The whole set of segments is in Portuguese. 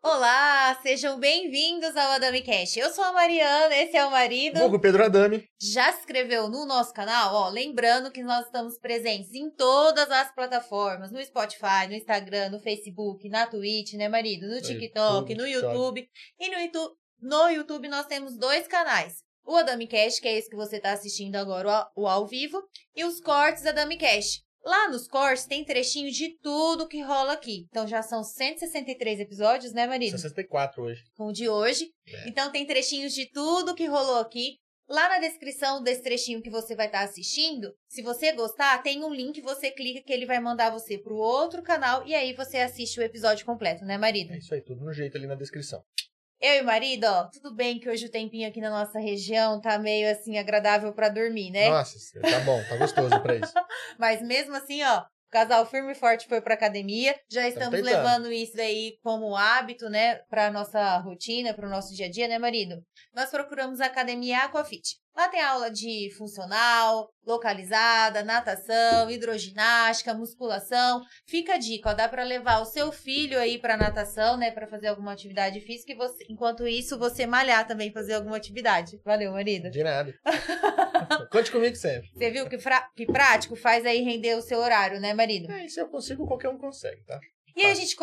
Olá, sejam bem-vindos ao Adami Cash. Eu sou a Mariana, esse é o marido. Hugo Pedro Adami. Já se inscreveu no nosso canal? Ó, lembrando que nós estamos presentes em todas as plataformas, no Spotify, no Instagram, no Facebook, na Twitch, né, marido? No TikTok, no YouTube. E no YouTube, no YouTube nós temos dois canais. O Adami Cash, que é esse que você está assistindo agora, o ao vivo, e os cortes Adami Cash. Lá nos cortes tem trechinho de tudo que rola aqui. Então já são 163 episódios, né, marido? 64 hoje. Com o de hoje. É. Então tem trechinhos de tudo que rolou aqui. Lá na descrição desse trechinho que você vai estar assistindo, se você gostar, tem um link, você clica que ele vai mandar você pro outro canal e aí você assiste o episódio completo, né, marido? É isso aí, tudo no jeito ali na descrição. Eu e o marido, ó, tudo bem que hoje o tempinho aqui na nossa região tá meio assim agradável pra dormir, né? Nossa, tá bom, tá gostoso pra isso. Mas mesmo assim, ó, o casal firme e forte foi pra academia. Já estamos levando isso aí como hábito, né, pra nossa rotina, pro nosso dia a dia, né, marido? Nós procuramos a academia Aquafit. Lá tem aula de funcional, localizada, natação, hidroginástica, musculação. Fica a dica, ó, dá pra levar o seu filho aí pra natação, né, Pra fazer alguma atividade física e você, enquanto isso você malhar também, fazer alguma atividade. Valeu, marido. De nada. Conte comigo sempre. Você viu que, fra- que prático faz aí render o seu horário, né, marido? É, isso eu consigo, qualquer um consegue, tá? E aí a gente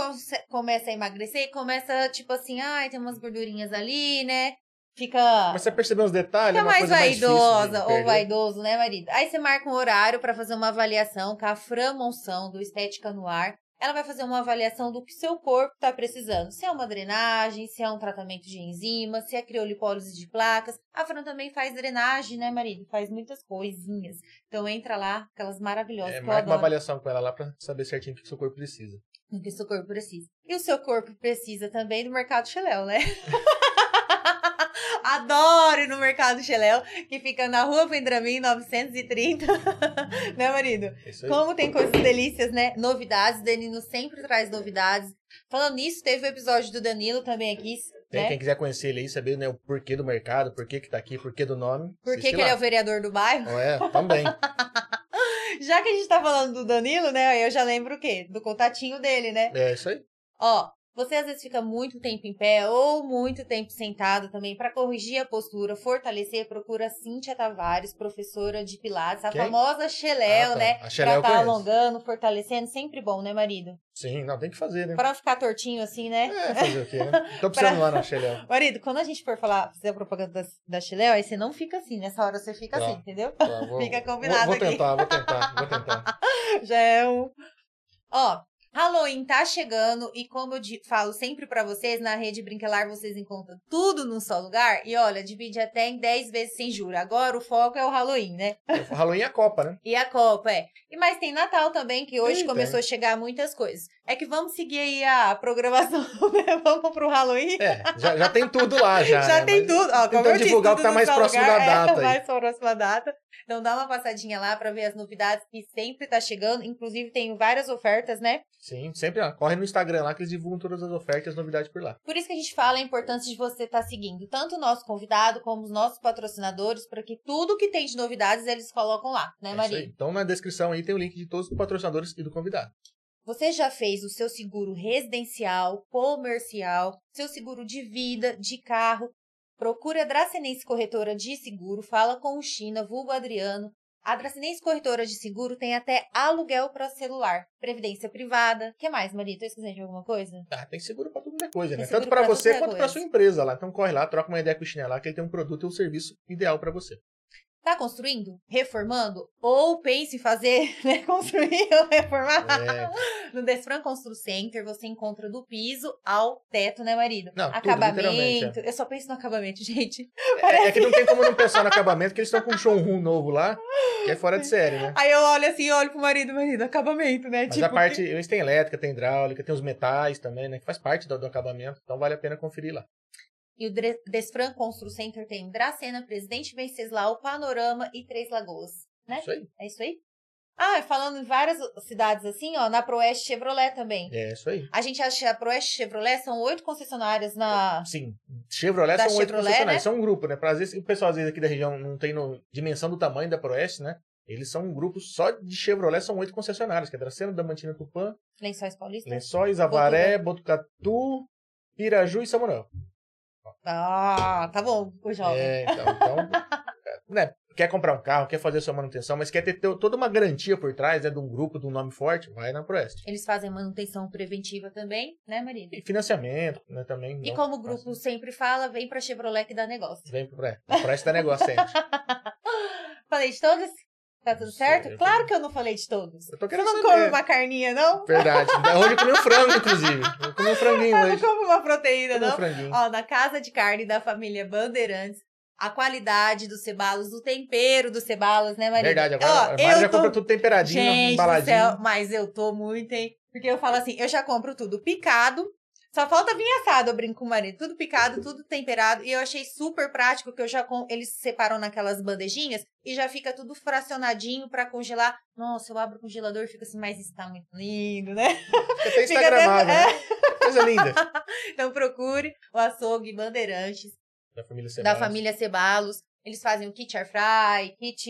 começa a emagrecer e começa, tipo assim, ai, tem umas gordurinhas ali, né? Fica, Mas você percebeu os detalhes? fica é mais coisa mais vaidosa ou vaidoso, né, marido? Aí você marca um horário pra fazer uma avaliação com a Fran Monção, do Estética no Ar. Ela vai fazer uma avaliação do que seu corpo tá precisando. Se é uma drenagem, se é um tratamento de enzimas, se é criolipólise de placas. A Fran também faz drenagem, né, marido? Faz muitas coisinhas. Então entra lá, aquelas maravilhosas É, marca uma avaliação com ela lá pra saber certinho o que o seu corpo precisa. do que o seu corpo precisa. E o seu corpo precisa também do mercado Xeléu, né? Adoro no mercado Xeléu, que fica na rua Vendramin 930. né, marido? Isso aí. Como tem coisas delícias, né? Novidades, Danilo sempre traz novidades. Falando nisso, teve o episódio do Danilo também aqui, Tem né? quem quiser conhecer ele aí, saber né, o porquê do mercado, por que tá aqui, porquê do nome. Por que, ele é o vereador do bairro? Não é? Também. Já que a gente tá falando do Danilo, né? Eu já lembro o quê? Do contatinho dele, né? É isso aí. Ó, você às vezes fica muito tempo em pé ou muito tempo sentado também para corrigir a postura, fortalecer, procura Cíntia Tavares, professora de Pilates, a Quem? famosa Xeléu, Ah, tá. né? A Xeléu pra tá conheço. alongando, fortalecendo, sempre bom, né, marido? Sim, não, tem que fazer, né? Pra não ficar tortinho assim, né? É, fazer o quê, né? Tô precisando lá na Xeléu. Marido, quando a gente for falar, fazer a propaganda da, da Xeléu, aí você não fica assim, nessa hora você fica Tá. assim, entendeu? Tá, vou- Fica combinado Vou, vou aqui. tentar, vou tentar, vou tentar. Já é um. Ó, Halloween tá chegando e como eu falo sempre pra vocês, na rede Brinquelar vocês encontram tudo num só lugar e olha, divide até em 10 vezes sem juros. Agora o foco é o Halloween, né? O Halloween é a Copa, né? E a Copa, é. E mas tem Natal também, que hoje começou a chegar muitas coisas. É que vamos seguir aí a programação, né? Vamos pro Halloween. É, já, já tem tudo lá, já. Já né? tem Mas tudo. Ó, como tentando eu divulgar o que tá mais próximo lugar, da data É, aí. mais próximo da data. Então dá uma passadinha lá pra ver as novidades que sempre tá chegando. Inclusive tem várias ofertas, né? Sim, sempre ó, corre no Instagram lá que eles divulgam todas as ofertas e as novidades por lá. Por isso que a gente fala a importância de você estar seguindo tanto o nosso convidado como os nossos patrocinadores, para que tudo que tem de novidades eles colocam lá, né, É Maria? Então na descrição aí tem o link de todos os patrocinadores e do convidado. Você já fez o seu seguro residencial, comercial, seu seguro de vida, de carro? Procure a Dracenense Corretora de Seguro, fala com o China, vulgo Adriano. A Dracenense Corretora de Seguro tem até aluguel para celular, previdência privada. O que mais, Maria? Tô esquecendo de alguma coisa? Ah, tem seguro pra tudo que é coisa, né? Tanto pra você é quanto coisa. sua empresa lá. Então corre lá, troca uma ideia com o Chinelo lá, que ele tem um produto e um serviço ideal pra você. Tá construindo? Reformando? Ou pense em fazer, né? Construir ou reformar? É, No Desfran Constru Center você encontra do piso ao teto, né, marido? Não, tudo, literalmente, acabamento. Eu só penso no acabamento, gente. é, é que não tem como não pensar no acabamento, que eles estão com um showroom novo lá, que é fora de série, né? Aí eu olho assim, olho pro marido, marido, acabamento, né? Mas a parte, eles têm elétrica, tem hidráulica, tem os metais também, né? Que faz parte do, do acabamento, então vale a pena conferir lá. E o Desfran Constru Center tem Dracena, Presidente Venceslau, Panorama e Três Lagoas, né? Isso aí. É isso aí? Ah, falando em várias cidades assim, ó, na Proeste Chevrolet também. É, isso aí. A gente acha que a Proeste Chevrolet são oito concessionárias na. Sim. Chevrolet Da são oito Chevrolet, concessionárias. né? São um grupo, né? Pra, às vezes, o pessoal às vezes aqui da região não tem no- dimensão do tamanho da Proeste, né? Eles são um grupo só de Chevrolet, são oito concessionárias, que é Dracena, Damantina, Tupã, Lençóis Paulistas. Lençóis, Avaré, Botucatu, Piraju e Samuel. Ah, tá bom, o jovem. É, então, então né, quer comprar um carro, quer fazer sua manutenção, mas quer ter to- toda uma garantia por trás, né, de um grupo, de um nome forte, vai na Proeste. Eles fazem manutenção preventiva também, né, marido? E financiamento, né, também. E não- como o grupo sempre fala, vem pra Chevrolet que dá negócio. Vem pro Proeste. A Proeste dá negócio sempre. Falei de todos? Tá tudo certo? Claro que eu não falei de todos. Eu tô Você querendo não saber. come uma carninha, não? Verdade. Hoje eu comi um frango, inclusive. Eu comi um franguinho Eu não hoje. como uma proteína, um não? franguinho. Ó, na casa de carne da família Bandeirantes, a qualidade dos cebalos, do tempero dos cebalos, né, Maria? Verdade, agora Ó, a Mari eu já tô- compra tudo temperadinho, Gente do embaladinho. céu, mas eu tô muito, hein? Porque eu falo assim, eu já compro tudo picado, só falta vir assado, eu brinco com o marido. Tudo picado, tudo temperado. E eu achei super prático que eu já com... eles separam naquelas bandejinhas e já fica tudo fracionadinho pra congelar. Nossa, eu abro o congelador e fica assim, mas está muito lindo, né? Fica até Fica até- né? Coisa linda. Então procure o açougue Bandeirantes Da família da Cebalos. família Cebalos. Eles fazem o kit air fry, kit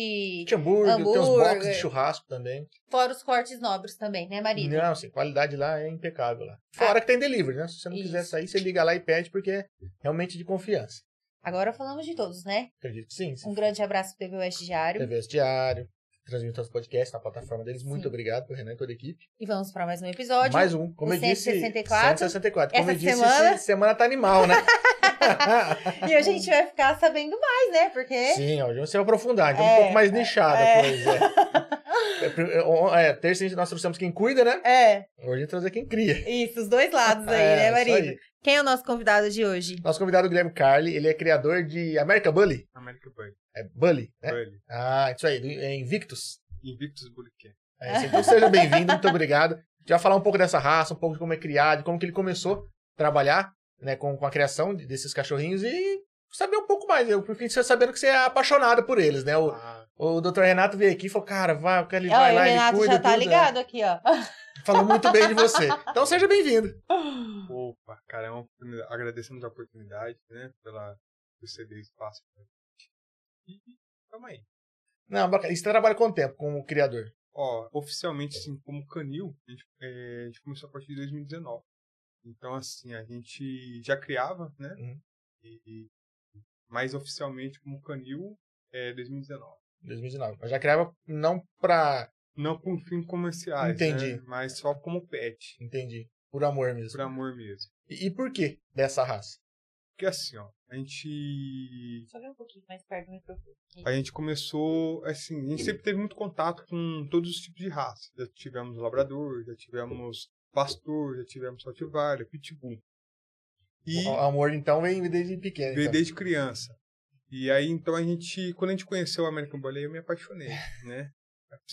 Kit hambúrguer, tem uns Hambúrguer. boxes de churrasco também. fora os cortes nobres também, né, marido? Não, assim, qualidade lá é impecável lá. Fora que tem delivery, né? Se você não quiser Ah. Isso. sair, você liga lá e pede, porque é realmente de confiança. Agora falamos de todos, né? Acredito que sim. sim. Um grande abraço pro TV Oeste Diário. TVS Diário, transmitindo os podcasts na plataforma deles. Muito Sim. obrigado pro Renan e toda a equipe. E vamos para mais um episódio. Mais um, como eu disse. 164. 164. Como Essa eu disse, semana- semana tá animal, né? E hoje a gente vai ficar sabendo mais, né? Porque. Sim, hoje você vai aprofundar, então É, um pouco mais nichada é. coisa. É, é, é, terça nós trouxemos quem cuida, né? É, Hoje a gente trazer quem cria. isso, os dois lados aí, É, né, isso marido? Quem é o nosso convidado de hoje? Nosso convidado é o Guilherme Carli, ele é criador de America Bully. American Bully. É Bully, né? Bully. Ah, isso aí, é Invictus. Invictus Bully Camp. É isso. Então seja bem-vindo, muito obrigado. A gente vai falar um pouco dessa raça, um pouco de como é criado, de como que ele começou a trabalhar né, com, com a criação de- desses cachorrinhos e saber um pouco mais. Eu porque você sabendo que você é apaixonado por eles, né? O, Ah, o Dr. Renato veio aqui e falou, cara, vai, ele Ó, vai e o lá, ele Renato cuida já tá tudo, né? ligado aqui, ó. Falou muito bem de você. Então seja bem-vindo. opa, cara, é uma oportunidade. Agradecemos a oportunidade, né? Pela, por ceder espaço pra gente. E tamo aí. Não, bacana. E você trabalha quanto tempo com o criador? Ó, oficialmente, assim, como canil, a gente, é, a gente começou a partir de 2019. Então, assim, a gente já criava, né? Uhum. E, e- mas oficialmente como canil é 2019. 2019. Mas já criava não pra. Não com fins comerciais, Entendi. né? Mas só como pet, Entendi. Por amor mesmo. por amor mesmo. E, e por que dessa raça? Porque assim, ó, a gente Só um pouquinho mais perto do microfone. A gente começou, assim, a gente sempre teve muito contato com todos os tipos de raça. Já tivemos labrador, já tivemos pastor, já tivemos rottweiler, pitbull. E O amor, então, vem desde pequeno. veio então. desde criança. E aí, então, a gente, quando a gente conheceu o American Bully, eu me apaixonei, né?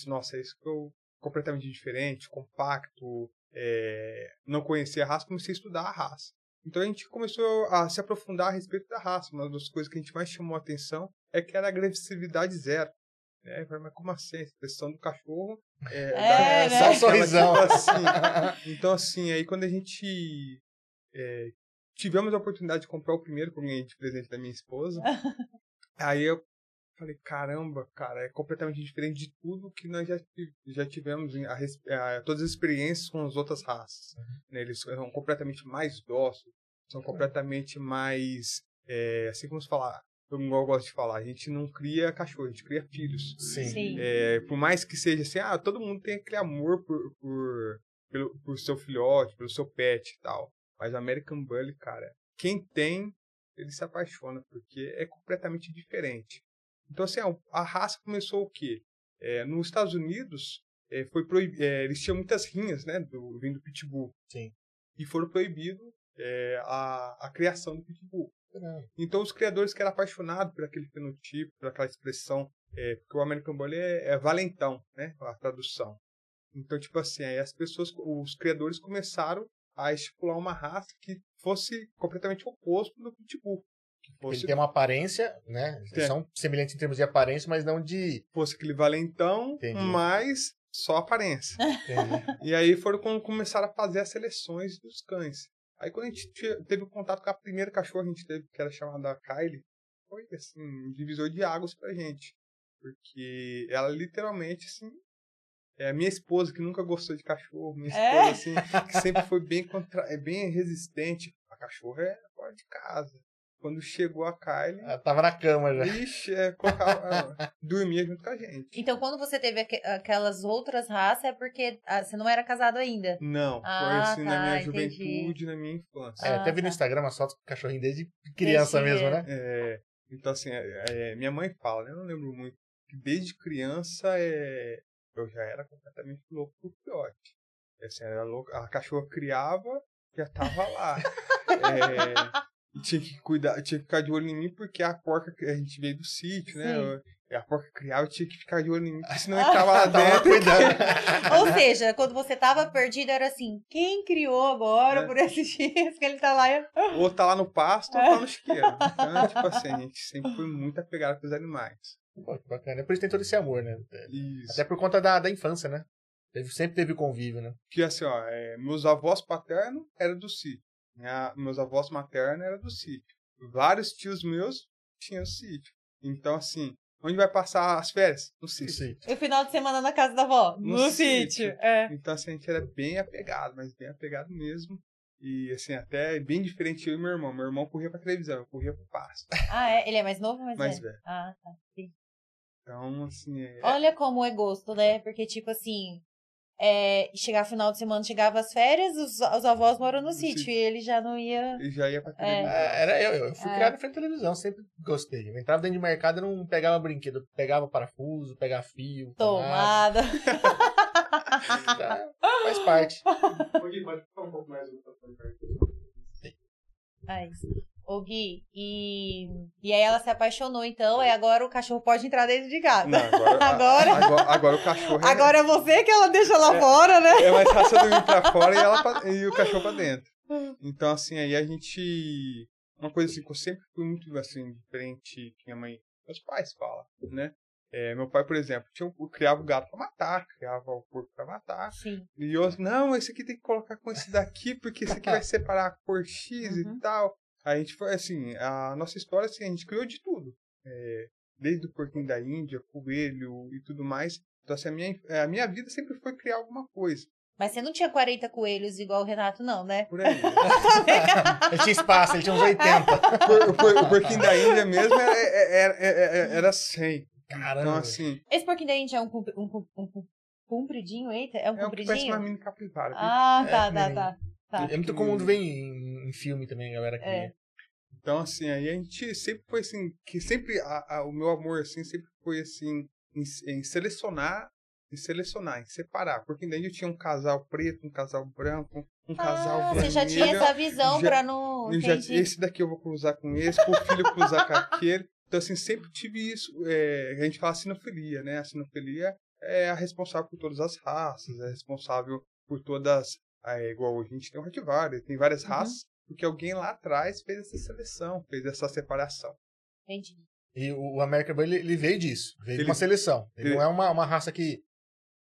Nossa, é isso que eu, completamente diferente, compacto, é, não conhecia a raça, comecei a estudar a raça. Então a gente começou a se aprofundar a respeito da raça. Uma das coisas que a gente mais chamou a atenção é que era a agressividade zero. Né? Mas como assim? A expressão do cachorro é, É, dá- né? Só um sorrisão. tipo assim. Então, assim, aí quando a gente é, tivemos a oportunidade de comprar o primeiro ganhei de presente da minha esposa, aí eu falei, caramba, cara, é completamente diferente de tudo que nós já, já tivemos, em- a, a- todas as experiências com as outras raças. né? Eles são completamente mais dóceis, são completamente mais, é, assim como se falar, eu gosto de falar, a gente não cria cachorro, a gente cria filhos. Sim. Sim. É, por mais que seja assim, ah, todo mundo tem aquele amor por, por, pelo, por seu filhote, pelo seu pet e tal. Mas American Bully, cara, quem tem, ele se apaixona, porque é completamente diferente. Então, assim, a, raça começou o quê? É, nos Estados Unidos, é, foi proib... é, eles tinham muitas rinhas, né, do, vindo do Pitbull. Sim. E foram proibidos é, a, a criação do Pitbull. Então, os criadores que eram apaixonados por aquele fenotipo, por aquela expressão, é, porque o American Bully é, é valentão, né? A tradução. Então, tipo assim, aí as pessoas, os criadores começaram a estipular uma raça que fosse completamente oposto do Pitbull. Que fosse, Ele tem uma aparência, né? Eles. São semelhantes em termos de aparência, mas não de. fosse aquele valentão, Entendi. mas só aparência. e aí foram quando começaram a fazer as seleções dos cães. Aí quando a gente teve contato com a primeira cachorra que a gente teve, que era chamada Kylie, foi assim, um divisor de águas pra gente. Porque ela literalmente, assim, é a minha esposa que nunca gostou de cachorro, minha esposa, é? assim, que sempre foi bem, contra... é bem resistente. A cachorra é fora de casa. Quando chegou a Kylie. Ela tava na cama já. Ixi, é, colocava, dormia junto com a gente. Então, quando você teve aqu aquelas outras raças, é porque ah, você não era casado ainda? Não, ah, foi assim tá, na minha entendi. juventude, na minha infância. É, até vi no ah, tá. Instagram uma foto com cachorrinho desde criança mesmo, né? É. Então, assim, é, é, minha mãe fala, né? Eu não lembro muito, que desde criança é, eu já era completamente louco por filhote. Assim, era louco, a cachorra criava, já tava lá. é, tinha que cuidar, tinha que ficar de olho em mim porque a porca a gente veio do sítio, né? Eu, a porca criava, tinha que ficar de olho em mim, porque senão entrava lá dentro. Ou seja, quando você tava perdido, era assim, quem criou agora é. por esses dias que ele tá lá? Ou tá lá no pasto, ou tá no chiqueiro. Então, tipo assim, a gente sempre foi muito apegado com os animais. Pô, que bacana. É por isso tem todo esse amor, né? Isso. Até por conta da, da infância, né? Teve, sempre teve convívio, né? Que assim, ó, é, meus avós paternos eram do sítio. Minha, meus avós maternos eram do sítio. Vários tios meus tinham sítio. Então, assim, onde vai passar as férias? No sítio. E o final de semana na casa da avó? No, no sítio. É. Então, assim, a gente era bem apegado, mas bem apegado mesmo. E, assim, até bem diferente eu e meu irmão. Meu irmão corria pra televisão, eu corria pro pasto. Ah, é? Ele é mais novo ou mais, mais velho? velho? Ah, tá. Sim. Então, assim. É... Olha como é gosto, né? Porque, tipo assim, é, chegar final de semana, chegava as férias, os, os avós moram no sítio, e ele já não ia. Ele já ia pra televisão. É. Era eu, eu fui é. criado em frente à televisão, sempre gostei. Eu entrava dentro de mercado e não pegava brinquedo, pegava parafuso, pegava fio. Tomada. tá, faz parte. Pode falar um pouco mais do Aí. Ô Gui, e, e aí ela se apaixonou, então, e agora o cachorro pode entrar dentro de casa. Não, agora, agora... agora, agora, o cachorro. É... Agora é você que ela deixa lá é, fora, né? É mais fácil dormir pra fora e, ela pra, e o cachorro pra dentro. Então, assim, aí a gente. Uma coisa assim que eu sempre fui muito assim, diferente que minha mãe, meus pais falam, né? É, meu pai, por exemplo, tinha, criava o gato para matar, criava o porco para matar. Sim. E eu, não, esse aqui tem que colocar com esse daqui, porque esse aqui vai separar a cor X uhum. e tal. A gente foi assim, a nossa história assim, a gente criou de tudo. É, desde o porquinho da Índia, coelho e tudo mais. Então assim, a minha, a minha vida sempre foi criar alguma coisa. Mas você não tinha 40 coelhos igual o Renato, não, né? Por aí. ele tinha espaço, ele tinha uns 80. o, por, o porquinho da Índia mesmo era, era, era, era 100. Caramba. Então, assim... Esse porquinho da Índia é um, um, um, um compridinho, eita? É um é compridinho? É um, parece uma mini capivara. Ah, tá, é, tá, tá. Tá. É muito comum ver em, em filme também, galera. Que... É. Então, assim, aí a gente sempre foi assim, que sempre a, a, o meu amor, assim, sempre foi assim, em, em, selecionar, em selecionar, em separar. Porque daí eu tinha um casal preto, um casal branco, um ah, casal vermelho. Você já tinha essa visão já, pra não. Já, esse daqui eu vou cruzar com esse, pro filho cruzar com aquele. Então, assim, sempre tive isso. É, a gente fala sinofilia, né? A sinofilia é a responsável por todas as raças, é responsável por todas é igual a gente tem o Rottweiler, tem várias uhum. raças, porque alguém lá atrás fez essa seleção, fez essa separação. Entendi. E o American Bully, ele veio disso, veio ele, de uma seleção. Ele, ele, não é uma, uma raça que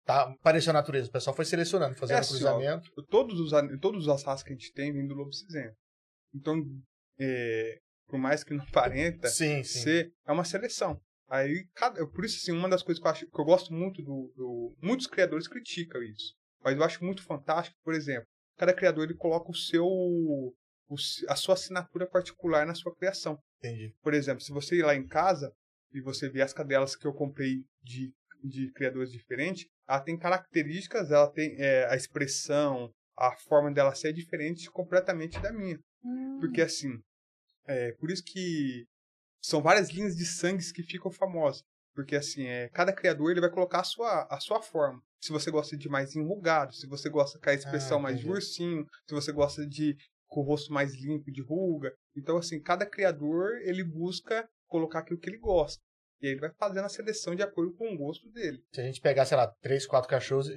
tá, apareceu a natureza, o pessoal foi selecionando, fazendo é assim, cruzamento. Ó, todos, os, todos as raças que a gente tem vêm do lobo cinzento. Então, é, por mais que não aparenta sim, sim. ser, é uma seleção. Aí, cada, por isso, assim, uma das coisas que eu, acho, que eu gosto muito do, do. Muitos criadores criticam isso. Mas eu acho muito fantástico, por exemplo, cada criador ele coloca o seu o, a sua assinatura particular na sua criação. Entendi. Por exemplo, se você ir lá em casa e você ver as cadelas que eu comprei de, de criadores diferentes, ela tem características, ela tem é, a expressão, a forma dela ser diferente completamente da minha. Hum. Porque assim, é por isso que são várias linhas de sangue que ficam famosas. Porque assim, é, cada criador ele vai colocar a sua, a sua forma. Se você gosta de mais enrugado, se você gosta com a expressão ah, mais de ursinho, se você gosta de com o rosto mais limpo de ruga. Então, assim, cada criador ele busca colocar aquilo que ele gosta. E aí ele vai fazendo a seleção de acordo com o gosto dele. Se a gente pegar, sei lá, três, quatro cachorros,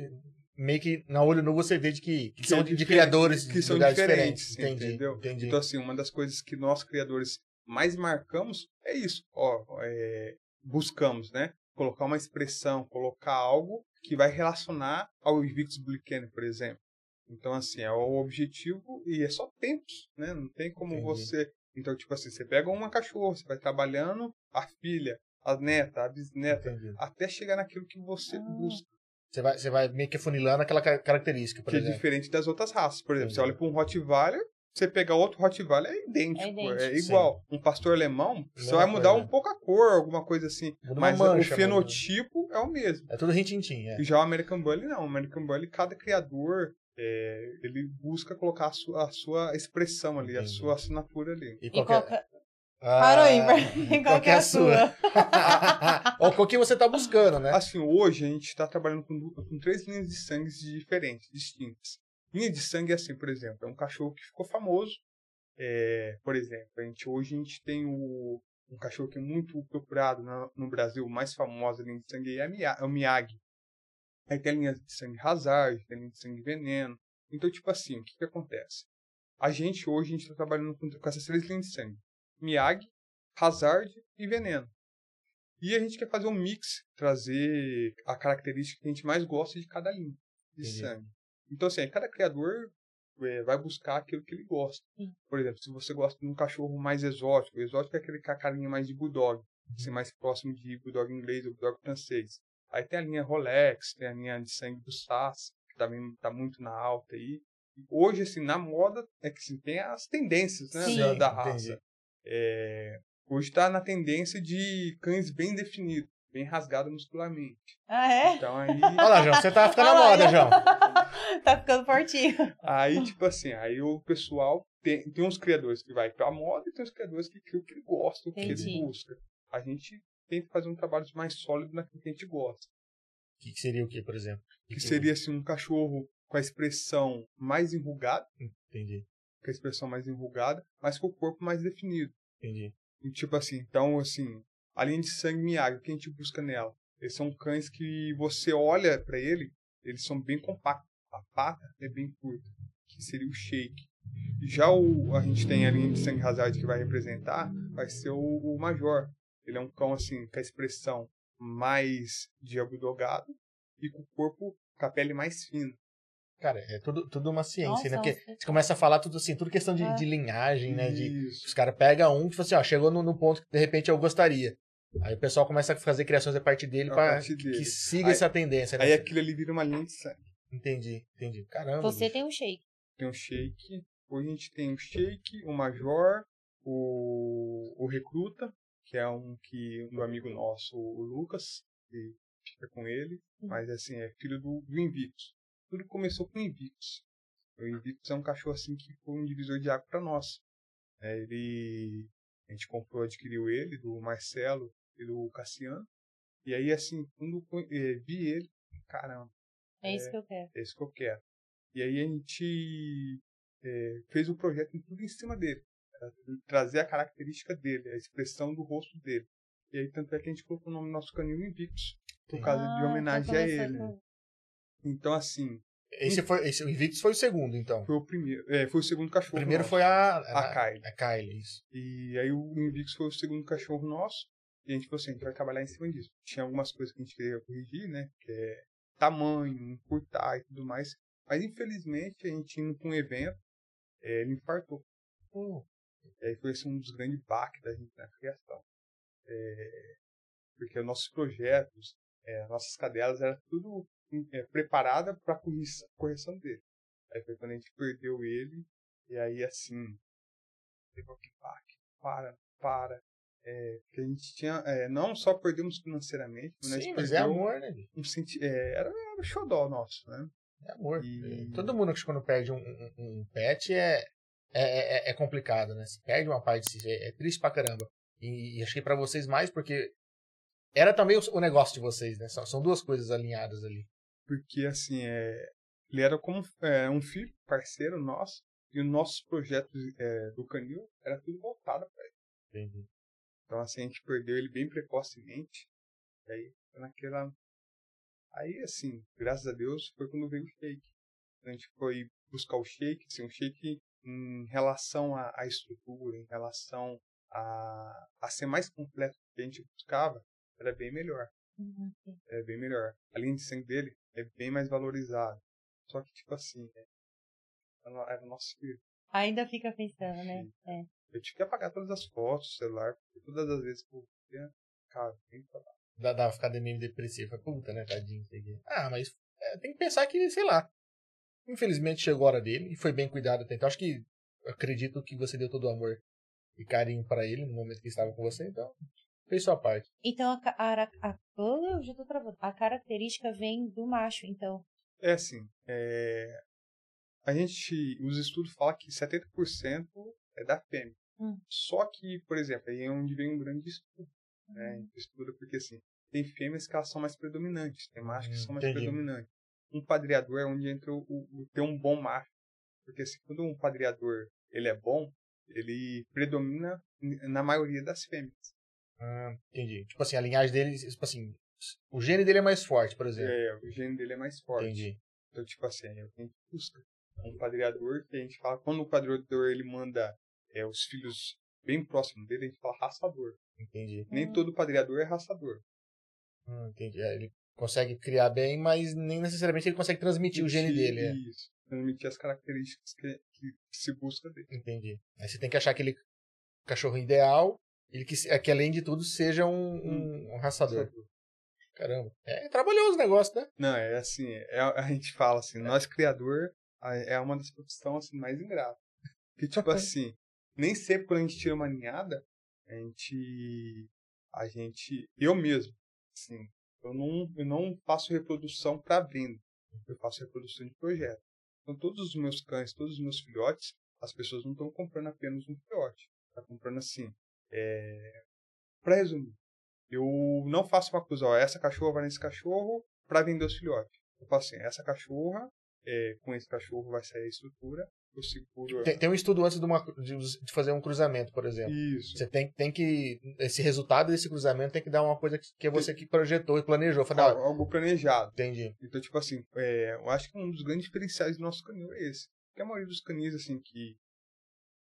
meio que na olho nu você vê de que, que, que são é de criadores que são diferentes. diferentes. Entendi, entendeu? Entendi. Então, assim, uma das coisas que nós criadores mais marcamos é isso. Ó, é, buscamos, né? Colocar uma expressão, colocar algo que vai relacionar ao Invictus Canyon, por exemplo. Então, assim, é o objetivo e é só tempos, né? Não tem como Entendi. você. Então, tipo assim, você pega uma cachorra, você vai trabalhando a filha, a neta, a bisneta, Entendi. até chegar naquilo que você Ah. busca, Você vai, você vai meio que afunilando aquela ca- característica, por que é exemplo. diferente das outras raças. Por exemplo, você Entendi. olha para um Rottweiler, você pegar outro Rottweiler é idêntico, É é, idêntico. igual. Um pastor alemão, você vai mudar coisa. um pouco a cor, alguma coisa assim, Muda mas mancha, o fenotipo é o mesmo. É tudo rintintim, é. E já o American Bully não. O American Bully, cada criador, é, ele busca colocar a sua, a sua expressão ali, a Entendi. sua assinatura ali. E E qual qual, que é- que- Ah, Parou aí, qual que é a sua? Ou qual que você tá buscando, né? Assim, hoje a gente está trabalhando com, com três linhas de sangue diferentes, distintas. Linha de sangue é assim, por exemplo, é um cachorro que ficou famoso. É, por exemplo, a gente, hoje a gente tem o, um cachorro que é muito procurado na- no Brasil, o mais famosa linha de sangue é, é o Miyagi. Aí tem a linha de sangue Hazard, tem a linha de sangue Veneno. Então, tipo assim, o que, que acontece? A gente hoje a gente está trabalhando com, com essas três linhas de sangue: Miyagi, Hazard e Veneno. E a gente quer fazer um mix, trazer a característica que a gente mais gosta de cada linha de Entendi. sangue. Então, assim, cada criador é, vai buscar aquilo que ele gosta. Sim. Por exemplo, se você gosta de um cachorro mais exótico, o exótico é aquele com a carinha mais de bulldog, assim, mais próximo de bulldog inglês ou bulldog francês. Aí tem a linha Rolex, tem a linha de sangue do Sass, que também tá muito na alta aí. E Hoje, assim, na moda, é que assim, tem as tendências né, Sim. da, da raça. É, hoje está na tendência de cães bem definidos, bem rasgados muscularmente. Ah, é? Então aí, Olha lá, João, você tá ficando na moda, João. tá ficando fortinho. aí tipo assim, aí o pessoal tem, tem uns criadores que vai pra moda e tem uns criadores que criam o que ele gosta, o que ele busca. A gente tenta fazer um trabalho mais sólido naquilo que a gente gosta. O que, que seria o que, por exemplo? Que seria assim um cachorro com a expressão mais enrugada, Entendi, com a expressão mais enrugada, mas com o corpo mais definido. entendi. E, tipo assim, então, assim, a linha de sangue Miyagi, o que a gente busca nela? Eles são cães que você olha pra ele, eles são bem compactos. A pata é bem curta, que seria o shake. Já o, a gente tem a linha de sangue Hazard que vai representar, vai ser o, o Major. Ele é um cão, assim, com a expressão mais de abudogado e com o corpo, com a pele mais fina. Cara, é tudo, tudo uma ciência, Nossa, né? Porque você- começa a falar tudo assim, tudo questão de, É. de linhagem, né? De, os caras pegam um, tipo assim, ó, chegou no, no ponto que de repente eu gostaria. Aí o pessoal começa a fazer criações a partir dele A pra partir que, siga Aí- essa tendência, né? Aí aquilo ali vira uma linha de sangue. Entendi, entendi. Caramba. Você bicho. tem um shake. tem o Shake. Hoje a gente tem o Shake, o Major, o, o Recruta, que é um que um amigo nosso, o Lucas, que fica com ele, mas assim, é filho do, do Invictus. Tudo começou com o Invictus. O Invictus é um cachorro assim que foi um divisor de água para nós. É, ele a gente comprou, adquiriu ele do Marcelo do Cassiano. E aí assim, quando eu eh, vi ele, caramba, É isso que eu quero. é isso que eu quero. E aí a gente é, fez o projeto tudo em cima dele. Trazer a característica dele, a expressão do rosto dele. E aí tanto é que a gente colocou o nome do nosso canil Invictus, por causa Ah, de homenagem a ele. com- Então assim, Esse foi, esse, o Invictus foi o segundo, então. foi o primeiro, é, foi o segundo O cachorro. primeiro nosso. foi a... a Kylie. A Kylie, isso. E aí o Invictus foi o segundo cachorro nosso. E a gente falou assim, a gente vai trabalhar em cima disso. Tinha algumas coisas que a gente queria corrigir, né? Que é tamanho, encurtar e tudo mais. Mas infelizmente a gente indo para um evento, é, ele infartou. E aí foi esse um dos grandes baques da gente na criação. É, porque os nossos projetos, é, as nossas cadelas, era tudo é, preparada para a correção dele. Aí foi quando a gente perdeu ele, e aí assim, pegou que baque, para, para. É, porque a gente tinha, é, não só perdemos financeiramente, mas Sim, mas é amor, né? um senti é, era, era o xodó nosso, né? É amor. E- Todo mundo que quando perde um, um, um pet é, é, é, é complicado, né? Se perde uma parte de si, é, é triste pra caramba. E, e acho que pra vocês mais, porque era também o, o negócio de vocês, né? São, são duas coisas alinhadas ali. Porque, assim, é, ele era como é, um filho, parceiro nosso, e os nossos projetos é, do Canil era tudo voltado para ele. Entendi. Então, assim, a gente perdeu ele bem precocemente. E aí, foi naquela. Aí, assim, graças a Deus, foi quando veio o shake. A gente foi buscar o shake, assim, um shake em relação à, à estrutura, em relação a, a ser mais completo do que a gente buscava, era bem melhor. Uhum. É bem melhor. A linha de sangue dele é bem mais valorizada. Só que, tipo assim, é, era o nosso filho. Ainda fica pensando, né? É. Eu tive que apagar todas as fotos do celular, porque todas as vezes que eu via, cara, tem que falar. Dá, dá ficar meio depressivo. Puta, né, tadinho. Ah, mas é, tem que pensar que, sei lá. Infelizmente chegou a hora dele e foi bem cuidado até então. Acho que acredito que você deu todo o amor e carinho para ele no momento que estava com você, então fez sua parte. Então a, a, a, oh, já tô travando. a característica vem do macho, então. É assim, é, a gente, os estudos falam que 70% é da fêmea. Hum. Só que, por exemplo, aí é onde vem um grande estudo. Né? Hum. Estuda porque assim, tem fêmeas que elas são mais predominantes, tem machos que hum, são mais entendi. predominantes. Um padreador é onde entra o, o, o ter um bom macho. Porque assim, quando um padreador ele é bom, ele predomina na maioria das fêmeas. Ah, entendi. Tipo assim, a linhagem dele, tipo assim, o gene dele é mais forte, por exemplo. É, o gene dele é mais forte. Entendi. Então, tipo assim, é o que a gente busca um padreador, que a gente fala, quando o padreador ele manda é, os filhos bem próximos dele, a gente fala raçador. Entendi. Nem todo padreador é raçador. Hum, entendi. É, ele consegue criar bem, mas nem necessariamente ele consegue transmitir o gene dele. É. Isso. Transmitir as características que, que, se busca dele. Entendi. Aí você tem que achar aquele cachorro ideal, ele que, é, que além de tudo seja um, um, um raçador. raçador. Caramba. É trabalhoso o negócio, né? Não, é assim, é, a gente fala assim, nós criador, é uma das profissões assim, mais ingratas. Que, tipo assim, nem sempre quando a gente tira uma ninhada, a gente. A gente. Eu mesmo, assim, eu não, eu não faço reprodução para venda. Eu faço reprodução de projeto. Então, todos os meus cães, todos os meus filhotes, as pessoas não estão comprando apenas um filhote. Está comprando assim. É... Para resumir, eu não faço uma coisa, ó, essa cachorra vai nesse cachorro para vender os filhotes. Eu faço assim, essa cachorra é, com esse cachorro vai sair a estrutura, eu seguro... Tem, tem um estudo antes de, uma, de, de, fazer um cruzamento, por exemplo. Isso. Você tem, tem que... Esse resultado desse cruzamento tem que dar uma coisa que, que é você que projetou e planejou. Falei, algo, algo planejado. Entendi. Então, tipo assim, é, eu acho que um dos grandes diferenciais do nosso canil é esse. Porque a maioria dos canis, assim, que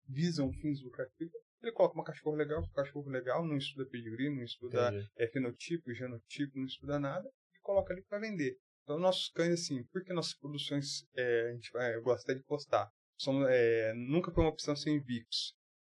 visam fins lucrativos, ele coloca uma cachorro legal, um cachorro legal, não estuda pedigree, não estuda é, fenotipo, genotipo, não estuda nada, e coloca ali para vender. Então, nossos cães, assim, porque nossas produções é, a gente é, gosta de postar, somos, é, nunca foi uma opção sem VIX.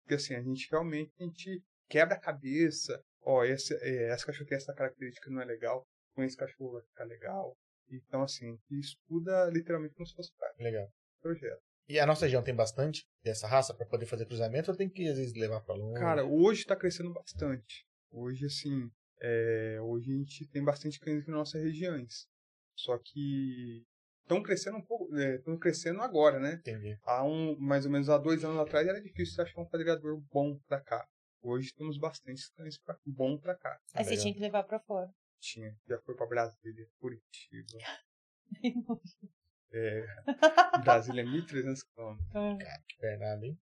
Porque, assim, a gente realmente a gente quebra a cabeça. Ó, esse, é, essa cachorro tem essa característica, não é legal. Com esse cachorro vai ficar legal. Então, assim, estuda literalmente como se fosse Legal. projeto. E a nossa região tem bastante dessa raça para poder fazer cruzamento ou tem que, às vezes, levar para longe? Cara, hoje está crescendo bastante. Hoje, assim, é, hoje a gente tem bastante cães aqui nas nossas regiões. Só que estão crescendo um pouco, estão é, crescendo agora, né? Entendi. Há um, mais ou menos há dois anos atrás era difícil achar um padreador bom pra cá. Hoje temos bastante cães pra, bom pra cá. Aí você tinha que levar pra fora. Tinha. Já foi pra Brasília, Curitiba. é, Brasília é 1.300 km. Cara, que pernada, hein?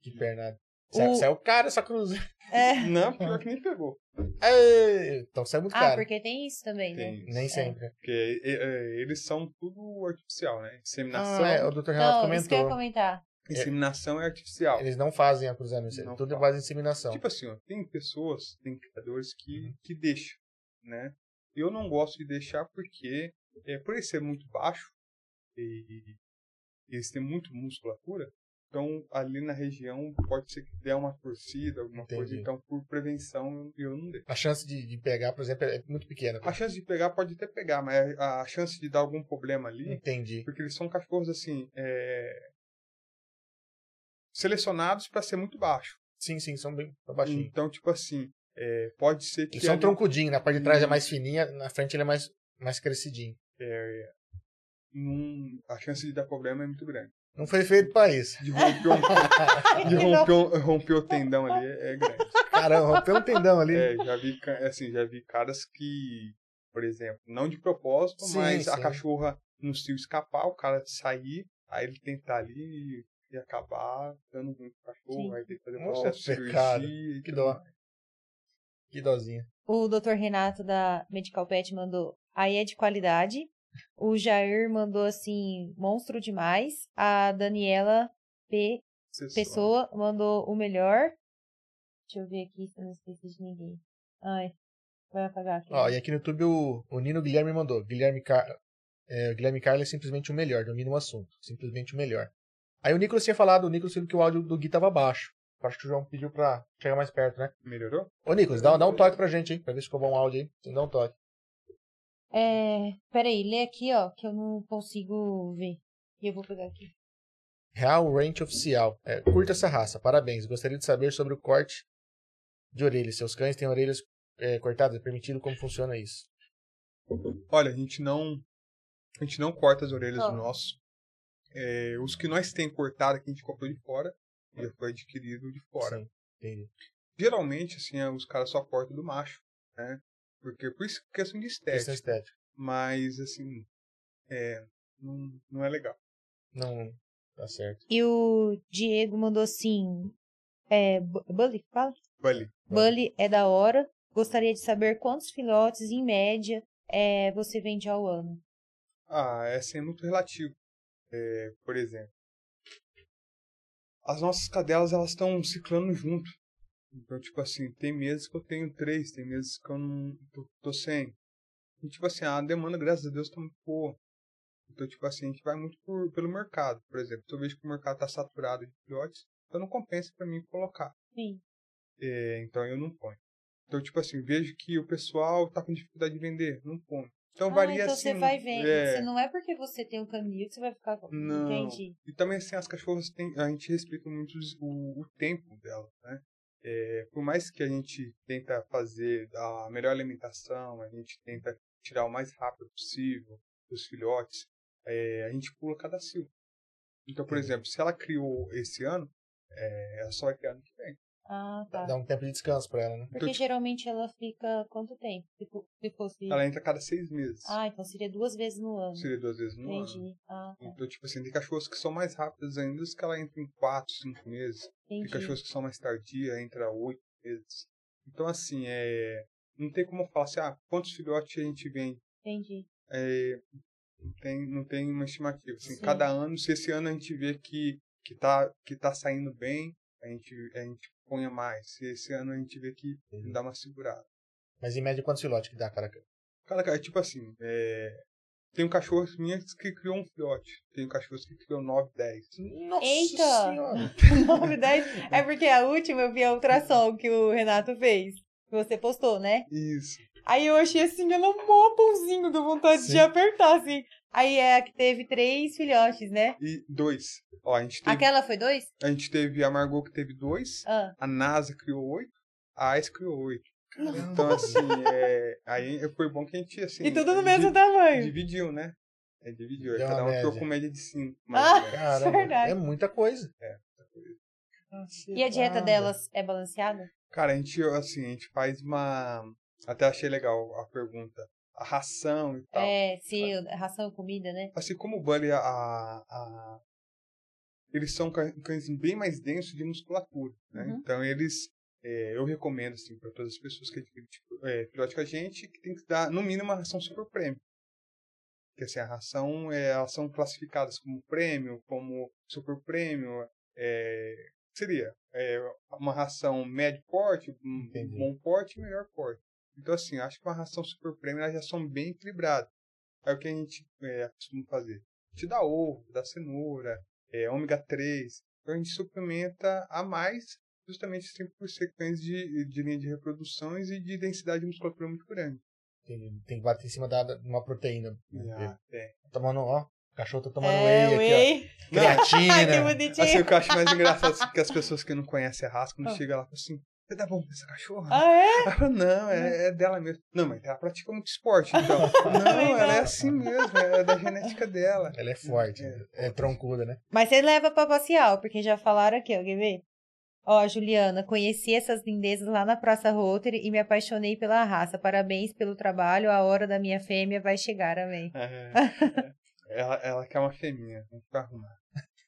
Que pernada. O... Saiu caro essa cruz. É. Não, pior que nem pegou. É, então saiu muito ah, caro. Ah, porque tem isso também, né? Tem, Nem sempre. Porque eles são tudo artificial, né? Inseminação. Ah, é, o Dr. Renato não, comentou. Isso que eu ia comentar. Inseminação é artificial. Eles não fazem a cruzamento, não tudo é base em inseminação. Tipo assim, ó, tem pessoas, tem criadores que, uhum. que deixam, né? Eu não gosto de deixar porque, é, por ele ser muito baixo e, e eles têm muito musculatura, então, ali na região, pode ser que dê uma torcida, alguma Entendi. coisa. Então, por prevenção, eu não deixo. A chance de, de, pegar, por exemplo, é muito pequena. A chance de pegar pode até pegar, mas a chance de dar algum problema ali... Entendi. Porque eles são cachorros, assim, é... selecionados para ser muito baixo. Sim, sim, são bem baixinhos. Então, tipo assim, é... pode ser que... Eles são ali... troncudinhos, na parte de trás é mais fininha, na frente ele é mais, mais crescidinho. É... Num... A chance de dar problema é muito grande. Não foi feito pra isso. De romper, um, de romper, romper o tendão ali é, grande. Caramba, romper um tendão ali. É, já vi, assim, já vi caras que, por exemplo, não de propósito, sim, mas sim. a cachorra não se escapar, o cara sair, aí ele tentar ali e acabar dando ruim pro cachorro, sim. aí tem que fazer uma Nossa, pecado. Que dó. Que dózinha. O Dr. Renato da Medical Pet mandou, aí é de qualidade, o Jair mandou assim, monstro demais. A Daniela P. Pessoa mandou o melhor. Deixa eu ver aqui se eu não esqueci de ninguém. Ai. Vai apagar aqui. Ó, e aqui no YouTube o, o Nino Guilherme mandou. Guilherme, Car... é, Guilherme Carlos é simplesmente o melhor, domina o assunto. Simplesmente o melhor. Aí o Nicolas tinha falado, o Nicolas falou que o áudio do Gui tava baixo. Acho que o João pediu pra chegar mais perto, né? Melhorou? Ô, Nicolas, dá, dá um toque pra gente, hein? Pra ver se ficou bom o áudio aí. Dá um toque. É, peraí, lê aqui, ó, que eu não consigo ver. E eu vou pegar aqui. Real Ranch Oficial. É, curta essa raça, parabéns. Gostaria de saber sobre o corte de orelhas. Seus cães têm orelhas é, cortadas? É permitido? Como funciona isso? Olha, a gente não. A gente não corta as orelhas Ó. do nosso. É, os que nós tem cortado aqui a gente comprou de fora e foi adquirido de fora. Sim, entendi. Geralmente, assim, é, os caras só cortam do macho, né? Porque por isso questão de Questão estética. estética. Mas, assim, é, não, não é legal. Não, tá certo. E o Diego mandou assim. É, Bu- Bully, fala? Bully. Bully é da hora. Gostaria de saber quantos filhotes, em média, é, você vende ao ano. Ah, essa é muito relativo. É, por exemplo, as nossas cadelas elas estão ciclando junto. Então, tipo assim, tem meses que eu tenho três, tem meses que eu não tô, tô sem. E, tipo assim, a demanda, graças a Deus, tá muito boa. Então, tipo assim, a gente vai muito por, pelo mercado. Por exemplo, se eu vejo que o mercado tá saturado de filhotes, então não compensa para mim colocar. Sim. É, então eu não ponho. Então, tipo assim, vejo que o pessoal tá com dificuldade de vender, não ponho. Então ah, varia então assim. você vai vendo. é. Você não é porque você tem um caminho que você vai ficar. Não. Entendi. E também, assim, as cachorras, tem, a gente respeita muito o, o tempo delas, né? É, por mais que a gente tenta fazer a melhor alimentação, a gente tenta tirar o mais rápido possível dos filhotes, é, a gente pula cada ciclo. Então, por Entendi. exemplo, se ela criou esse ano, é, ela só vai criar ano que vem. Ah, tá. Dá um tempo de descanso pra ela, né? Porque Então, geralmente ela fica quanto tempo? Se fosse. Ela entra a cada seis meses. Ah, então seria duas vezes no ano. Seria duas vezes no ano. Entendi. Ah, tá. Então, tipo assim, tem cachorros que são mais rápidos ainda, os que ela entra em quatro, cinco meses. Tem Entendi. cachorros que são mais tardia, entra oito meses. Então, assim, é... não tem como falar assim, ah, quantos filhotes a gente vende? Entendi. É... Não, tem, não tem uma estimativa. Assim, Sim. cada ano, se esse ano a gente vê que, que, tá, que tá saindo bem, a gente, a gente ponha mais. Se esse ano a gente vê que dá uma segurada. Mas em média, quantos filhotes que dá, cara? Cara, cara, tipo assim, é... tem um cachorro minhas que criou um filhote. Tem um cachorro que criou nove, dez. Nossa Eita! senhora! 9, 10. É porque a última eu vi a ultrassom que o Renato fez. Que você postou, né? Isso. Aí eu achei assim, ela mó bonzinho, deu vontade Sim. de apertar, assim. Aí é a que teve três filhotes, né? E dois. Ó, a gente teve, Aquela foi dois? a, gente teve a Margot que teve dois. Ah, A NASA criou oito, a AIS criou oito. Caramba. Então, assim, é, aí foi bom que a gente, assim... e tudo no di- mesmo tamanho. Dividiu, né? É, dividiu. Aí Deu cada um ficou com média de cinco. Ah! mais ou menos. Caramba, Verdade. é muita coisa. E a dieta delas é balanceada? Cara, a gente, assim, a gente faz uma... Até achei legal a pergunta. A ração e tal. É, se ração e comida, né? Assim como o Bully, a, a- eles são cã- cães bem mais densos de musculatura, né? Uhum. Então eles, é, eu recomendo assim para todas as pessoas que adquirem tipo, é, filhote com a gente que tem que dar no mínimo uma ração super prêmio. Porque assim a ração, é, elas são classificadas como prêmio, como super prêmio, é, seria é, uma ração médio porte, Entendi. bom porte e melhor porte. Então assim, acho que uma ração super prêmio elas já são bem equilibradas. Aí o que a gente é, costuma fazer? A gente dá ovo, dá cenoura, é, ômega 3. Então a gente suplementa a mais, justamente sempre por ser cães de, de linha de reproduções e de densidade de musculatura muito grande. Tem, tem que bater em cima da, de uma proteína. Ah, é. Tá tomando, ó. O cachorro tá tomando é, whey aqui, whey. ó. Creatina. Que bonitinho. Assim, o que eu acho mais engraçado é que as pessoas que não conhecem a raça, quando Ah. chega lá, assim, você dá bom pra essa cachorra? Ah, é? Ela não, é, é dela mesmo. Não, mas ela pratica muito esporte, então. não, ela é assim mesmo, é da genética dela. Ela é forte, é, troncuda, né? Mas você leva pra passear, porque já falaram aqui, ó, quer ver? Ó, Juliana, conheci essas lindezas lá na Praça Rotary e me apaixonei pela raça. Parabéns pelo trabalho, a hora da minha fêmea vai chegar, amém. É, ela, ela quer uma fêmea, tem que arrumar.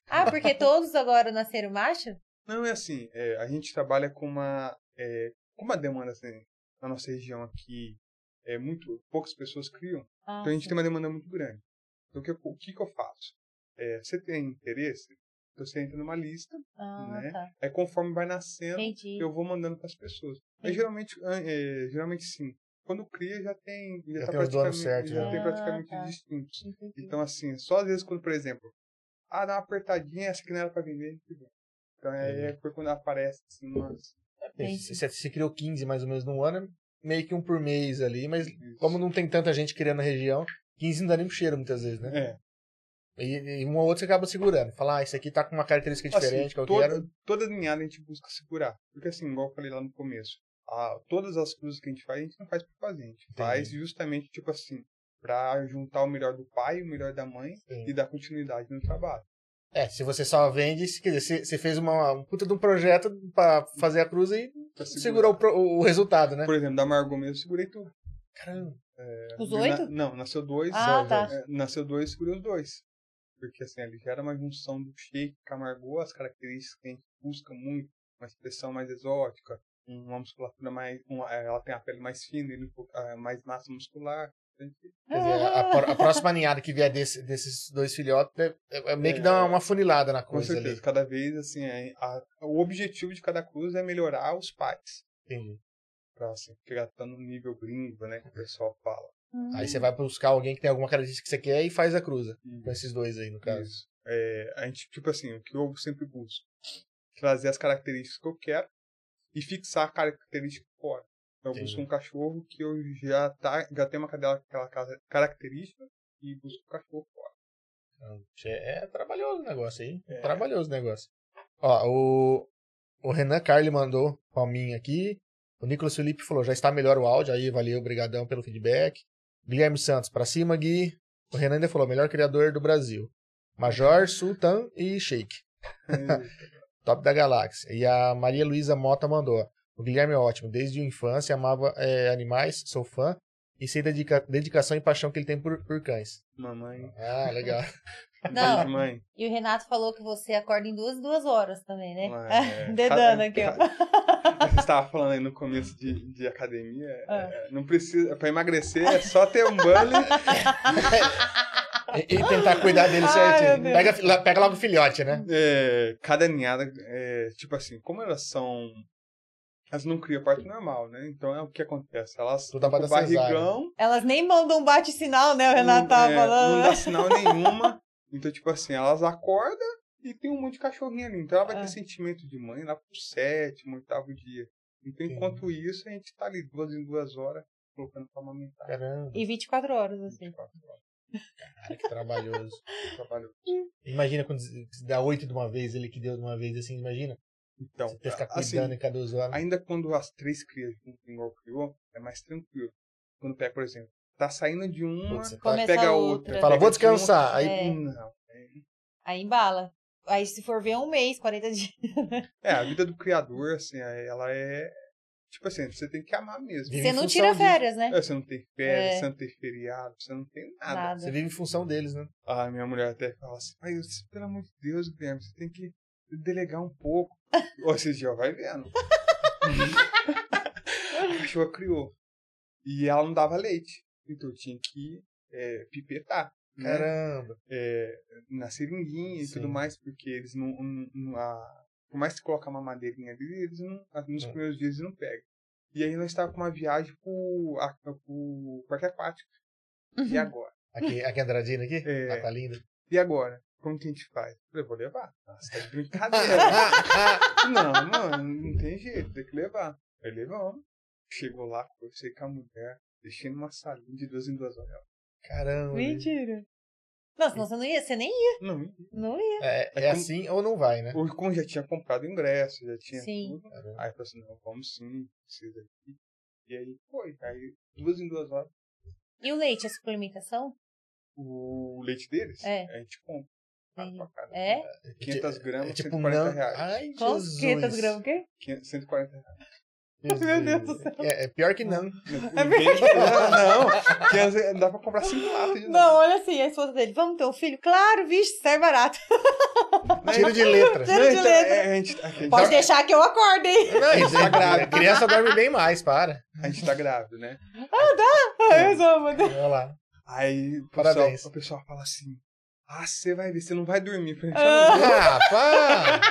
Ah, porque todos agora nasceram macho? Não, é assim, é, a gente trabalha com uma, é, com uma demanda assim, na nossa região aqui, é muito, poucas pessoas criam, Ah, então a gente sim. tem uma demanda muito grande. Então o que, eu- o que, que eu faço? É, você tem interesse, então você entra numa lista, Ah, né? tá. aí conforme vai nascendo, Entendi. eu vou mandando para as pessoas. Entendi. geralmente, é, geralmente sim, quando cria já tem. Já, Já tá tem os donos certos, já já. tem Ah, praticamente tá. distintos. Então, assim, só às vezes quando, por exemplo, ah, dá uma apertadinha, essa aqui não era pra vender, a gente vê. Então aí é foi quando aparece assim, umas. Se você se criou 15 mais ou menos num ano, é meio que um por mês ali, mas como não tem tanta gente criando na região, 15 não dá nem pro cheiro muitas vezes, né? É. E, e um ou outro você acaba segurando. Falar, ah, esse aqui tá com uma característica diferente, Assim, que eu toda, quero. toda linhada a gente busca segurar. Porque assim, igual eu falei lá no começo, a- todas as cruzes que a gente faz, a gente não faz por fazer. A gente faz justamente, tipo assim, pra juntar o melhor do pai o melhor da mãe Sim. e dar continuidade no trabalho. É, se você só vende, quer dizer, você, você fez uma, um puta de um projeto pra fazer a cruz e Pra segurar. segurou o, pro- o resultado, né? Por exemplo, da Margot mesmo, eu segurei tudo. Caramba. Os Na- oito? não, nasceu dois. Ah, só, tá. é, nasceu dois, segurei os dois. Porque assim, ali já era uma junção do shake com a Margot, as características que a gente busca muito, uma expressão mais exótica, uma musculatura mais. uma- é, ela tem a pele mais fina, ele, ah, mais massa muscular. Quer dizer, a, a- próxima ninhada que vier desse- desses dois filhotes é, é- é meio que É, dá uma, uma funilada na Com coisa certeza, ali. cada vez, assim, é, a- o objetivo de cada cruz é melhorar os pais. Entendi. Pra assim, chegar tá no nível gringo, né, que o pessoal fala. Aí você vai buscar alguém que tem alguma característica que você quer e faz a cruza. Com esses dois aí, no caso. Isso. É, a gente, tipo assim, o que eu sempre busco? Trazer as características que eu quero e fixar a característica fora. Eu Entendi. busco um cachorro que eu já, tá, já tenho uma cadela, aquela casa- característica e busco o cachorro fora. É, é trabalhoso o negócio aí. É. Trabalhoso o negócio. Ó, o, o Renan Carli mandou palminha aqui. O Nicolas Felipe falou, já está melhor o áudio. Aí, valeu, obrigadão pelo feedback. Guilherme Santos, pra cima, Gui. O Renan ainda falou, melhor criador do Brasil. Major, Sultan e Sheik. Top da galáxia. E a Maria Luísa Mota mandou. O Guilherme é ótimo. Desde a infância amava é, animais, sou fã. E sei da dedica- dedicação e paixão que ele tem por, por cães. Mamãe. Ah, legal. Não. Mãe. E o Renato falou que você acorda em duas, duas horas também, né? É, Dedando aqui, ó. Você estava falando aí no começo de, de academia. Ah. é, não precisa. Pra emagrecer é só ter um bully. E, e tentar cuidar dele certinho. Pega, pega logo o filhote, né? É, cada ninhada, é, tipo assim, como elas são. Elas não criam parte normal, né? Então é o que acontece. Elas estão com barrigão. Elas nem mandam um bate-sinal, né? O Renato tava é, falando. não dá sinal nenhuma. Então, tipo assim, elas acordam e tem um monte de cachorrinho ali. Então ela vai Ah. ter sentimento de mãe lá pro sétimo, oitavo dia. Então, enquanto isso, a gente tá ali duas em duas horas colocando pra amamentar. Caramba, E 24 horas, assim. 24 horas cara, que trabalhoso. de trabalho. Imagina quando dá oito de uma vez, ele que deu de uma vez, assim, imagina. Então, Você ficar assim, cuidando em cada usuário. ainda quando as três crias igual criou, é mais tranquilo. Quando pega, por exemplo, tá saindo de uma, Putz, você tá- Começa pega outra. outra. Fala, pega vou de descansar. Aí, É. Não. Aí embala. Aí se for ver um mês, 40 dias. É, a vida do criador, assim, ela é. Tipo assim, você tem que amar mesmo. Vive Você não tira férias, né? É, você não tem férias, É. você não tem feriado, você não tem nada. Nada. você vive em função deles, né? A minha mulher até fala assim, pelo amor de Deus, Guilherme, você tem que delegar um pouco. Ou você já vai vendo. a cachorra criou. E ela não dava leite. Então eu tinha que é, pipetar. né? Caramba. É, na seringuinha e Sim. tudo mais, porque eles não. não- não- a- por mais que colocar uma madeirinha ali, eles não. Nos Hum. primeiros dias eles não pegam. E aí nós estávamos com uma viagem pro, a, pro parque aquático. E agora? Aqui, aqui Andradina aqui? É. Ah, tá lindo. E agora? Como que a gente faz? Eu falei, vou levar. Nossa, tá de brincadeira. não, mano, não tem jeito, tem que levar. Aí levamos. Chegou lá, conversei com a mulher, deixei numa salinha de duas em duas horas. Caramba. Mentira. Não, senão você não ia, você nem ia. Não, Não ia. É, É é assim ou não vai, né? o como já tinha comprado ingresso, já tinha Sim. tudo. Aí eu falei assim, não, vamos sim, precisa aqui. E aí foi. Aí duas em duas horas, E o leite, a suplementação? o leite deles, É. a gente compra. Ah, cada- É? 500 gramas, É tipo 140 não. reais. Ai, Quantos? Jesus. 500 gramas o quê? 500, 140 reais. Jesus. Meu Deus do céu. É, é pior que não. Não, não, 500, dá pra comprar 5 latas de Não, olha assim, a esposa dele, vamos ter um filho? Claro, vixe, sai barato. Tiro de letra. Tiro Não, de então, letra. é, a, gente, a, gente Pode tá, deixar que eu acorde, hein? Não, isso é Tá grávida. A criança dorme bem mais, para. a gente tá grávido, né? Ai, eu sou, meu Deus. Olha lá. Aí o pessoal, Parabéns. o pessoal fala assim: Ah, você vai ver, você não vai dormir. Eu já não ah,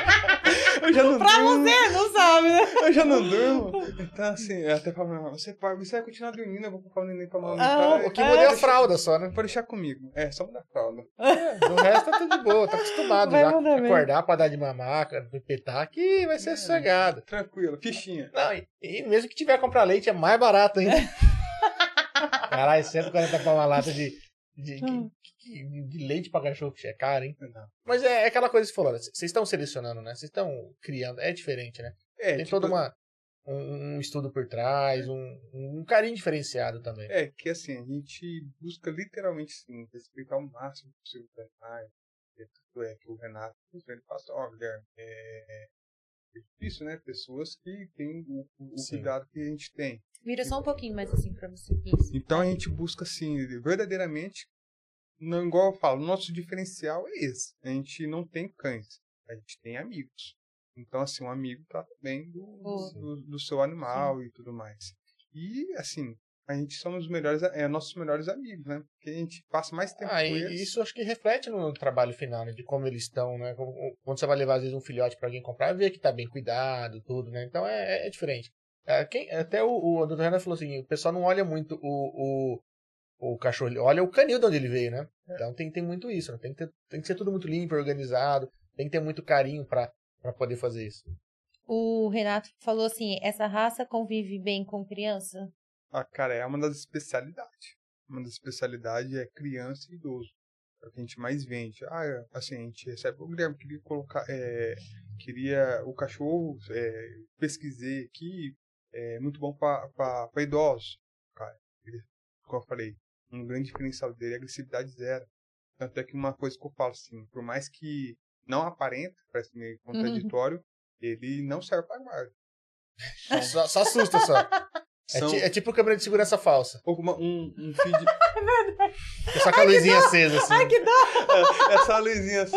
Eu já não pra durmo. você, não sabe, né? Eu já não durmo. Então, assim, eu até falo, você, você vai continuar dormindo, eu vou colocar o neném pra mamar. Ah, o que muda é a fralda só, né? Pode deixar comigo. É, só mudar a fralda. É, o resto tá tudo de boa, tá acostumado vai já. Acordar pra dar de mamar, petar, que vai ser é, sossegado. Tranquilo, fichinha. Não, e, e, mesmo que tiver que comprar leite, é mais barato ainda. Caralho, 140 pra uma lata de, de, hum. de, de leite pra cachorro, que é caro, hein? Não. Mas é, é, aquela coisa que você falou, vocês estão selecionando, né? Vocês estão criando, é diferente, né? É, Tem tipo... toda uma um, um, estudo por trás, um, um, carinho diferenciado também. É, que assim, a gente busca literalmente sim, respeitar o máximo possível do animais. Tanto é que o Renato, ele fala, ó, Guilherme, é, é difícil, né? Pessoas que têm o, o cuidado que a gente tem. Vira só um pouquinho mais assim pra você. Isso. Então a gente busca, assim, verdadeiramente, não igual eu falo, nosso diferencial é esse. A gente não tem cães, a gente tem amigos. Então, assim, um amigo trata bem do, do, do, seu animal Sim. e tudo mais. E, assim, a gente somos os melhores, é, nossos melhores amigos, né? Porque a gente passa mais tempo ah, com eles. Isso acho que reflete no trabalho final, né? De como eles estão, né? Quando você vai levar, às vezes, um filhote para alguém comprar, vê que tá bem cuidado, tudo, né? Então é, é diferente. É, quem, até o, o Dr. Renan falou assim, o pessoal não olha muito o, o, o cachorro, olha o canil de onde ele veio, né? É. Então tem, tem muito isso, né? tem, que ter, tem que ser tudo muito limpo, organizado, tem que ter muito carinho para para poder fazer isso. O Renato falou assim: essa raça convive bem com criança? Ah, cara, é uma das especialidades. Uma das especialidades é criança e idoso. É o que a gente mais vende. Ah, é, assim, a gente recebe. O Guilherme queria colocar. É, queria o cachorro, é, pesquisei aqui, é muito bom para idosos. Cara, ele, como eu falei, um grande diferencial dele é a agressividade zero. Tanto é que uma coisa que eu falo assim, por mais que não aparenta, parece meio uhum. contraditório, uhum. ele não serve para guarda. só, só assusta só. É, São... é, tipo câmera de segurança falsa. Uma, um, um feed. é só com a luzinha acesa, assim. Ai, que dó! É, essa luzinha assim.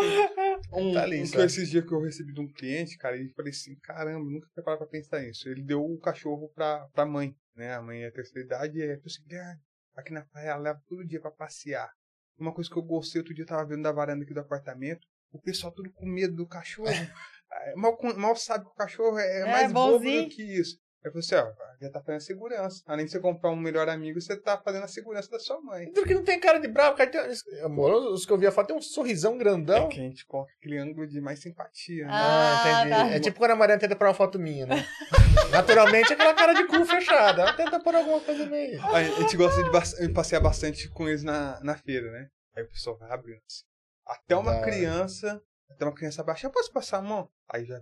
Um, tá ali, um que esses dias que eu recebi de um cliente, cara, ele falei assim: caramba, nunca tinha parado pra pensar nisso. Ele deu o cachorro pra, pra mãe, né? A mãe é terceira idade, e aí eu falei assim: ah, aqui na praia ela leva todo dia pra passear. Uma coisa que eu gostei, outro dia eu tava vendo da varanda aqui do apartamento o pessoal tudo com medo do cachorro. Mal, mal sabe que o cachorro é, é mais bonzinho. bobo do que isso. Aí você, ó, já tá fazendo a segurança. Além de você comprar um melhor amigo, você tá fazendo a segurança da sua mãe. Tudo que não tem cara de bravo, cara. Tem, amor, os que eu vi a foto tem um sorrisão grandão. É que a gente coloca aquele ângulo de mais simpatia, né? Ah, ah entendi. Tá. É tipo quando a Mariana tenta pôr uma foto minha, né? Naturalmente, aquela cara de cu fechada. Ela tenta pôr alguma coisa meio. A gente gosta de passear bastante com eles na, na feira, né? Aí o pessoal vai abrindo assim. Até uma da... criança, até uma criança baixa, eu posso passar a mão? Aí já.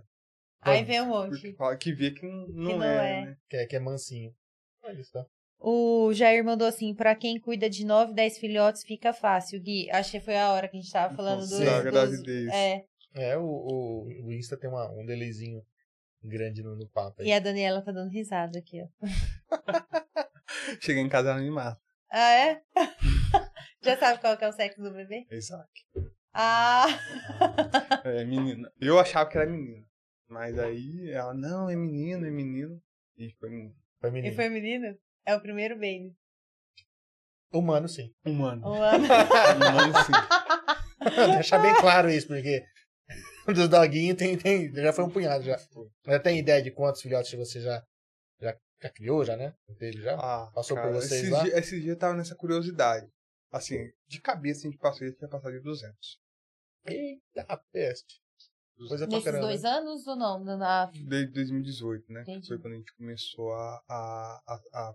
Aí vem um monte. Que vê que não, não, que não é, é, né? Que é, que é mansinho. Olha isso, tá? O Jair mandou assim, pra quem cuida de 9, 10 filhotes fica fácil, Gui. Acho que foi a hora que a gente tava falando dos... Da gravidez. É, é o, o, o Insta tem uma, um delayzinho grande no, no papo. Aí. E a Daniela tá dando risada aqui, ó. Cheguei em casa ela me mata. Ah, é? Já sabe qual que é o sexo do bebê? Isaac. Ah! É menina. Eu achava que era menina. Mas aí ela, não, é menino, é menino. E foi menino. Foi menino. E foi menino? É o primeiro baby. Humano, sim. Humano. Humano, Humano sim. Deixar bem claro isso, porque dos doguinhos tem, tem, já foi um punhado já. Já tem ideia de quantos filhotes você já, já, já criou, já, né? Teve já? Ah, Passou cara, por vocês esse lá? Dia, esse dia eu tava nessa curiosidade. Assim, de cabeça a gente passou, a gente tinha passado de 200. Eita peste. Coisa Nesses dois anos ou não? Na... Desde 2018, né? Entendi. Foi quando a gente começou a. a, a, a...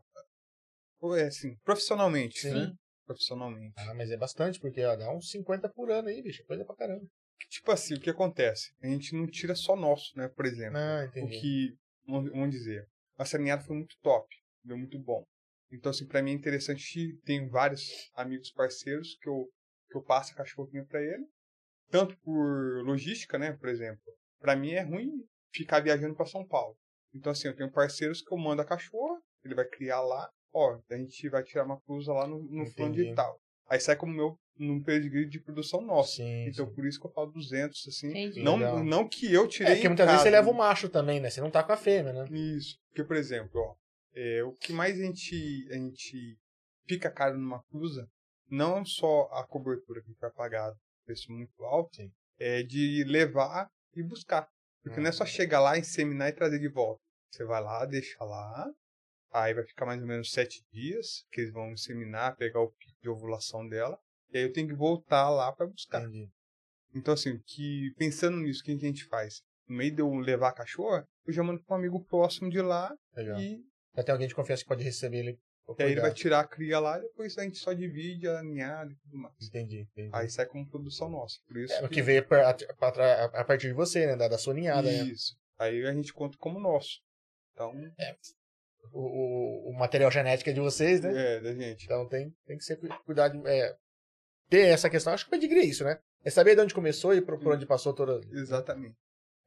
É assim, profissionalmente, Sim. né? Profissionalmente. Ah, mas é bastante, porque ó, dá uns 50 por ano aí, bicho. Coisa pra caramba. Tipo assim, o que acontece? A gente não tira só nosso, né? Por exemplo. Ah, entendi. O que, vamos dizer, a salinhada foi muito top, deu muito bom. Então, assim, pra mim é interessante. Tem vários amigos parceiros que eu, que eu passo a cachorrinha pra ele tanto por logística, né, por exemplo. Para mim é ruim ficar viajando para São Paulo. Então assim, eu tenho parceiros que eu mando a cachorra, ele vai criar lá, ó, a gente vai tirar uma cruza lá no, no plano de tal. Aí sai como meu num pedigree de produção nosso. Sim, então sim. por isso que eu falo 200 assim. Entendi. Não não que eu tirei É, porque muitas casa, vezes você leva o macho também, né? Você não tá com a fêmea, né? Isso. Porque por exemplo, ó, é, o que mais a gente a gente fica caro numa cruza não só a cobertura que foi apagada, preço muito alto, Sim. é de levar e buscar. Porque não é só uhum. chegar lá, inseminar e trazer de volta. Você vai lá, deixa lá, aí vai ficar mais ou menos sete dias, que eles vão inseminar, pegar o pico de ovulação dela, e aí eu tenho que voltar lá para buscar. Entendi. Então, assim, que pensando nisso, o que a gente faz? No meio de eu levar a cachorra, eu já mando para um amigo próximo de lá Legal. e. Já tem alguém de confiança que pode receber ele. E aí ele vai tirar a cria lá e depois a gente só divide a ninhada e tudo mais. Entendi, entendi. Aí sai como produção nossa. Por isso é, que... que veio a, a, a, partir de você, né? Da, da sua ninhada, isso. né? Isso. Aí a gente conta como nosso. Então. É, o, o, material genético é de vocês, né? É, da gente. Então tem, tem que ser cuidado. É, ter essa questão. Acho que o pedigree é isso, né? É saber de onde começou e por, por onde passou toda. Exatamente.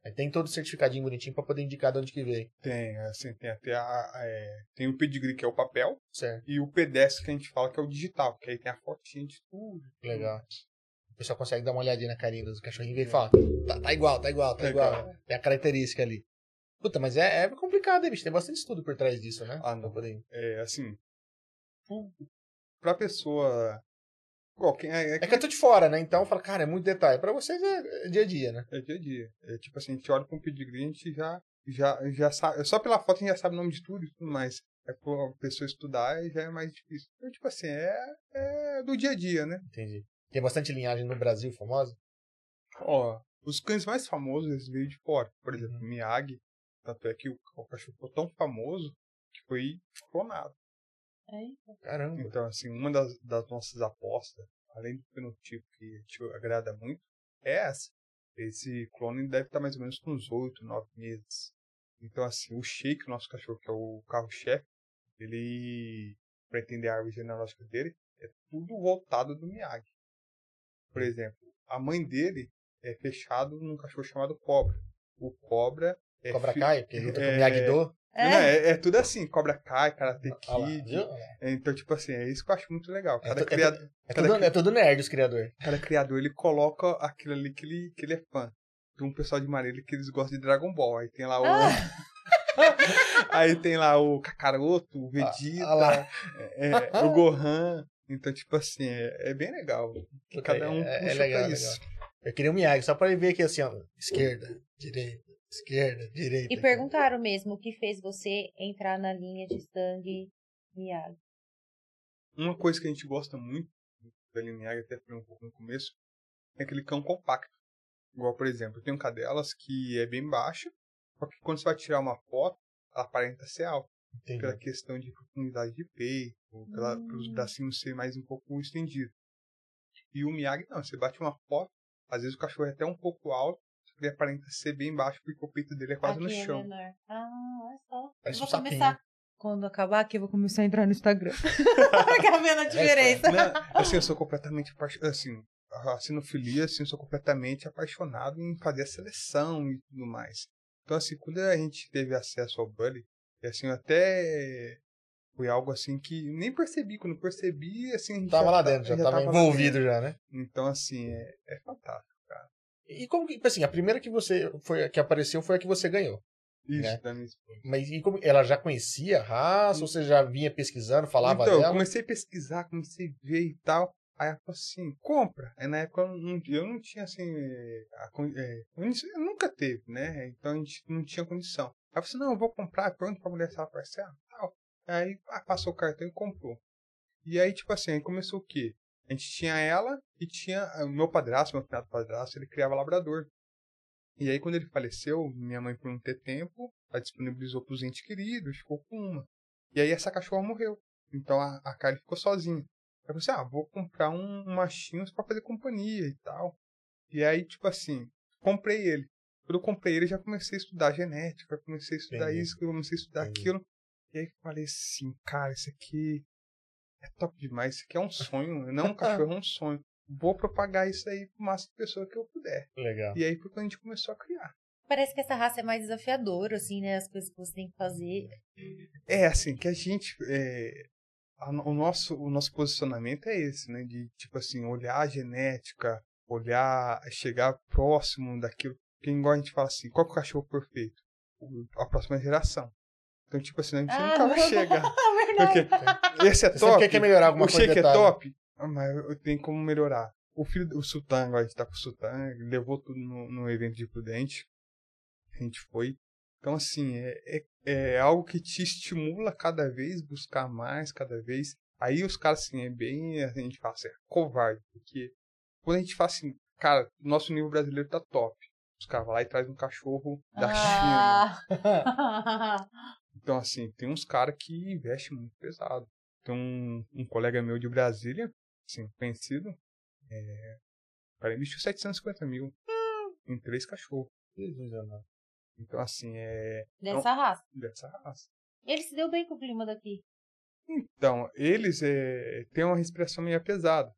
Aí tem todo o certificadinho bonitinho para poder indicar de onde que veio. Tem, assim, tem até a, é, tem o pedigree que é o papel. Certo. E o pedestre que a gente fala que é o digital, que aí tem a fotinha de tudo. Legal. O pessoal consegue dar uma olhadinha na carinha dos cachorrinhos e e fala, tá, tá, igual, tá igual, tá igual. Tem a característica ali. Puta, mas é, é complicado, hein, bicho? Tem bastante estudo por trás disso, né? Ah, não. Poder... É, assim, pra pessoa Qualquer, é, é, que... é que eu tô de fora, né? Então fala, cara, é muito detalhe. Pra vocês é, é dia a dia, né? É dia a dia. É tipo assim, a gente olha pra um pedigree, a gente já, já, já sabe. Só pela foto a gente já sabe o nome de tudo e tudo mais. É pra pessoa estudar e já é mais difícil. Então, tipo assim, é, é do dia a dia, né? Entendi. Tem bastante linhagem no Brasil famosa? Ó, os cães mais famosos eles veio de fora. Por exemplo, uhum. Miyagi. Tanto é que o, o cachorro ficou tão famoso que foi clonado. Caramba. Então, assim, uma das, das nossas apostas, além do fenotipo que te agrada muito, é essa. Esse clone deve estar mais ou menos com uns 8, 9 meses. Então, assim, o Shake, o nosso cachorro, que é o carro-chefe, ele, para entender a árvore genealógica dele, é tudo voltado do Miyagi. Por exemplo, a mãe dele é fechado num cachorro chamado Cobra. O Cobra é. Cobra fi... Kai, que luta é... com o Miyagi-Do. É. Não, é, é, tudo assim, Cobra Kai, Karate Kid. É, então, tipo assim, é isso que eu acho muito legal. É cada é, criador, é, cada, tudo, é tudo nerd os criadores. Cada criador, ele coloca aquilo ali que ele, que ele é fã. Tem um pessoal de Marília que eles gostam de Dragon Ball. Aí tem lá o... Ah. aí tem lá o Kakaroto, o Vegeta, ah, é, o Gohan. Então, tipo assim, é, é bem legal. Cada um é, é legal, isso. Legal. Eu queria um Miyagi, só pra ver aqui assim, ó. Esquerda, direita, Esquerda, direita. E perguntaram mesmo o que fez você entrar na linha de Stang Miyagi. Uma coisa que a gente gosta muito da linha Miyagi, até falei um pouco no começo, é aquele cão compacto. Igual, por exemplo, eu tenho cadelas que é bem baixa, só que quando você vai tirar uma foto, ela aparenta ser alta. Entendi. Pela questão de profundidade de peito, pela, hum. pelos bracinhos ser mais um pouco estendido. E o Miyagi não, você bate uma foto, às vezes o cachorro é até um pouco alto, ele aparenta ser bem baixo, porque o peito dele é quase aqui no é chão. Menor. Ah, olha só. Parece eu vou um começar. Quando acabar aqui, eu vou começar a entrar no Instagram. Ficar vendo a é, diferença. Não, assim, eu sou completamente assim, a sinofilia, assim, eu sou completamente apaixonado em fazer a seleção e tudo mais. Então, assim, quando a gente teve acesso ao Bully, assim, até foi algo assim que nem percebi. Quando percebi, assim, a gente tava lá dentro, já, já tava, tava envolvido já, né? Então, assim, é, é fantástico. E como que, tipo assim, a primeira que você foi que apareceu foi a que você ganhou. Isso, né? da minha esposa. Mas e como, ela já conhecia a raça? Ou você já vinha pesquisando, falava então, dela? eu comecei a pesquisar, comecei a ver e tal. Aí ela falou assim, compra. Aí na época eu não, eu não tinha assim. A, é, eu nunca teve, né? Então a gente não tinha condição. Aí eu falei assim, não, eu vou comprar, pronto pra mulher essa parcela tal. Aí ah, passou o cartão e comprou. E aí, tipo assim, aí começou o quê? A gente tinha ela e tinha o meu padrasto, meu cunhado padrasto, ele criava labrador. E aí, quando ele faleceu, minha mãe, por não ter tempo, ela disponibilizou para os entes queridos, ficou com uma. E aí, essa cachorra morreu. Então, a, a Kylie ficou sozinha. Eu falei assim, ah, vou comprar um, um machinho para fazer companhia e tal. E aí, tipo assim, comprei ele. Quando eu comprei ele, já comecei a estudar genética, comecei a estudar Entendi. isso, comecei a estudar Entendi. aquilo. E aí, falei assim, cara, isso aqui é top demais, isso aqui é um sonho, não um cachorro, é um sonho. Vou propagar isso aí pro máximo de pessoas que eu puder. Legal. E aí foi quando a gente começou a criar. Parece que essa raça é mais desafiadora, assim, né? As coisas que você tem que fazer. É, assim, que a gente. É, a, o, nosso, o nosso posicionamento é esse, né? De, tipo assim, olhar a genética, olhar, chegar próximo daquilo. Porque, igual a gente fala assim, qual é o cachorro perfeito? A próxima geração. Então, tipo assim, a gente ah, nunca vai chegar. Porque esse é top. Você quer melhorar alguma o coisa? O shake é top, ah, mas eu tenho como melhorar. o filho, o Sultan, agora a gente tá com o Sultan, levou tudo no, no evento de Prudente. A gente foi. Então, assim, é, é, é algo que te estimula cada vez buscar mais, cada vez. Aí os caras, assim, é bem, a gente fala assim, é covarde, porque quando a gente fala assim, cara, nosso nível brasileiro tá top. Os caras vão lá e trazem um cachorro da Ah. China. Então, assim, tem uns caras que investem muito pesado. Tem um, um colega meu de Brasília, assim, conhecido, é, o cara investiu 750 mil em três cachorros. Jesus amado. Então, assim, é Dessa raça. dessa raça. Ele se deu bem com o clima daqui. Então, eles é, têm uma respiração meio pesada.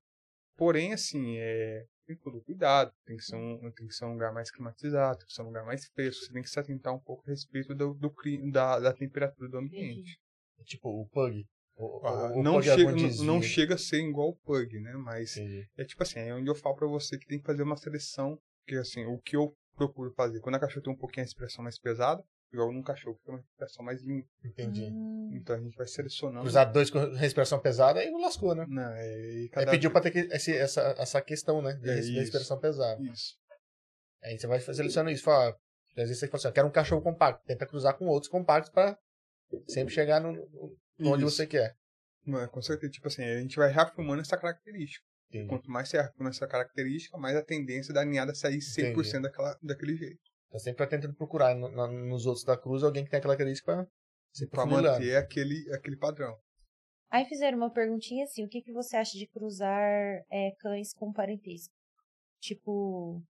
Porém, assim, é, tem todo cuidado. Tem que, ser um, tem que ser um lugar mais climatizado, tem que ser um lugar mais fresco. Você tem que se atentar um pouco a respeito do, do clima, da, da temperatura do ambiente. Tipo, o Pug. O, Ah, o, não, Pug é chega, não, não chega a ser igual o Pug, né? Mas Entendi. é tipo assim, é onde eu falo pra você que tem que fazer uma seleção. Que assim, o que eu procuro fazer? Quando a cachorro tem um pouquinho a expressão mais pesada, igual num cachorro que tem uma expressão mais limpa. Entendi. Hum. Então a gente vai selecionando. Cruzar dois com respiração pesada, aí não lascou, né? Não, é, e Aí cada... pediu pra ter que, esse, essa, essa questão, né? De É res- isso. da respiração pesada. Isso. Aí você vai selecionando isso. Fala, às vezes você fala assim, eu quero um cachorro compacto. Tenta cruzar com outros compactos pra sempre chegar no, no- onde você quer. Não, é, com certeza, tipo assim, a gente vai reafirmando essa característica. Entendi. Quanto mais você reafirma essa característica, mais a tendência da ninhada sair 100% daquela, daquele jeito. Tá sempre tentando procurar no- na- nos outros da cruz alguém que tem aquela característica pra se Pra manter aquele, aquele padrão. Aí fizeram uma perguntinha assim: o que, que você acha de cruzar é, cães com parentesco? Tipo,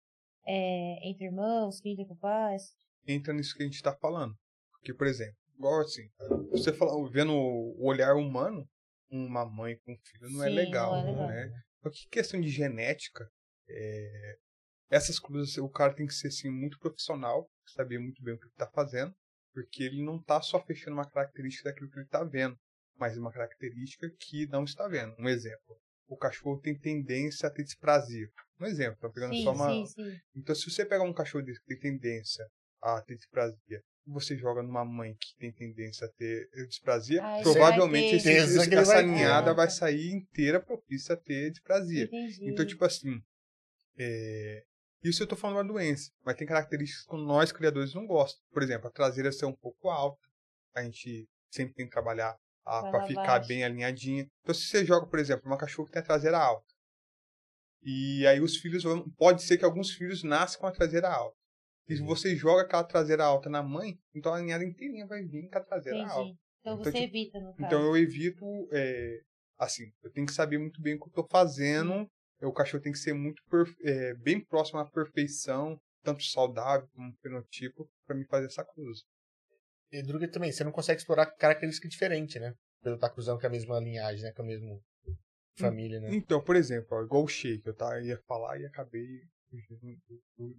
é, entre irmãos, filho com pais? entra nisso que a gente tá falando. Porque, por exemplo, igual assim, você fala, vendo o olhar humano, uma mãe com um filho não é Sim, legal, não é legal. né? Porque questão de genética, é, essas cruzes, o cara tem que ser assim, muito profissional, saber muito bem o que ele tá fazendo, porque ele não tá só fechando uma característica daquilo que ele tá vendo, mas uma característica que não está vendo. Um exemplo, o cachorro tem tendência a ter desprazer. Um exemplo, tá pegando Sim, só uma, sim, sim. então, se você pegar um cachorro desse que tem tendência a ter desprazer, e você joga numa mãe que tem tendência a ter desprazer, Ah, isso provavelmente vai ter. esse- ele essa ninhada Ah, vai sair inteira propícia a ter desprazer. Entendi. Então, tipo assim, é, isso eu tô falando uma doença, mas tem características que nós, criadores, não gostamos. Por exemplo, a traseira ser um pouco alta, a gente sempre tem que trabalhar para ficar baixo. bem alinhadinha. Então, se você joga, por exemplo, uma cachorra que tem a traseira alta, e aí os filhos vão. Pode ser que alguns filhos nasçam com a traseira alta. E se Uhum. você joga aquela traseira alta na mãe, então a ninhada inteirinha vai vir com a traseira alta. Entendi. Então Então, você tipo, evita, no caso. Então eu evito, é, assim, eu tenho que saber muito bem o que eu tô fazendo. O cachorro tem que ser muito é, bem próximo à perfeição, tanto saudável como fenotipo, para me fazer essa cruz. E Druga também, você não consegue explorar característica diferente, né? Pelo estar cruzando com a mesma linhagem, né? Com a mesma família, né? Então, por exemplo, ó, igual o shake, eu tá, ia falar e acabei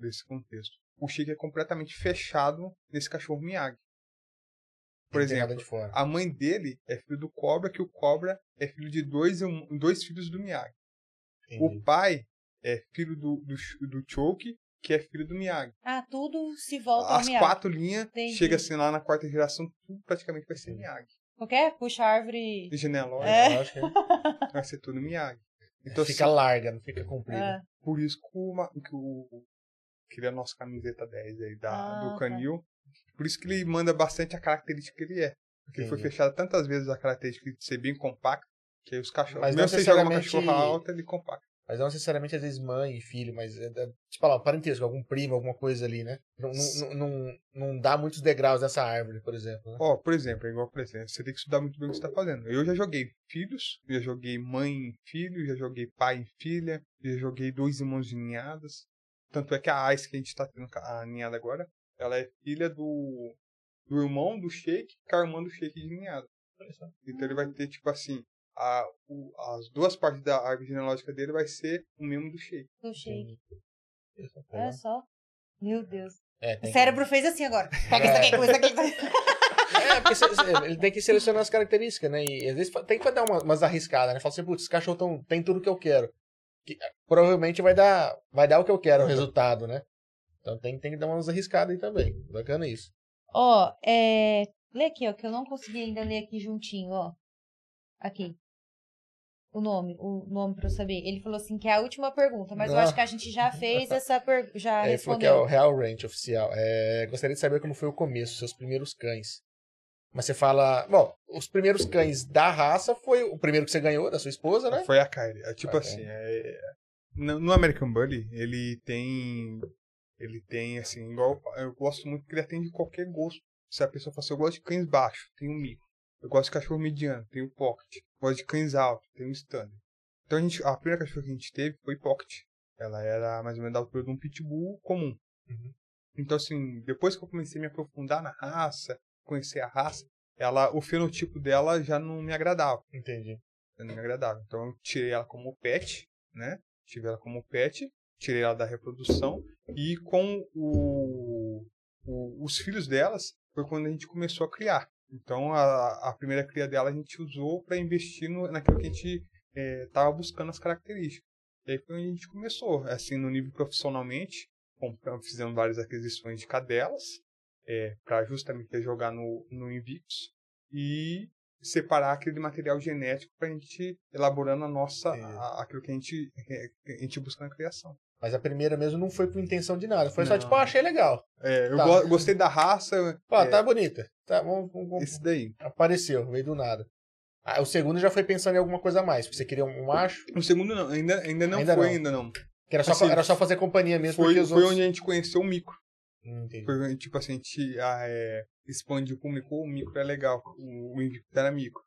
desse contexto. O shake é completamente fechado nesse cachorro Miyagi. Por tem exemplo, a mãe dele é filho do Cobra, que o Cobra é filho de dois, dois filhos do Miyagi. Entendi. O pai é filho do, do, do Choke, que é filho do Miyagi. Ah, tudo se volta ao As Miyagi. quatro linhas, Entendi. chega assim lá na quarta geração, tudo praticamente vai ser Entendi. Miyagi. Qualquer puxa a árvore. De genealógico, É. Que vai ser tudo Miyagi. Então, fica assim, larga, não fica comprida. Ah, por isso que o, que o que ele é a nossa camiseta 10 aí da, Ah, do tá. Canil. Por isso que ele manda bastante a característica que ele é. Porque ele foi Entendi. fechado tantas vezes a característica de ser bem compacto, que os cachorros. Mas não mesmo joga uma necessariamente- cachorra alta, ele compacta. Mas não necessariamente, às vezes, mãe e filho, mas é, é, tipo lá, parentesco, algum primo, alguma coisa ali, né? Não, não, não, dá muitos degraus nessa árvore, por exemplo. Né? Ó, por exemplo, é igual por exemplo, você tem que estudar muito bem o que você está fazendo. Eu já joguei filhos, já joguei mãe e filho, já joguei pai e filha, já joguei dois irmãos de ninhadas. Tanto é que a Ice que a gente tá tendo a ninhada agora, ela é filha do, do irmão do Sheik com a irmã do Sheik de ninhada. Então ele vai ter, tipo assim, a, o- as duas partes da árvore genealógica dele vai ser o mesmo do Sheik. do shake. Isso, Olha só. Meu Deus. É, O cérebro fez assim agora. Pega isso aqui, com isso aqui. Que... É, porque ele tem que selecionar as características, né? E às vezes tem que dar uma, umas arriscadas, né? Fala assim, putz, esse cachorro tão, tem tudo que eu quero. Que, eh, provavelmente vai dar, vai dar o que eu quero, o resultado, né? Então tem, tem que dar umas arriscadas aí também. Bacana isso. Ó, é. Lê aqui, ó, que eu não consegui ainda ler aqui juntinho, ó. Aqui. O nome, o nome pra eu saber. Ele falou assim que é a última pergunta, mas eu Ah. acho que a gente já fez essa pergunta, já É, ele falou que é respondeu. o Real Ranch oficial. É, gostaria de saber como foi o começo, seus primeiros cães. Mas você fala. Bom, os primeiros cães da raça foi o primeiro que você ganhou, da sua esposa, né? Foi a Kylie. É, tipo Ah, assim, é, no, no American Bully, ele tem. Ele tem, assim, igual. Eu gosto muito que ele atende qualquer gosto. Se a pessoa fala assim, eu gosto de cães baixos, tem um mico. Eu gosto de cachorro mediano, tem o pocket. Gosto de cães altos, tem o standard. Então a gente. A primeira cachorra que a gente teve foi pocket. Ela era mais ou menos da altura de um pitbull comum. Uhum. Então, assim, depois que eu comecei a me aprofundar na raça, conhecer a raça, ela, o fenotipo dela já não me agradava Entendi. não me agradava. Então eu tirei ela como pet, né? Tive ela como pet, tirei ela da reprodução e com o, o- os filhos delas foi quando a gente começou a criar. Então a, a primeira cria dela a gente usou para investir no, naquilo que a gente estava buscando as características. E aí foi onde a gente começou, assim no nível profissionalmente, compramos, fizemos várias aquisições de cadelas para justamente jogar no, no Invictus e separar aquele material genético para a gente elaborando a nossa Entendi. a- aquilo que a gente que a gente busca na criação. Mas a primeira mesmo não foi por intenção de nada. Foi só Não. tipo, ah, achei legal. É, eu Tá. go- gostei da raça. Ó, é, tá bonita. Tá, vamos, vamos- esse daí. Apareceu, veio do nada. Ah, o segundo já foi pensando em alguma coisa a mais. Porque você queria um macho, O segundo não, ainda ainda não Ainda foi não. ainda não. que era só, Assim, era só fazer companhia mesmo. Foi, foi outros... onde a gente conheceu o micro. Hum, entendi. Foi onde, tipo assim, a gente ah, é, expandiu pro micro, o micro é legal, o, o era micro.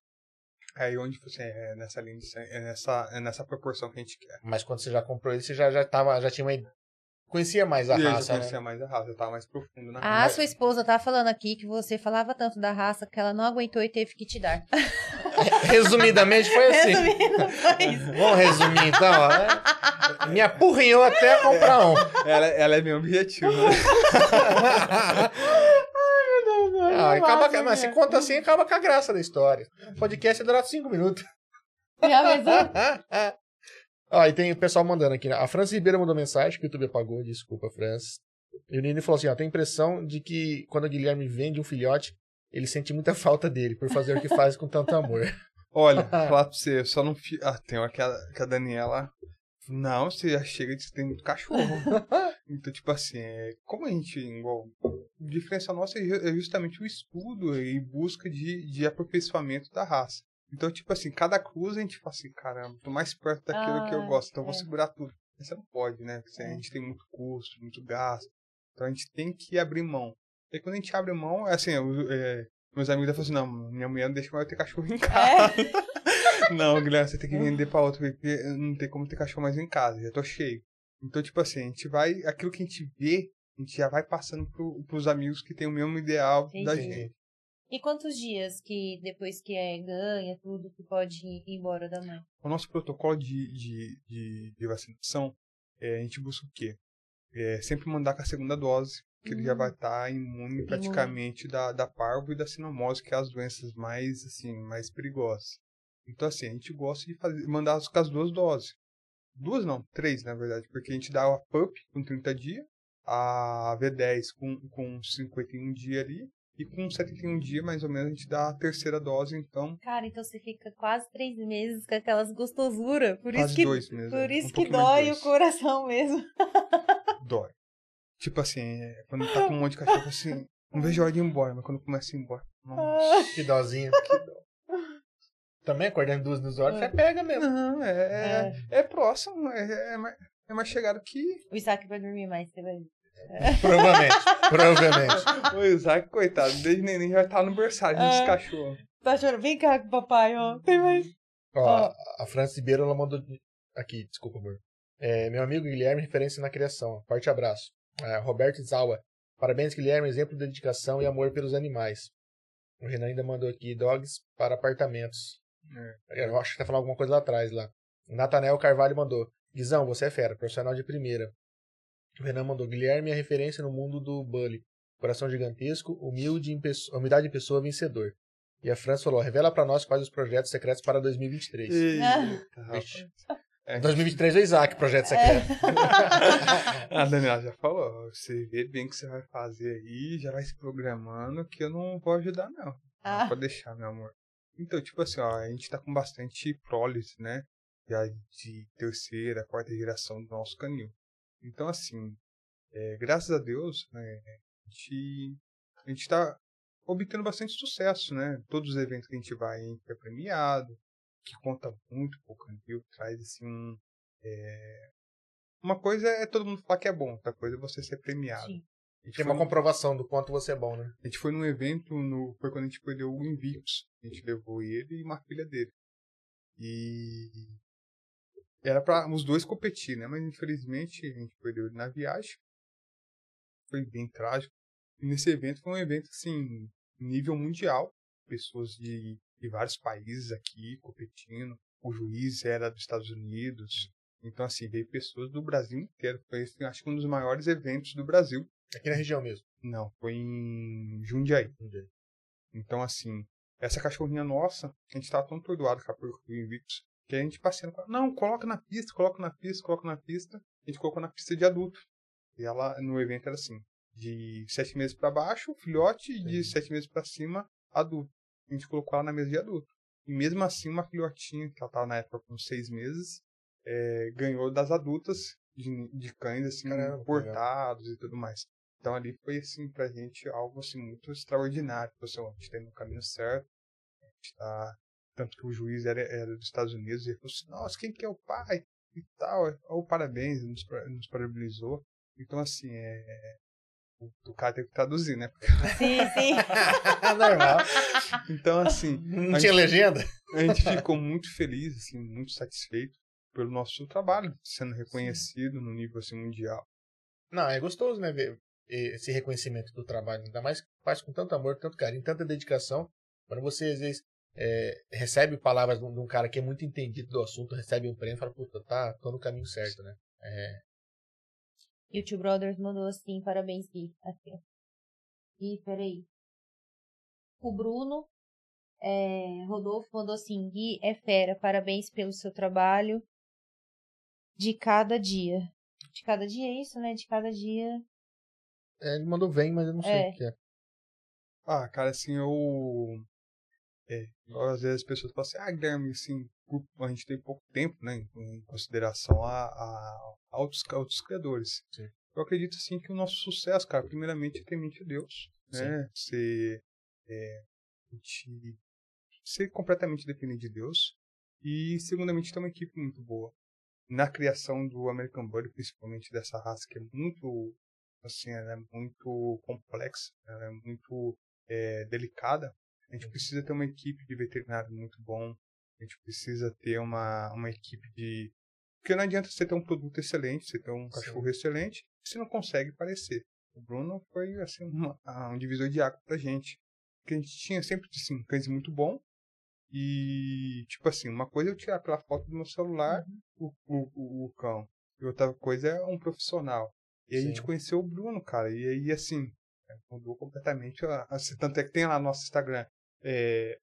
Aí onde você é nessa linha, é nessa é nessa proporção que a gente quer. Mas quando você já comprou ele, você já, já, tava, já tinha uma... Conhecia mais a e eu raça, já né? conhecia mais a raça, eu tava mais profundo na A raça. sua esposa tá falando aqui que você falava tanto da raça que ela não aguentou e teve que te dar. Resumidamente foi assim. Resumindo, foi isso. Vamos resumir então, ó, né? Me apurrinhou até comprar um. Ela, ela é bem objetiva. né? Ah, acaba, mas se conta assim, acaba com a graça da história. O podcast durar cinco minutos. Já avisou? Ó, e tem o pessoal mandando aqui. né? A França Ribeiro mandou mensagem que o YouTube apagou. Desculpa, França. E o Nini falou assim: ó, tem a impressão de que quando o Guilherme vende um filhote, ele sente muita falta dele por fazer o que faz com tanto amor. Olha, falar pra você, eu só não fi... Ah, tem uma que a, que a Daniela. Não, você já chega de tem muito cachorro. então, tipo assim, é, como a gente. Igual, a diferença nossa é é justamente o estudo e busca de, de aperfeiçoamento da raça. Então, tipo assim, cada cruz a gente fala assim, caramba, tô mais perto daquilo que eu Ah, gosto, então eu vou é. segurar tudo. Mas você não pode, né? Porque a É. gente tem muito custo, muito gasto. Então a gente tem que abrir mão. E quando a gente abre mão, é assim, eu- é, meus amigos falam assim, não, minha mulher não deixa mais eu ter cachorro em casa. É. Não, Guilherme, você tem que vender pra outro, porque não tem como ter cachorro mais em casa, já tô cheio. Então, tipo assim, a gente vai, aquilo que a gente vê, a gente já vai passando pro, pros amigos que tem o mesmo ideal da Entendi. gente. E quantos dias que depois que é ganha tudo que pode ir embora da mãe? O nosso protocolo de, de, de, de vacinação, é, a gente busca o quê? É sempre mandar com a segunda dose, que ele já Hum. vai estar imune praticamente da, da parvo e da sinomose, que é as doenças mais, assim, mais perigosas. Então, assim, a gente gosta de fazer, mandar com as duas doses. Duas não, três, na verdade, porque a gente dá a PUP com 30 dias, a V10 com, com 51 dias ali, e com 71 dias, mais ou menos, a gente dá a terceira dose, então, Cara, então você fica quase três meses com aquelas gostosuras. Por quase isso que, dois mesmo. por um isso que mais de dói o coração mesmo. dói. Tipo assim, é, quando tá com um monte de cachorro, assim, não vejo a hora de ir embora, mas quando começa a ir embora, nossa, Que dozinho. Também acordando duas nos olhos, você pega mesmo. não, é, é, é próximo, é, é, mais, é mais chegado que O Isaac vai dormir mais, você vai ver. Provavelmente. Provavelmente. o Isaac, coitado, desde neném já tá no berçário desse É. cachorro. Tá chorando? Vem cá com o papai, ó. Tem mais. Ó, a Francis Ribeiro, ela mandou. Aqui, desculpa, amor. É, meu amigo Guilherme, referência na criação. Forte abraço. É, Roberto Zawa. Parabéns, Guilherme, exemplo de dedicação e amor pelos animais. O Renan ainda mandou aqui dogs para apartamentos. Eu acho que tá falando alguma coisa lá atrás lá. O Nathanael Carvalho mandou. Guizão, você é fera, profissional de primeira. O Renan mandou. Guilherme é referência no mundo do bully. Coração gigantesco, humilde em pessoa, humildade em pessoa, vencedor. E a França falou: revela pra nós quais os projetos secretos para 2023. Eita. É. 2023 é o Isaac, projeto secreto. A Daniela já falou, você vê bem o que você vai fazer aí, já vai se programando, que eu não vou ajudar, não. Ah. Pode deixar, meu amor. Então, tipo assim, ó, a gente tá com bastante prólise, né? Já de terceira, quarta geração do nosso canil. Então, assim, é, graças a Deus, né, a gente, a gente tá obtendo bastante sucesso, né? Todos os eventos que a gente vai, a gente é premiado, que conta muito pro canil, traz, assim, um, é... uma coisa é todo mundo falar que é bom, outra coisa é você ser premiado. Sim. Tem uma comprovação do quanto você é bom, né? A gente foi num evento, no, foi quando a gente perdeu o Invictus. A gente levou ele e uma filha dele. E era para os dois competir, né? Mas infelizmente a gente perdeu ele na viagem. Foi bem trágico. E nesse evento foi um evento assim, nível mundial. Pessoas de, de vários países aqui competindo. O juiz era dos Estados Unidos. Então, assim, veio pessoas do Brasil inteiro. Foi, acho que um dos maiores eventos do Brasil. Aqui na região mesmo? Não, foi em Jundiaí. Jundiaí. Então, assim, essa cachorrinha nossa, a gente tava tão atordoado com a do Invictus, que a gente passeando com ela, não, coloca na pista, coloca na pista, coloca na pista. A gente colocou na pista de adulto. E ela, no evento, era assim, de sete meses para baixo, filhote, e de sete meses para cima, adulto. A gente colocou ela na mesa de adulto. E mesmo assim, uma filhotinha, que ela tava na época com seis meses, é, ganhou das adultas de, de cães, assim, Caramba, portados e tudo mais. Então ali foi, assim, pra gente algo, assim, muito extraordinário. Tipo assim, a gente tá no caminho certo, a gente tá... Tanto que o juiz era, era dos Estados Unidos, e ele falou assim, nossa, quem que é o pai? E tal, oh, parabéns, nos, nos parabenizou. Então, assim, é, o cara tem que traduzir, né? Sim, sim. Normal. Então, assim. Não tinha gente, legenda? A gente ficou muito feliz, assim, muito satisfeito pelo nosso trabalho, sendo reconhecido sim. no nível assim, mundial. Não, é gostoso, né, ver esse reconhecimento do trabalho, ainda mais que faz com tanto amor, tanto carinho, tanta dedicação. Quando você, às vezes, é, recebe palavras de um, cara que é muito entendido do assunto, recebe um prêmio e fala, puta, tá, tô no caminho certo, né? É, e o Tio Brothers mandou assim, parabéns, Gui. Aqui. Gui, peraí. O Bruno é, Rodolfo mandou assim, Gui é fera, parabéns pelo seu trabalho de cada dia. De cada dia é isso, né? De cada dia. É, ele mandou vem, mas eu não sei é. o que é. Ah, cara, assim, eu. É, às vezes as pessoas falam assim, ah, Guilherme, assim, a gente tem pouco tempo, né, em consideração a, a, a outros, a outros criadores. Sim. Eu acredito, assim, que o nosso sucesso, cara, primeiramente é temente a Deus, né, ser, é, gente, ser completamente dependente de Deus e, segundamente, ter uma equipe muito boa. Na criação do American Bully, principalmente dessa raça que é muito, assim, ela é muito complexa, ela é muito é, delicada, a gente precisa ter uma equipe de veterinário muito bom, a gente precisa ter uma, uma equipe de. Porque não adianta você ter um produto excelente, você ter um cachorro Sim. excelente, você não consegue parecer. O Bruno foi assim uma, um divisor de água pra gente. Porque a gente tinha sempre assim, cães muito bom. E, tipo assim, uma coisa é eu tirar pela foto do meu celular uhum. o, o, o, cão. E outra coisa é um profissional. E aí a gente conheceu o Bruno, cara. E aí, assim, mudou completamente. Assim, tanto é que tem lá no nosso Instagram. É,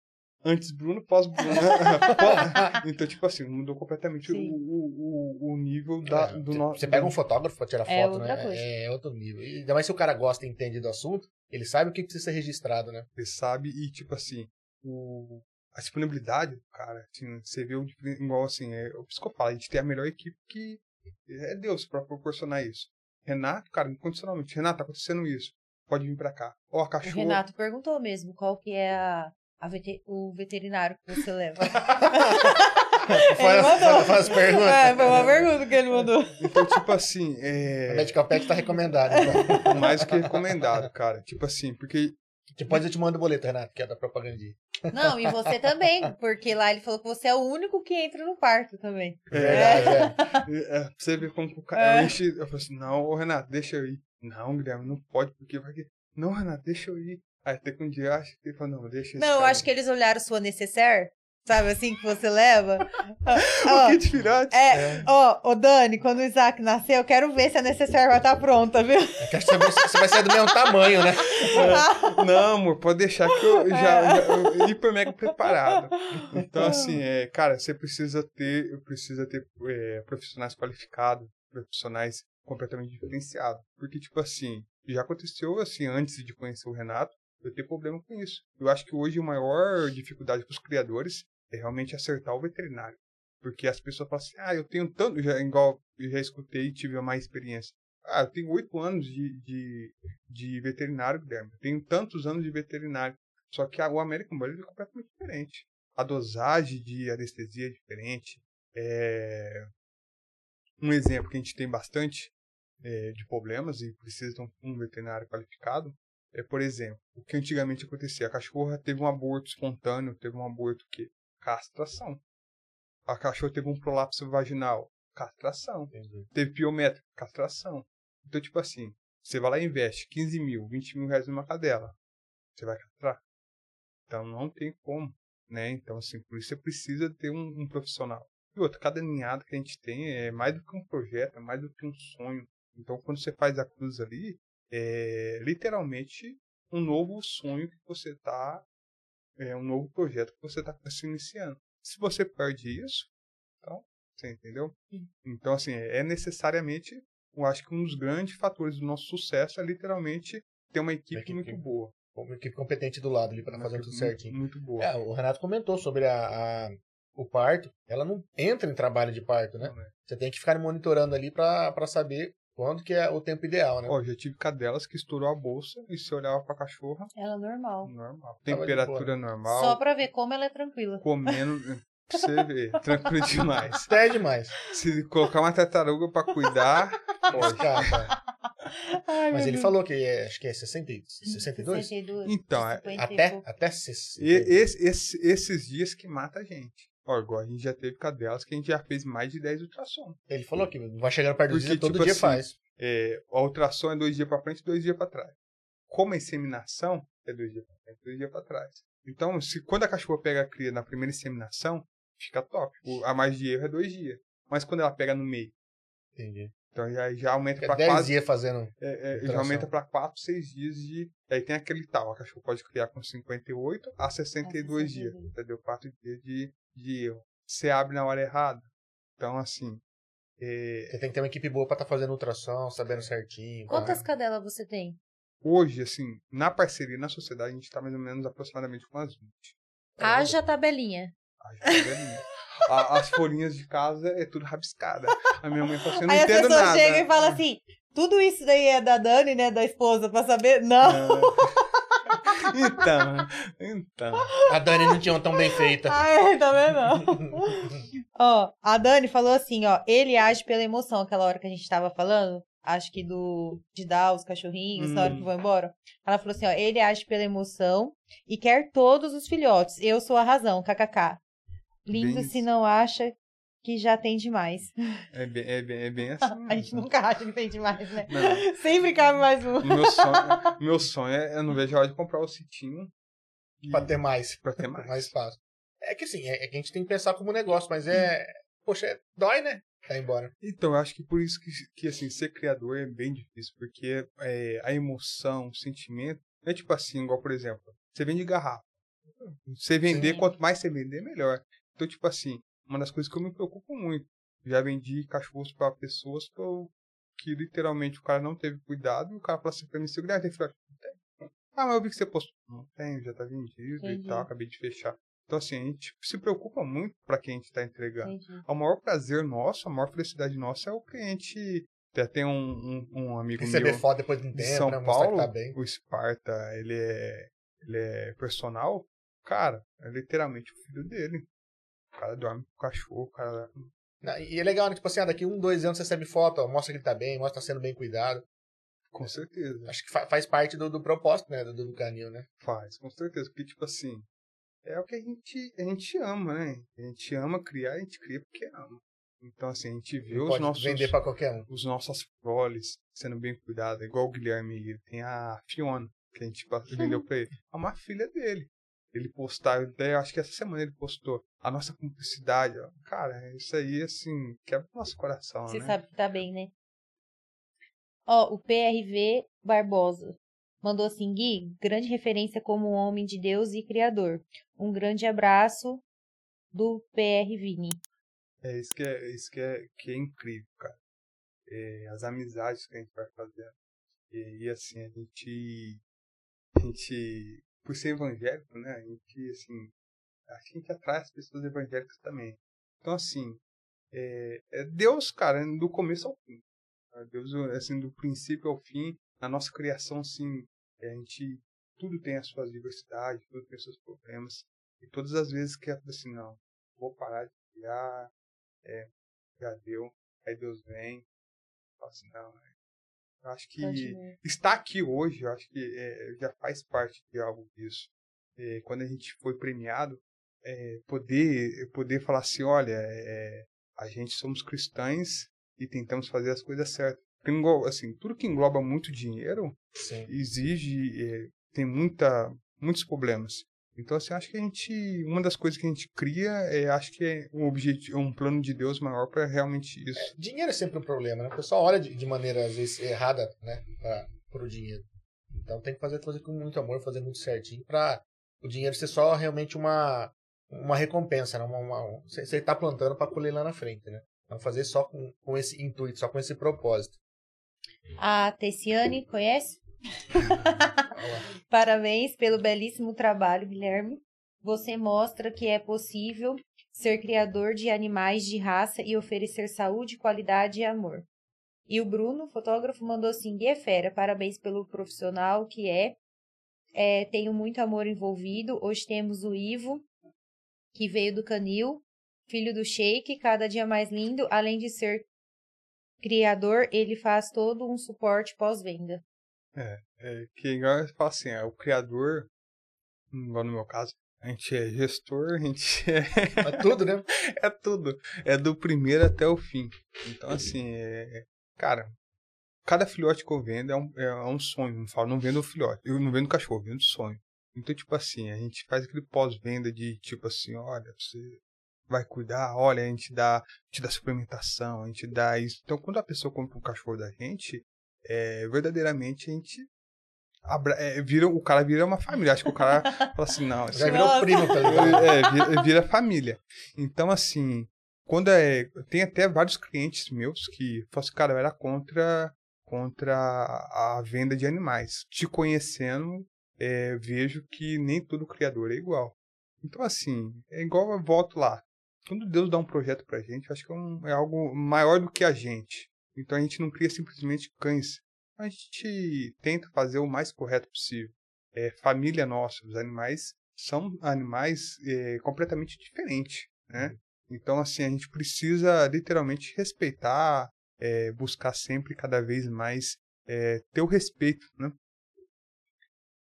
antes Bruno, pós Bruno. então, tipo assim, mudou completamente o, o, o, nível da, é, do nosso. Você pega um fotógrafo pra tirar é foto, né? Coisa. É outro nível. E ainda mais se o cara gosta e entende do assunto, ele sabe o que precisa ser registrado, né? Ele sabe e, tipo assim, o, a disponibilidade do cara, assim, você vê o, igual assim, é o psicopata, a gente tem a melhor equipe que é Deus para proporcionar isso. Renato, cara, incondicionalmente, Renato, tá acontecendo isso. Pode vir para cá. Ó, a cachorro. O Renato perguntou mesmo qual que é a Veter... o veterinário que você leva. faz, mandou. faz perguntas. É, foi uma pergunta que ele mandou. Então, tipo assim. É... A Medical Pet tá recomendado. Então. Mais do que recomendado, cara. Tipo assim, porque. Depois eu te mando o boleto, Renato, que é da propaganda. Não, e você também, porque lá ele falou que você é o único que entra no quarto também. É, verdade, é. é. Você vê como o cara. É. Eu, falei assim: não, ô Renato, deixa eu ir. Não, Guilherme, não pode, porque vai que. Não, Renato, deixa eu ir. Aí até que um dia acho que ele falou, não, deixa Não, eu acho que eles olharam sua necessaire, sabe assim que você leva. o kit filhote. É, ó, é. ô Dani, quando o Isaac nascer, eu quero ver se a necessaire vai estar tá pronta, viu? É que você vai, você vai ser do mesmo tamanho, né? É. Não, amor, pode deixar que eu já, já eu, hiper mega preparado. Então, assim, é, cara, você precisa ter, precisa ter é, profissionais qualificados, profissionais completamente diferenciados. Porque, tipo assim, já aconteceu assim, antes de conhecer o Renato, eu tenho problema com isso. Eu acho que hoje a maior dificuldade para os criadores é realmente acertar o veterinário. Porque as pessoas falam assim, ah, eu tenho tanto, já, igual eu já escutei e tive mais experiência. Ah, eu tenho oito anos de, de, de veterinário, Guilherme. Tenho tantos anos de veterinário. Só que o American Bully é completamente diferente. A dosagem de anestesia é diferente. É... Um exemplo que a gente tem bastante é, de problemas e precisa de um veterinário qualificado é, por exemplo, o que antigamente acontecia. A cachorra teve um aborto espontâneo, teve um aborto que castração. A cachorra teve um prolapso vaginal, castração. Entendi. Teve piométrico, castração. Então, tipo assim, você vai lá e investe 15 mil, 20 mil reais numa cadela. Você vai castrar. Então, não tem como, né? Então, assim, por isso você precisa ter um, um profissional. E outra, cada ninhada que a gente tem é mais do que um projeto, é mais do que um sonho. Então, quando você faz a cruz ali, é literalmente um novo sonho que você está, é um novo projeto que você está se iniciando. Se você perde isso, então, você entendeu? Então, assim, é necessariamente, eu acho que um dos grandes fatores do nosso sucesso é literalmente ter uma equipe, equipe muito boa. Uma equipe competente do lado ali para fazer tudo certinho. Muito boa. É, o Renato comentou sobre a, a, o parto. Ela não entra em trabalho de parto, né? É. Você tem que ficar monitorando ali para saber quando que é o tempo ideal, né? Ó, já tive cadelas que estourou a bolsa e se olhava pra cachorra. Ela é normal. Normal. Temperatura normal. Só pra ver como ela é tranquila. Comendo. Pra você ver, tranquilo demais. Até demais. Se colocar uma tartaruga pra cuidar, pode. Cara, Ai, Mas ele Deus. falou que é, acho que é 60, 62? 62 então, é, até, até 60. E, esse, esse, esses dias que mata a gente. Ó, agora a gente já teve cadelas que a gente já fez mais de 10 ultrassom. Ele falou que vai chegando perto do dia, todo tipo dia assim, faz. É, a ultrassom é dois dias para frente e dois dias para trás. Como a inseminação é dois dias para frente dois dias para trás. Então, se quando a cachorra pega a cria na primeira inseminação, fica top. O, a mais de erro é dois dias. Mas quando ela pega no meio. Entendi. Então já, já aumenta para quase. dias fazendo. É, é, já aumenta para 4, 6 dias de. Aí tem aquele tal. A cachorra pode criar com 58 a 62 a dias. Entendeu? 4 dias de, de erro você abre na hora errada. Então, assim. É... Você tem que ter uma equipe boa para estar tá fazendo ultrassom, sabendo certinho. Quantas cadelas você tem? Hoje, assim, na parceria, na sociedade, a gente tá mais ou menos aproximadamente com as 20. Haja tabelinha. Haja tabelinha. As folhinhas de casa é tudo rabiscada. A minha mãe fala assim, eu não Aí entendo nada. Aí a pessoa chega e fala assim, tudo isso daí é da Dani, né, da esposa, pra saber? Não. não. Então, então. A Dani não tinha uma tão bem feita. Ah, é, tá vendo? ó, a Dani falou assim, ó, ele age pela emoção, aquela hora que a gente tava falando, acho que do de dar os cachorrinhos, hum. na hora que hum. vão embora. Ela falou assim, ó, ele age pela emoção e quer todos os filhotes. Eu sou a razão, kkk. Lindo Bem... se não acha que já tem demais. É bem, é bem, é bem assim. a gente nunca acha que tem demais, né? Não. Sempre cabe mais um. Meu sonho, meu sonho é, eu não vejo a hora de comprar o sitinho. E... Pra ter mais. Pra ter mais. mais fácil. É que assim, é, é, que a gente tem que pensar como negócio, mas é. Poxa, é, dói, né? Tá embora. Então, eu acho que por isso que, que assim, ser criador é bem difícil, porque é, a emoção, o sentimento, é tipo assim, igual, por exemplo, você vende garrafa. Você vender, Sim. quanto mais você vender, melhor. Então, tipo assim, uma das coisas que eu me preocupo muito. Já vendi cachorros para pessoas que, eu, que literalmente o cara não teve cuidado e o cara falou assim pra mim, seu Guilherme, tem filhote? Não tem. Ah, mas eu vi que você postou. Não tem, já tá vendido Entendi. e tal, acabei de fechar. Então, assim, a gente se preocupa muito para quem a gente está entregando. Entendi. O maior prazer nosso, a maior felicidade nossa é o cliente. Até tem um, um, um amigo Receber meu foto depois de um tempo, São né? Paulo, tá bem. o Esparta, ele é, ele é personal. Cara, é literalmente o filho dele. O cara dorme com o cachorro, o cara. E é legal, né? Tipo assim, ah, daqui um, dois anos você recebe foto, ó, mostra que ele tá bem, mostra que tá sendo bem cuidado. Com certeza. Acho que faz parte do, do propósito, né? Do, do canil, né? Faz, com certeza. Porque, tipo assim, é o que a gente, a gente ama, né? A gente ama criar, a gente cria porque ama. Então, assim, a gente vê os nossos. Vender pra qualquer um. Os nossos proles sendo bem cuidados. Igual o Guilherme, ele tem a Fiona, que a gente vendeu pra ele. É uma filha dele ele postar, até acho que essa semana ele postou a nossa cumplicidade. Cara, isso aí, assim, quebra o nosso coração, Você né? sabe que tá bem, né? Ó, o PRV Barbosa mandou assim, Gui, grande referência como homem de Deus e criador. Um grande abraço do PR Vini. É isso que é, isso que é, que é incrível, cara. É, as amizades que a gente vai fazendo. E, e assim, a gente a gente, por ser evangélico, né, a gente, assim, a gente atrai as pessoas evangélicas também. Então, assim, é, é Deus, cara, do começo ao fim. Tá? Deus, assim, do princípio ao fim, na nossa criação, assim, a gente, tudo tem as suas diversidades, tudo tem os seus problemas. E todas as vezes que é assim, não, vou parar de criar, é, já deu, aí Deus vem, fala assim, não, é, acho que estar aqui hoje, eu acho que é, já faz parte de algo disso. É, quando a gente foi premiado, é, poder poder falar assim, olha, é, a gente somos cristãos e tentamos fazer as coisas certas. Porque, assim, tudo que engloba muito dinheiro Sim. exige, é, tem muita, muitos problemas. Então, assim, acho que a gente, uma das coisas que a gente cria, é, acho que é um objetivo, um plano de Deus maior para realmente isso. É, dinheiro é sempre um problema, né? O pessoal olha de, de maneira, às vezes, errada, né, para o dinheiro. Então, tem que fazer coisa com muito amor, fazer muito certinho, para o dinheiro ser só realmente uma, uma recompensa, né? Uma, uma, você está plantando para colher lá na frente, né? Não fazer só com, com esse intuito, só com esse propósito. A Tessiane, conhece? Parabéns pelo belíssimo trabalho, Guilherme. Você mostra que é possível ser criador de animais de raça e oferecer saúde, qualidade e amor. E o Bruno, fotógrafo, mandou assim: Gui é fera, parabéns pelo profissional que é. é. Tenho muito amor envolvido. Hoje temos o Ivo, que veio do Canil, filho do Sheik, cada dia mais lindo. Além de ser criador, ele faz todo um suporte pós-venda. É, é que igual eu falo assim, é o criador, igual no meu caso, a gente é gestor, a gente é. É tudo, né? é tudo. É do primeiro até o fim. Então, assim, é... cara, cada filhote que eu vendo é um, é um sonho. Não falo, não vendo o filhote, eu não vendo cachorro, eu vendo sonho. Então, tipo assim, a gente faz aquele pós-venda de tipo assim, olha, você vai cuidar, olha, a gente dá, a gente dá suplementação, a gente dá isso. Então, quando a pessoa compra um cachorro da gente, é, verdadeiramente a gente abra, é, vira, o cara vira uma família. Acho que o cara fala assim, não. Já virou primo, tá ligado? É, vira, vira, família. Então, assim, quando é. Tem até vários clientes meus que falam assim, cara, eu era contra, contra a venda de animais. Te conhecendo, é, vejo que nem todo criador é igual. Então, assim, é igual eu volto lá. Quando Deus dá um projeto pra gente, acho que é, um, é algo maior do que a gente. Então a gente não cria simplesmente cães. A gente tenta fazer o mais correto possível. É, família nossa, os animais são animais é, completamente diferentes, né? Então assim a gente precisa literalmente respeitar, é, buscar sempre cada vez mais é, ter o respeito, né?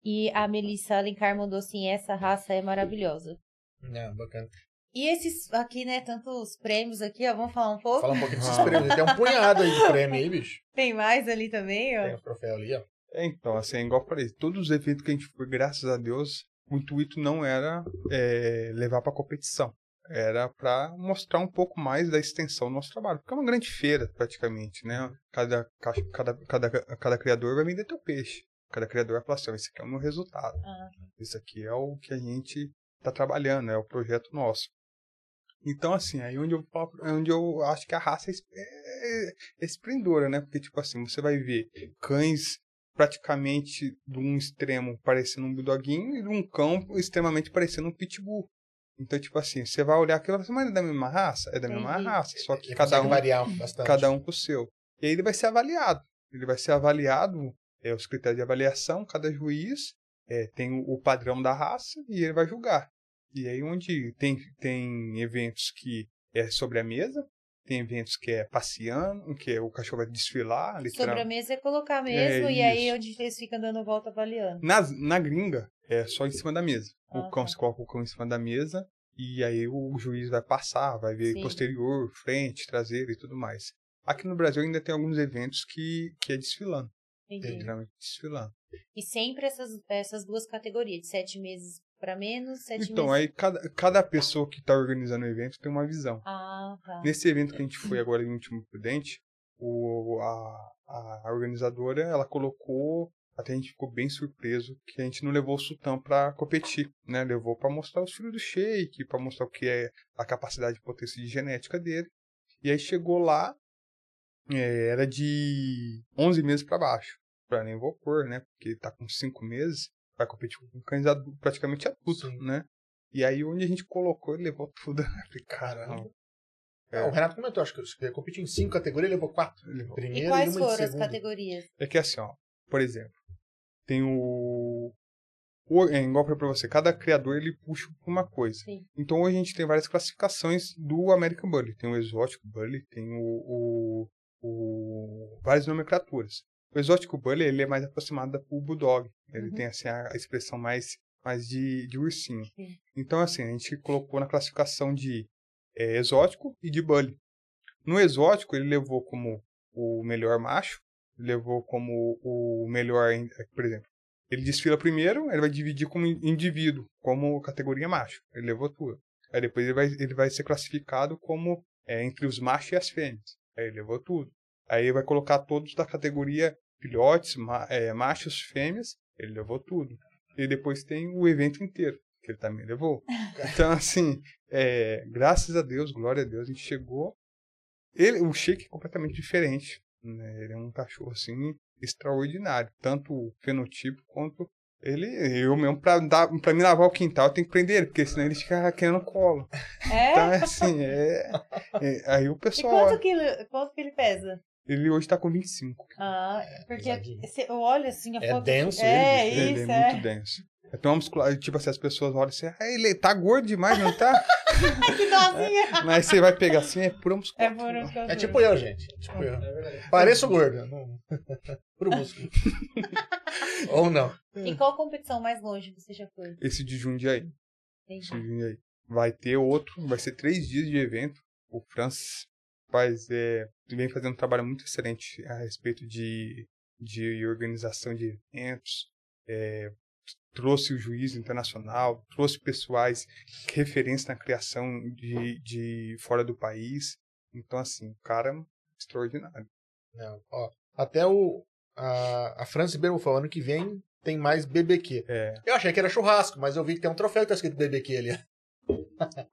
E a Melissa Alencar mandou assim: essa raça é maravilhosa. É, bacana. E esses aqui, né, tantos prêmios aqui, ó, vamos falar um pouco? Fala um pouquinho desses prêmios. Tem um punhado aí de prêmio aí, bicho. Tem mais ali também, ó. Tem o troféu ali, ó. É, então, assim, igual eu falei, todos os eventos que a gente foi, graças a Deus, o intuito não era é, levar para competição. Era para mostrar um pouco mais da extensão do nosso trabalho. Porque é uma grande feira, praticamente, né? Cada, cada, cada, cada criador vai vender teu peixe. Cada criador vai falar assim, esse aqui é o meu resultado. Ah. Esse aqui é o que a gente está trabalhando, é o projeto nosso. Então, assim, aí onde eu, onde eu acho que a raça é, é, é esplendora, né? Porque, tipo assim, você vai ver cães praticamente de um extremo parecendo um bulldoguinho e de um cão extremamente parecendo um pitbull. Então, tipo assim, você vai olhar aquilo e assim, mas é da mesma raça? É da mesma raça, só que cada um, variar bastante. cada um com o seu. E aí ele vai ser avaliado. Ele vai ser avaliado, é, os critérios de avaliação, cada juiz é, tem o, o padrão da raça e ele vai julgar. E aí onde tem, tem eventos que é sobre a mesa, tem eventos que é passeando, que é o cachorro vai desfilar. Literal. Sobre a mesa é colocar mesmo, é, e aí onde eles ficam dando volta avaliando. Na, na gringa, é só em cima da mesa. Ah, o cão tá. se coloca o cão em cima da mesa, e aí o juiz vai passar, vai ver Sim. posterior, frente, traseiro e tudo mais. Aqui no Brasil ainda tem alguns eventos que, que é desfilando. Entendi. Literalmente desfilando. E sempre essas, essas duas categorias, de sete meses para menos, sete Então, meses. aí cada, cada pessoa que está organizando o evento tem uma visão. Ah, tá. Nesse evento que a gente foi agora em Último Prudente, o, a, a organizadora, ela colocou, até a gente ficou bem surpreso, que a gente não levou o Sultão para competir, né? Levou para mostrar os filhos do Sheik, para mostrar o que é a capacidade de potência de genética dele. E aí chegou lá, é, era de 11 meses para baixo. Para nem vou pôr, né? Porque tá com 5 meses vai competir com cães adultos, praticamente adultos, Sim. né? E aí, onde a gente colocou, ele levou tudo. Eu falei, caramba. É, o Renato comentou, acho que ele competiu em cinco categorias, levou quatro. Ele levou. Primeiro E quais uma de foram as categorias? É que assim, ó, por exemplo, tem o. o é igual pra pra você, cada criador ele puxa uma coisa. Sim. Então hoje a gente tem várias classificações do American Bully. Tem o exótico Bully, tem o, o, o- várias nomenclaturas. O exótico Bully ele é mais aproximado pro Bulldog. Ele Uhum. tem assim a, a expressão mais, mais de, de ursinho. Sim. Então assim, a gente colocou na classificação de é, exótico e de Bully. No exótico ele levou como o melhor macho, levou como o melhor, in- por exemplo, ele desfila primeiro, ele vai dividir como in- indivíduo, como categoria macho. Ele levou tudo. Aí depois ele vai, ele vai ser classificado como é, entre os machos e as fêmeas. Aí ele levou tudo. Aí vai colocar todos da categoria filhotes, ma- é, machos, fêmeas. Ele levou tudo. E depois tem o evento inteiro, que ele também levou. Então, assim, é, graças a Deus, glória a Deus, a gente chegou. Ele, o Shake é completamente diferente. Né? Ele é um cachorro, assim, extraordinário. Tanto o fenotipo quanto ele. Eu mesmo, pra, dar, pra me lavar o quintal, eu tenho que prender ele, porque senão ele fica querendo colo. É? Então, assim, é, é- Aí o E pessoal. quanto que, ele, quanto que ele pesa? Ele hoje tá com 25. Ah, porque pesadinho. esse- eu olho assim a É foto. denso É, ele, Ele isso, é é. muito denso. É tão muscular, tipo assim, as pessoas olham assim, ah, ele tá gordo demais, não tá? que dozinha. Mas você vai pegar assim, é É por isso que eu É tipo eu, gente. Tipo eu. Pareço gordo. Não... Pro músculo. Ou não. E qual competição mais longe você já foi? Esse de Jundiaí. Esse de Jundiaí. Vai ter outro, vai ser três dias de evento. O Francis faz, é, vem fazendo um trabalho muito excelente a respeito de, de organização de eventos. é, trouxe o juízo internacional, trouxe pessoais referência na criação de, de fora do país. Então, assim, o cara é extraordinário. Não, ó. Até o. A, a Francis Ribeiro falou, ano que vem tem mais BBQ. É, Eu achei que era churrasco, mas eu vi que tem um troféu que tá escrito BBQ ali.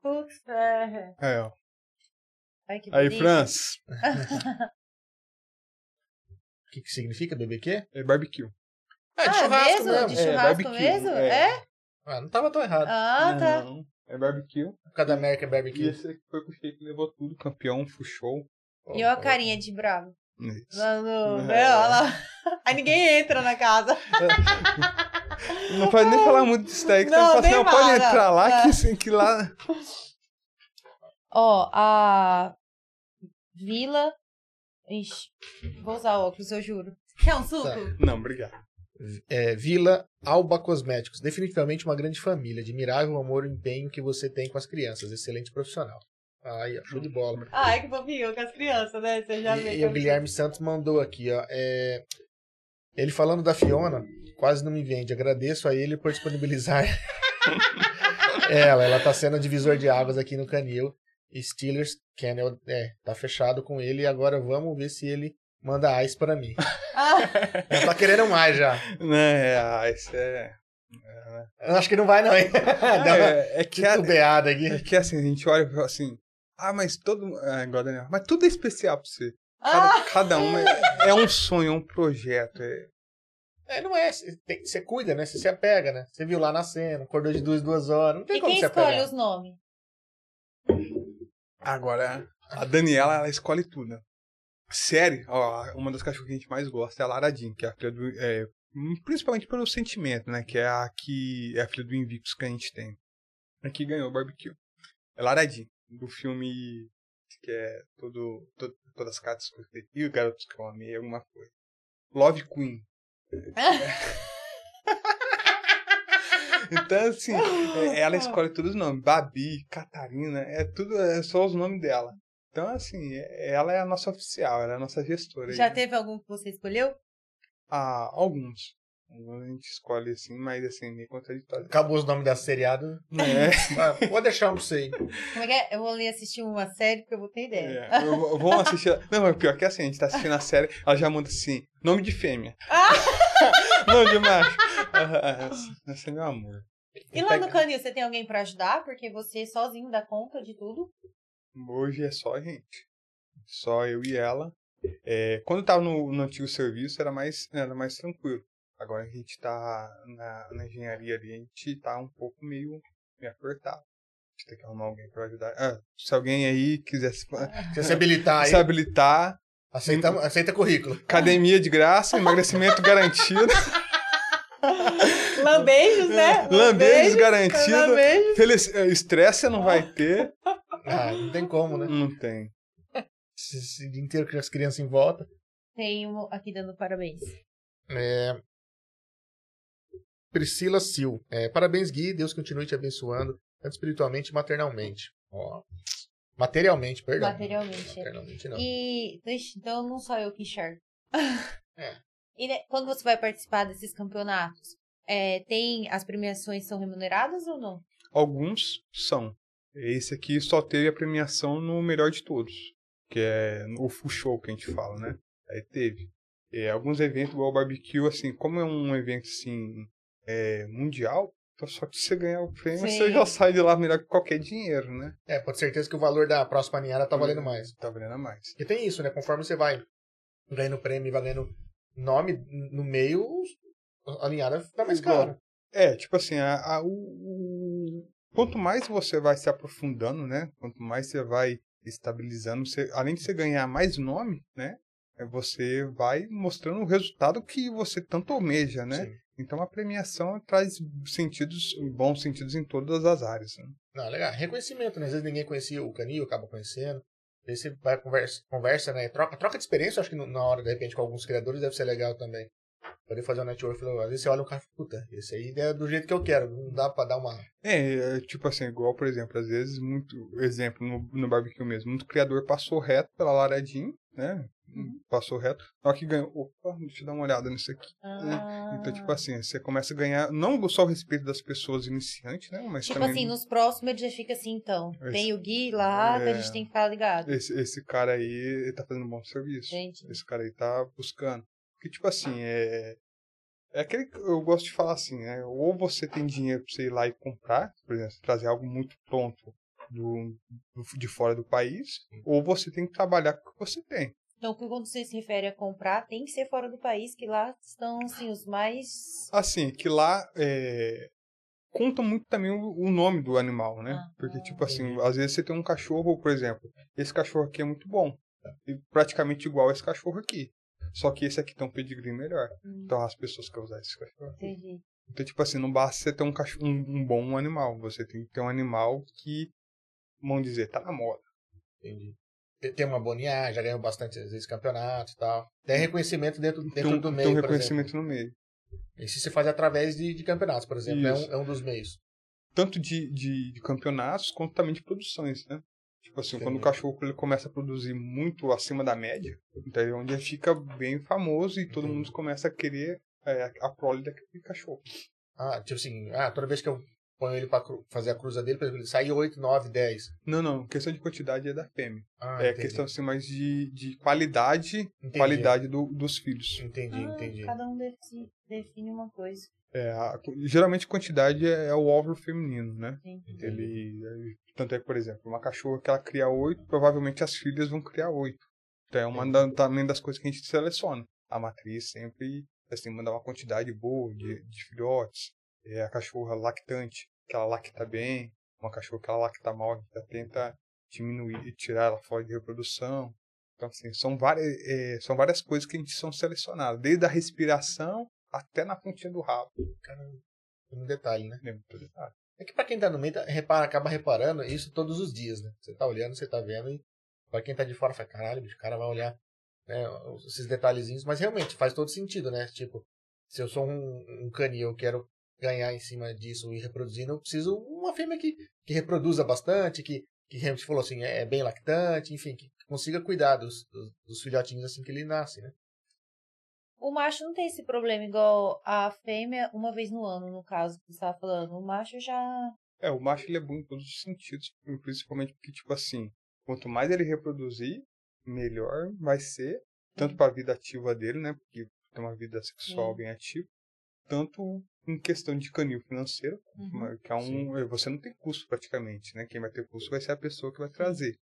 Putz, é. é ó. Ai, que Aí. Franz, O que, que significa BBQ? é barbecue. É, de ah, churrasco mesmo? mesmo. De É, churrasco barbecue, mesmo? é. É? Ah, não tava tão errado. Ah, tá. Não, é barbecue. Por causa da American E Barbecue. esse aqui foi o que levou tudo, campeão, full show. E eu a carinha de bravo. Isso. Lá no... É. Olha lá. Aí ninguém entra na casa. Não pode nem falar muito disso daí, que Não, fala assim, nem não pode entrar lá, É. que, assim, que lá... Ó, a Vila. Ixi, vou usar óculos, eu juro. Quer um suco? Tá. Não, obrigado. É, Vila Alba Cosméticos. Definitivamente uma grande família. Admirável amor e empenho que você tem com as crianças. Excelente profissional. Ó, show de bola. Ai, que fofinho com as crianças, né? Você já vê. E, que e o Guilherme Santos mandou aqui, ó. é, ele falando da Fiona, quase não me vende. Agradeço a ele por disponibilizar ela. Ela tá sendo divisor de águas aqui no Canil. Steelers, Kennel, é, tá fechado com ele. E agora vamos ver se ele manda ice pra mim. Ah, Ela tá querendo mais já. Né, ah, isso é... Eu acho que não vai, não, hein? Dá uma É, é que, a- titubeada aqui. é que assim, a gente olha e fala assim, ah, mas todo... É, igual a Daniela, mas tudo é especial pra você. Cada, ah, cada um é, é um sonho, é um projeto. É, É, não é. Você tem- você cuida, né? Você se apega, né? Você viu lá na cena, acordou de duas, duas horas. Não tem E como quem se escolhe apegar. os nomes? Agora, a Daniela, ela escolhe tudo. Série, ó, uma das cachorras que a gente mais gosta é a Laradin, que é a filha do. é, hum, principalmente pelo sentimento, né? Que é a que é a filha do Invictus que a gente tem. Aqui ganhou o barbecue. É Laradin, do filme que é todo, todo- todas as cartas que e o Garotos que eu amei, alguma coisa. Love Queen. Então, assim, é- ela escolhe todos os nomes. Babi, Catarina, é tudo, é só os nomes dela. Então, assim, é- ela é a nossa oficial, ela é a nossa gestora. Já aí. teve algum que você escolheu? Ah, alguns. Alguns a gente escolhe assim, mas assim, meio contraditório. Acabou os nomes da seriado. É, Ah, vou deixar um pra você aí. Como é que é? Eu vou ali assistir uma série porque eu vou ter ideia. é, eu vou- vamos assistir. Não, mas pior que assim, a gente tá assistindo a série, ela já manda assim, nome de fêmea. nome de macho. Esse- Esse é meu amor. E lá no canil, você tem alguém pra ajudar? Porque você sozinho dá conta de tudo? Hoje é só a gente. Só eu e ela. É, quando eu tava no, no antigo serviço, era mais, era mais tranquilo. Agora a gente tá na, na engenharia ali, a gente tá um pouco meio, meio apertado. A gente tem que arrumar alguém para ajudar. Ah, se alguém aí quiser se, se habilitar aí? se habilitar, Aceita, aceita currículo. academia de graça, emagrecimento garantido, Lambejos, né? lambejos garantido, Lambejos. feliz- eh, estresse você não vai ter. Ah, não tem como, né? Não tem. Esse, esse dia inteiro com as crianças em volta. Tem um aqui dando parabéns. É... Priscila Sil. É, parabéns, Gui. Deus continue te abençoando, tanto espiritualmente e maternalmente. Ó. Materialmente, perdão. Materialmente. Maternalmente não. E então não só eu que enxergo. É. E né, quando você vai participar desses campeonatos, é, tem as premiações são remuneradas ou não? Alguns são. Esse aqui só teve a premiação no melhor de todos, que é o full show que a gente fala, né? Aí teve. É, alguns eventos, igual o barbecue, assim, como é um evento assim é, mundial, então só que você ganhar o prêmio, Sim. você já sai de lá melhor que qualquer dinheiro, né? É, pode ter certeza que o valor da próxima ninhada tá valendo mais. Tá valendo mais. Porque tem isso, né? Conforme você vai ganhando prêmio e vai ganhando nome no meio, a ninhada fica mais cara. É, tipo assim, a, a- o, o- quanto mais você vai se aprofundando, né? Quanto mais você vai estabilizando, você, além de você ganhar mais nome, né? é, Você vai mostrando o resultado que você tanto almeja, né? Sim. Então a premiação traz sentidos, bons sentidos em todas as áreas. Né? Não, legal. Reconhecimento, né? Às vezes ninguém conhecia o Canil, acaba conhecendo. Aí você vai conversa, conversa né? Troca, troca de experiência, acho que na hora, de repente, com alguns criadores deve ser legal também. Poder fazer um network. Às vezes você olha um cara e puta, esse aí é do jeito que eu quero. Não dá pra dar uma. É, é, tipo assim, igual, por exemplo, às vezes, muito, exemplo, no, no barbecue mesmo, muito criador passou reto pela laradinha, né? Passou reto, na hora que ganhou, opa, deixa eu dar uma olhada nisso aqui. Ah. Então, tipo assim, você começa a ganhar não só o respeito das pessoas iniciantes, né? Mas Tipo também assim, nos próximos ele já fica assim, então. Esse- Tem o Gui lá, que a É. gente tem que ficar ligado. esse, esse cara aí ele tá fazendo um bom serviço. Gente. Esse cara aí tá buscando. Porque, tipo assim, é. É aquele que eu gosto de falar assim, né? Ou você tem dinheiro pra você ir lá e comprar, por exemplo, trazer algo muito pronto do, do- de fora do país, ou você tem que trabalhar com o que você tem. Então, quando você se refere a comprar, tem que ser fora do país, que lá estão, assim, os mais... Assim, que lá é, conta muito também o, o nome do animal, né? Ah, Porque, ah, tipo assim, entendi. às vezes você tem um cachorro, por exemplo, esse cachorro aqui é muito bom. E praticamente igual a esse cachorro aqui. Só que esse aqui tem um pedigree melhor. Hum, Então as pessoas querem usar esse cachorro. aqui. entendi. Então, tipo assim, não basta você ter um, cachorro, um, um bom animal. Você tem que ter um animal que, vamos dizer, tá na moda. Entendi. Tem- Tem uma boninha, já ganhou bastante às vezes campeonato e tal. Tem reconhecimento dentro, dentro tem um, do tem meio. um por reconhecimento no meio. E se faz através de, de campeonatos, por exemplo, é Isso. um, é um dos meios. Tanto de, de, de campeonatos, quanto também de produções, né? Tipo assim, quando o Entendi. cachorro ele começa a produzir muito acima da média, então é onde ele fica bem famoso e todo Entendi. mundo começa a querer é, a prole daquele cachorro. Ah, tipo assim, ah, toda vez que eu ponho ele pra cru- fazer a cruza dele, por exemplo, ele sai 8, 9, 10. Não, não, questão de quantidade é da fêmea. Ah, é entendi. questão assim, mais de, de qualidade, Entendi. qualidade do- dos filhos. Entendi, Ah, entendi. Cada um defi- define uma coisa. É, a- geralmente quantidade é, é o óvulo feminino, né? Sim. Ele, é- tanto é que, por exemplo, uma cachorra que ela cria oito, provavelmente as filhas vão criar oito. Então é uma da- também das coisas que a gente seleciona. A matriz sempre assim, mandar uma quantidade boa de, de filhotes. É a cachorra lactante, que ela lacta bem. Uma cachorra que ela lacta mal, a gente já tenta diminuir e tirar ela fora de reprodução. Então, assim, são várias, é, são várias coisas que a gente são selecionadas, desde a respiração até na pontinha do rabo. Um detalhe, né? É muito detalhe. É que pra quem tá no meio, tá- repara, acaba reparando isso todos os dias, né? Você tá olhando, você tá vendo, e pra quem tá de fora, fala, caralho, o cara vai olhar né, esses detalhezinhos, mas realmente faz todo sentido, né? Tipo, se eu sou um, um canil, eu quero ganhar em cima disso e reproduzindo, eu preciso uma fêmea que, que reproduza bastante, que, que realmente falou assim, é bem lactante, enfim, que consiga cuidar dos, dos, dos filhotinhos assim que ele nasce, né? O macho não tem esse problema igual a fêmea uma vez no ano, no caso que você estava falando. O macho já. É, o macho ele é bom em todos os sentidos, principalmente porque, tipo assim, quanto mais ele reproduzir, melhor vai ser, tanto para a vida ativa dele, né, porque tem uma vida sexual Sim. bem ativa, tanto em questão de canil financeiro, Uhum. que é um, é, você não tem custo praticamente, né, quem vai ter custo vai ser a pessoa que vai trazer.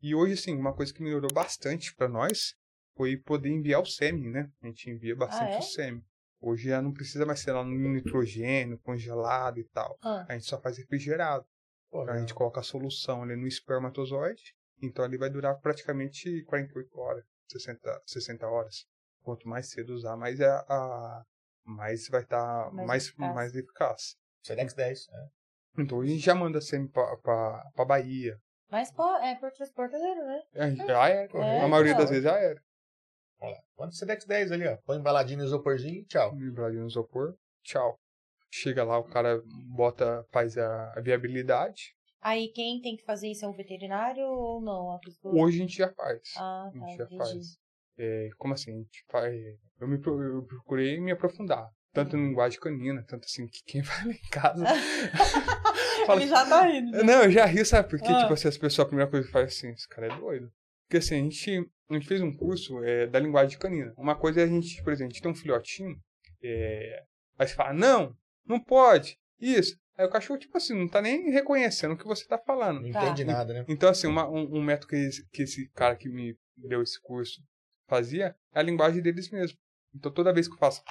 E hoje, assim, uma coisa que melhorou bastante para nós foi poder enviar o sêmen, né, a gente envia bastante é? o sêmen. Hoje já não precisa mais ser lá no nitrogênio, congelado e tal. Ah. A gente só faz refrigerado. Pô, A gente coloca a solução ali no espermatozoide, então ali vai durar praticamente 48 horas, 60, 60 horas. Quanto mais cedo usar, mais, é a, mais vai estar Mais mais, eficaz. mais eficaz. Sedex 10. É. Então a gente já manda pra, pra Bahia. Mas pô, é por transportador, né? A gente já era. É, a maioria então. das vezes já era. Olha lá. Quanto Sedex 10 ali, ó. Põe embaladinho no isoporzinho e tchau. Embrulho no isopor, tchau. Chega lá, o cara bota, faz a, a viabilidade. Aí quem tem que fazer isso é um veterinário ou não? A pessoa? Hoje a gente já faz. Ah, a tá, gente já entendi. faz. É, como assim? Faz. Eu, me, pro- eu procurei me aprofundar. Tanto em linguagem canina, tanto assim, que quem vai lá em casa. fala, Ele já tá indo. né? Não, eu já ri, sabe? Porque, Ah. tipo assim, as pessoas, a primeira coisa que faz assim, esse cara é doido. Porque assim, a gente, a gente fez um curso é, da linguagem canina. Uma coisa é a gente, por exemplo, a gente tem um filhotinho, é, aí você fala, não, não pode, isso. Aí o cachorro, tipo assim, não tá nem reconhecendo o que você tá falando. Não Tá. entende nada, né? Então, assim, uma- um, um método que esse, que esse cara que me deu esse curso fazia é a linguagem deles mesmo. Então, toda vez que eu faço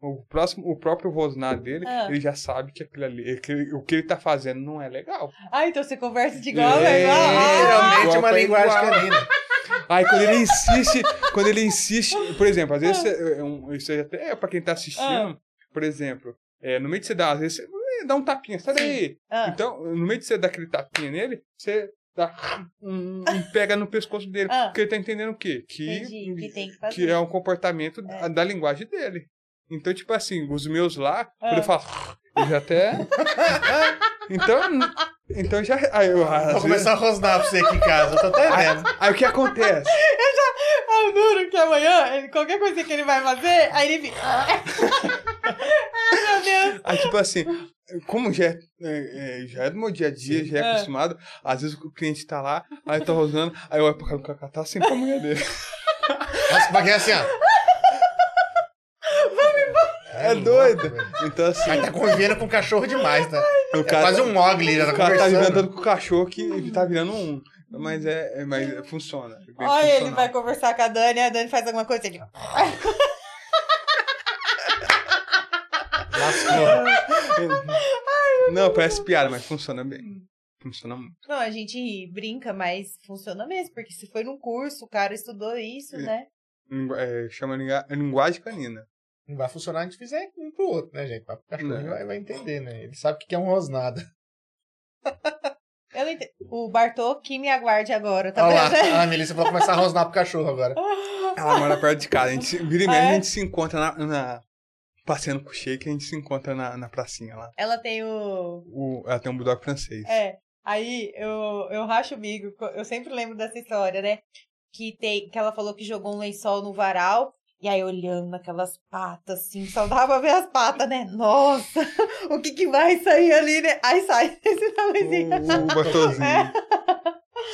o próximo, o próprio rosnar dele, Ah. ele já sabe que aquilo ali, que o que ele tá fazendo não é legal. Ah, então você conversa de igual a É, igual. Ah, Literalmente igual uma linguagem canina. Aí quando ele insiste, quando ele insiste, por exemplo, às vezes é um- isso aí até é pra quem tá assistindo, por exemplo, é, no meio de você dar, às vezes você dá um tapinha, sai daí. ah. Então, no meio de você dar aquele tapinha nele, você dá um, um pega no pescoço dele, Ah. porque ele tá entendendo o quê? Que, Entendi, que tem que fazer. que é um comportamento É. da, da linguagem dele. Então, tipo assim, os meus lá, Ah. quando eu falo, eu já até. então, então já. Aí, eu, Vou vezes- começar a rosnar pra você aqui em casa. Eu tô até vendo. aí o que acontece? Ah, o Nuro, que amanhã, ele- qualquer coisa que ele vai fazer, aí ele fica. Aí, tipo assim, como já é, é, é, já é do meu dia a dia, já é É. acostumado, às vezes o cliente tá lá, aí tá rosando, aí eu olho pro cara do Cacá, tá assim pra mulher dele. Nossa, pra quem é assim, ó. É louco, doido. Então, assim, Aí tá convivendo com o cachorro demais, tá? o É cara, quase um mogli, já tá o cara tá inventando com o cachorro que tá virando um. Mas é, é- mas é- funciona. é Olha, ele vai conversar com a Dani, a Dani faz alguma coisa, ele. Lascou. Não, parece piada, mas funciona bem. Funciona muito. Não, a gente ri, brinca, mas funciona mesmo, porque se foi num curso, o cara estudou isso, É. né? É, chama linga- linguagem canina. Não vai funcionar se a gente fizer um pro outro, né, gente? O cachorro vai, vai entender, né? Ele sabe o que é um rosnado. Eu não entendo. O Bartô que me aguarde agora, tá Olha vendo? lá, a Melissa vai começar a rosnar pro cachorro agora. Ela mora perto de casa. A gente, se- vira e mexe, É? a gente se encontra na, na- Passeando com o shake, a gente se encontra na, na pracinha lá. Ela tem o. O, ela tem um bulldog francês. É. Aí eu, eu racho o bico. Eu sempre lembro dessa história, né? Que, tem, que ela falou que jogou um lençol no varal. E aí, olhando aquelas patas, assim, só dava pra ver as patas, né? Nossa, o que que vai sair ali, né? Aí sai esse tamanhozinho. O, o Bartolzinho.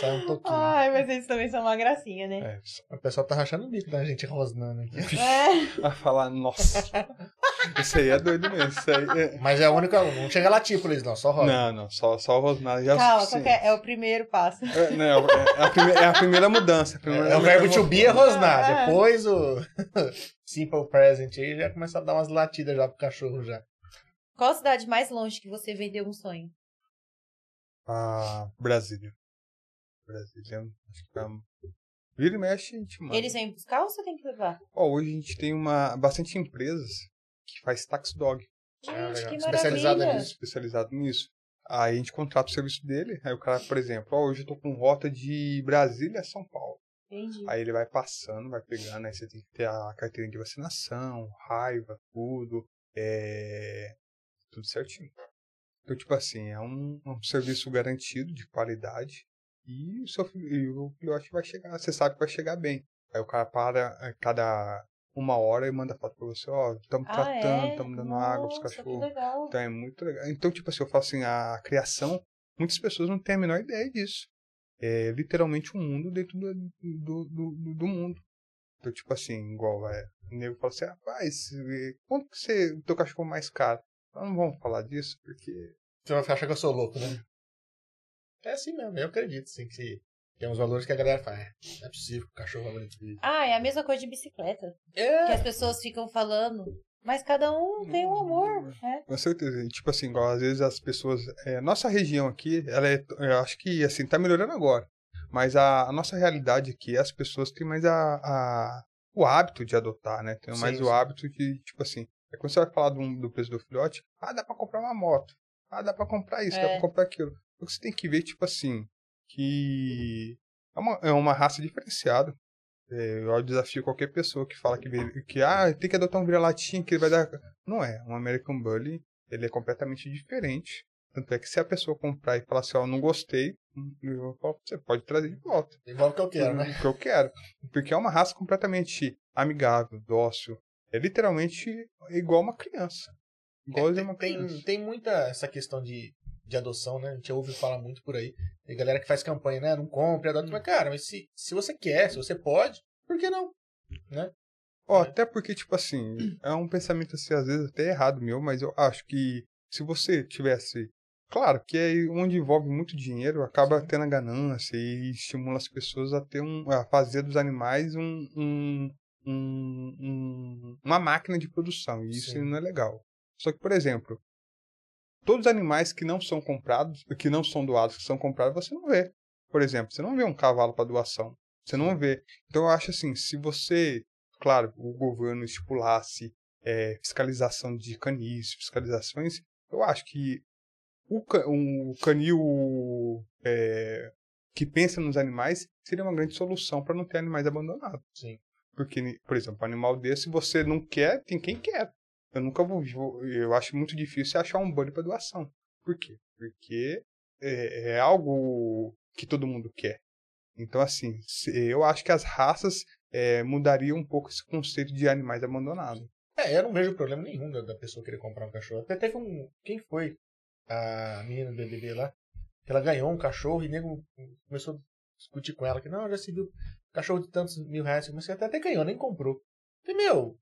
Sai um toquinho. Ai, mas eles também são uma gracinha, né? É, O pessoal tá rachando o bico da gente rosnando aqui. É. vai falar, nossa. Isso aí é doido mesmo. Isso aí é... Mas é a única. Não chega lá tipo eles, não, só rosa. Não, não, só, só Rosnado já é o Calma, qualquer- é o primeiro passo. É, não, é, a primeira, é a primeira mudança. a primeira- É, o verbo to be é rosnar. É. Depois o simple present aí já começa a dar umas latidas já pro cachorro já. Qual a cidade mais longe que você vendeu um sonho? Ah, Brasília. Brasília. Acho que é... Vira e mexe, a gente manda. Eles vêm buscar ou você tem que levar? Ó, hoje a gente tem uma, bastante empresas que faz tax dog. Ah, Gente, legal. que maravilha. nisso. especializado nisso. Aí a gente contrata o serviço dele, aí o cara, por exemplo, ó, hoje eu tô com rota de Brasília a São Paulo. Entendi. Aí ele vai passando, vai pegando, aí você tem que ter a carteirinha de vacinação, raiva, tudo, é... tudo certinho. Então, tipo assim, é um, um serviço garantido de qualidade e o, seu, o filhote vai chegar, você sabe que vai chegar bem. Aí o cara para a cada uma hora e manda foto pra você, ó, estamos Ah, tratando, é? estamos dando água pros Nossa, que cachorros. legal. Então é muito legal. Então, tipo assim, eu falo assim, a criação, muitas pessoas não têm a menor ideia disso. É literalmente um mundo dentro do, do, do, do mundo. Então, tipo assim, igual é, o nego fala assim, rapaz, quanto que você, o teu cachorro mais caro? Não vamos falar disso, porque Você vai achar que eu sou louco, né? É assim mesmo, eu acredito, sim, que tem uns valores que a galera fala, é, não é possível que o cachorro vai bonito. Ah, é a mesma coisa de bicicleta. Que É. as pessoas ficam falando. Mas cada um tem um amor, né? Com certeza. Tipo assim, igual às vezes as pessoas. É, nossa região aqui, ela é. Eu acho que assim, tá melhorando agora. Mas a, a nossa realidade aqui, as pessoas têm mais a, a o hábito de adotar, né? Tem mais sim, o sim. hábito de, tipo assim, é quando você vai falar do, do preço do filhote, ah, dá pra comprar uma moto. Ah, dá pra comprar isso, é. dá pra comprar aquilo. Você tem que ver, tipo assim, que é uma, é uma raça diferenciada. É, eu desafio qualquer pessoa que fala que, que ah, tem que adotar um vira-latinha que ele vai dar. Não é. Um American Bully, ele é completamente diferente. Tanto é que se a pessoa comprar e falar assim, ó, oh, não gostei, falo, você pode trazer de volta. Igual que eu quero, né? que eu quero. Porque é uma raça completamente amigável, dócil. É literalmente igual uma criança. Igual é, tem, uma criança. Tem, tem muita essa questão de, de adoção, né? A gente ouve falar muito por aí. Tem galera que faz campanha, né? Não compre, adota. Mas, cara, mas se, se você quer, se você pode, por que não? Né? Ó, até porque, tipo assim, é um pensamento assim, às vezes até errado meu, mas eu acho que se você tivesse Claro, que é onde envolve muito dinheiro, acaba Sim. tendo a ganância e estimula as pessoas a ter um, a fazer dos animais um, um, um, um uma máquina de produção. E isso Sim. não é legal. Só que, por exemplo, todos os animais que não são comprados, que não são doados, que são comprados, você não vê. Por exemplo, você não vê um cavalo para doação. Você não vê. Então eu acho assim, se você, claro, o governo estipulasse é, fiscalização de canis, fiscalizações, eu acho que o, um canil é, que pensa nos animais seria uma grande solução para não ter animais abandonados. Sim. Porque, por exemplo, um animal desse, você não quer, tem quem quer. Eu nunca vou. Eu acho muito difícil achar um bunny para doação. Por quê? Porque é, é, algo que todo mundo quer. Então, assim, eu acho que as raças é, mudariam um pouco esse conceito de animais abandonados. É, eu não vejo problema nenhum da, da pessoa querer comprar um cachorro. Até teve um. Quem foi? a menina do BBB lá, que ela ganhou um cachorro e nego começou a discutir com ela que não, já se viu cachorro de tantos mil reais, mas você até, até ganhou, nem comprou. E, meu,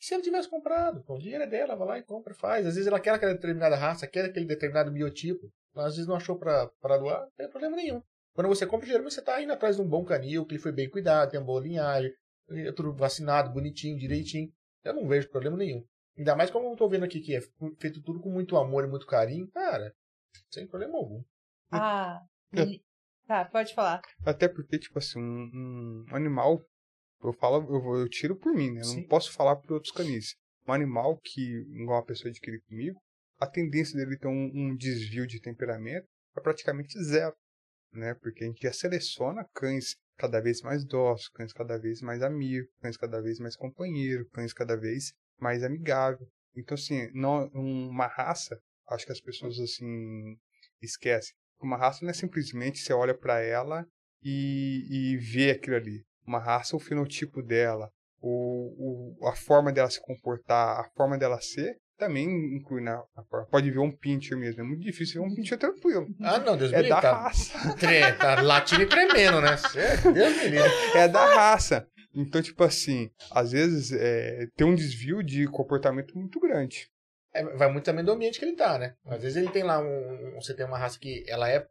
se ela tivesse comprado, o dinheiro é dela, vai lá e compra, faz. Às vezes ela quer aquela determinada raça, quer aquele determinado biotipo, mas às vezes não achou pra, pra doar, não tem problema nenhum. Quando você compra, geralmente você tá indo atrás de um bom canil, que ele foi bem cuidado, tem uma boa linhagem, é tudo vacinado, bonitinho, direitinho. Eu não vejo problema nenhum. Ainda mais como eu tô vendo aqui que é feito tudo com muito amor e muito carinho, cara, sem problema algum. Ah, ele... tá, pode falar. Até porque, tipo assim, um, um animal, eu falo, eu, eu, tiro por mim, né? Eu não posso falar por outros canis. Um animal que, igual uma pessoa adquire comigo, a tendência dele ter um, um desvio de temperamento é praticamente zero, né? Porque a gente já seleciona cães cada vez mais dóceis, cães cada vez mais amigos, cães cada vez mais companheiros, cães cada vez mais amigável. Então, assim, não, uma raça, acho que as pessoas, assim, esquecem. Uma raça não é simplesmente você olha para ela e, e vê aquilo ali. Uma raça, o fenotipo dela, o, o, a forma dela se comportar, a forma dela ser, também inclui na, forma. Pode ver um pincher mesmo. É muito difícil ver um pincher tranquilo. Ah, não, Deus me É da tá, raça. Tre, tá latindo e tremendo, né? Deus me livre. É da raça. Então, tipo assim, às vezes é, tem um desvio de comportamento muito grande. É, vai muito também do ambiente que ele tá, né? Às vezes ele tem lá um. Você tem uma raça que ela é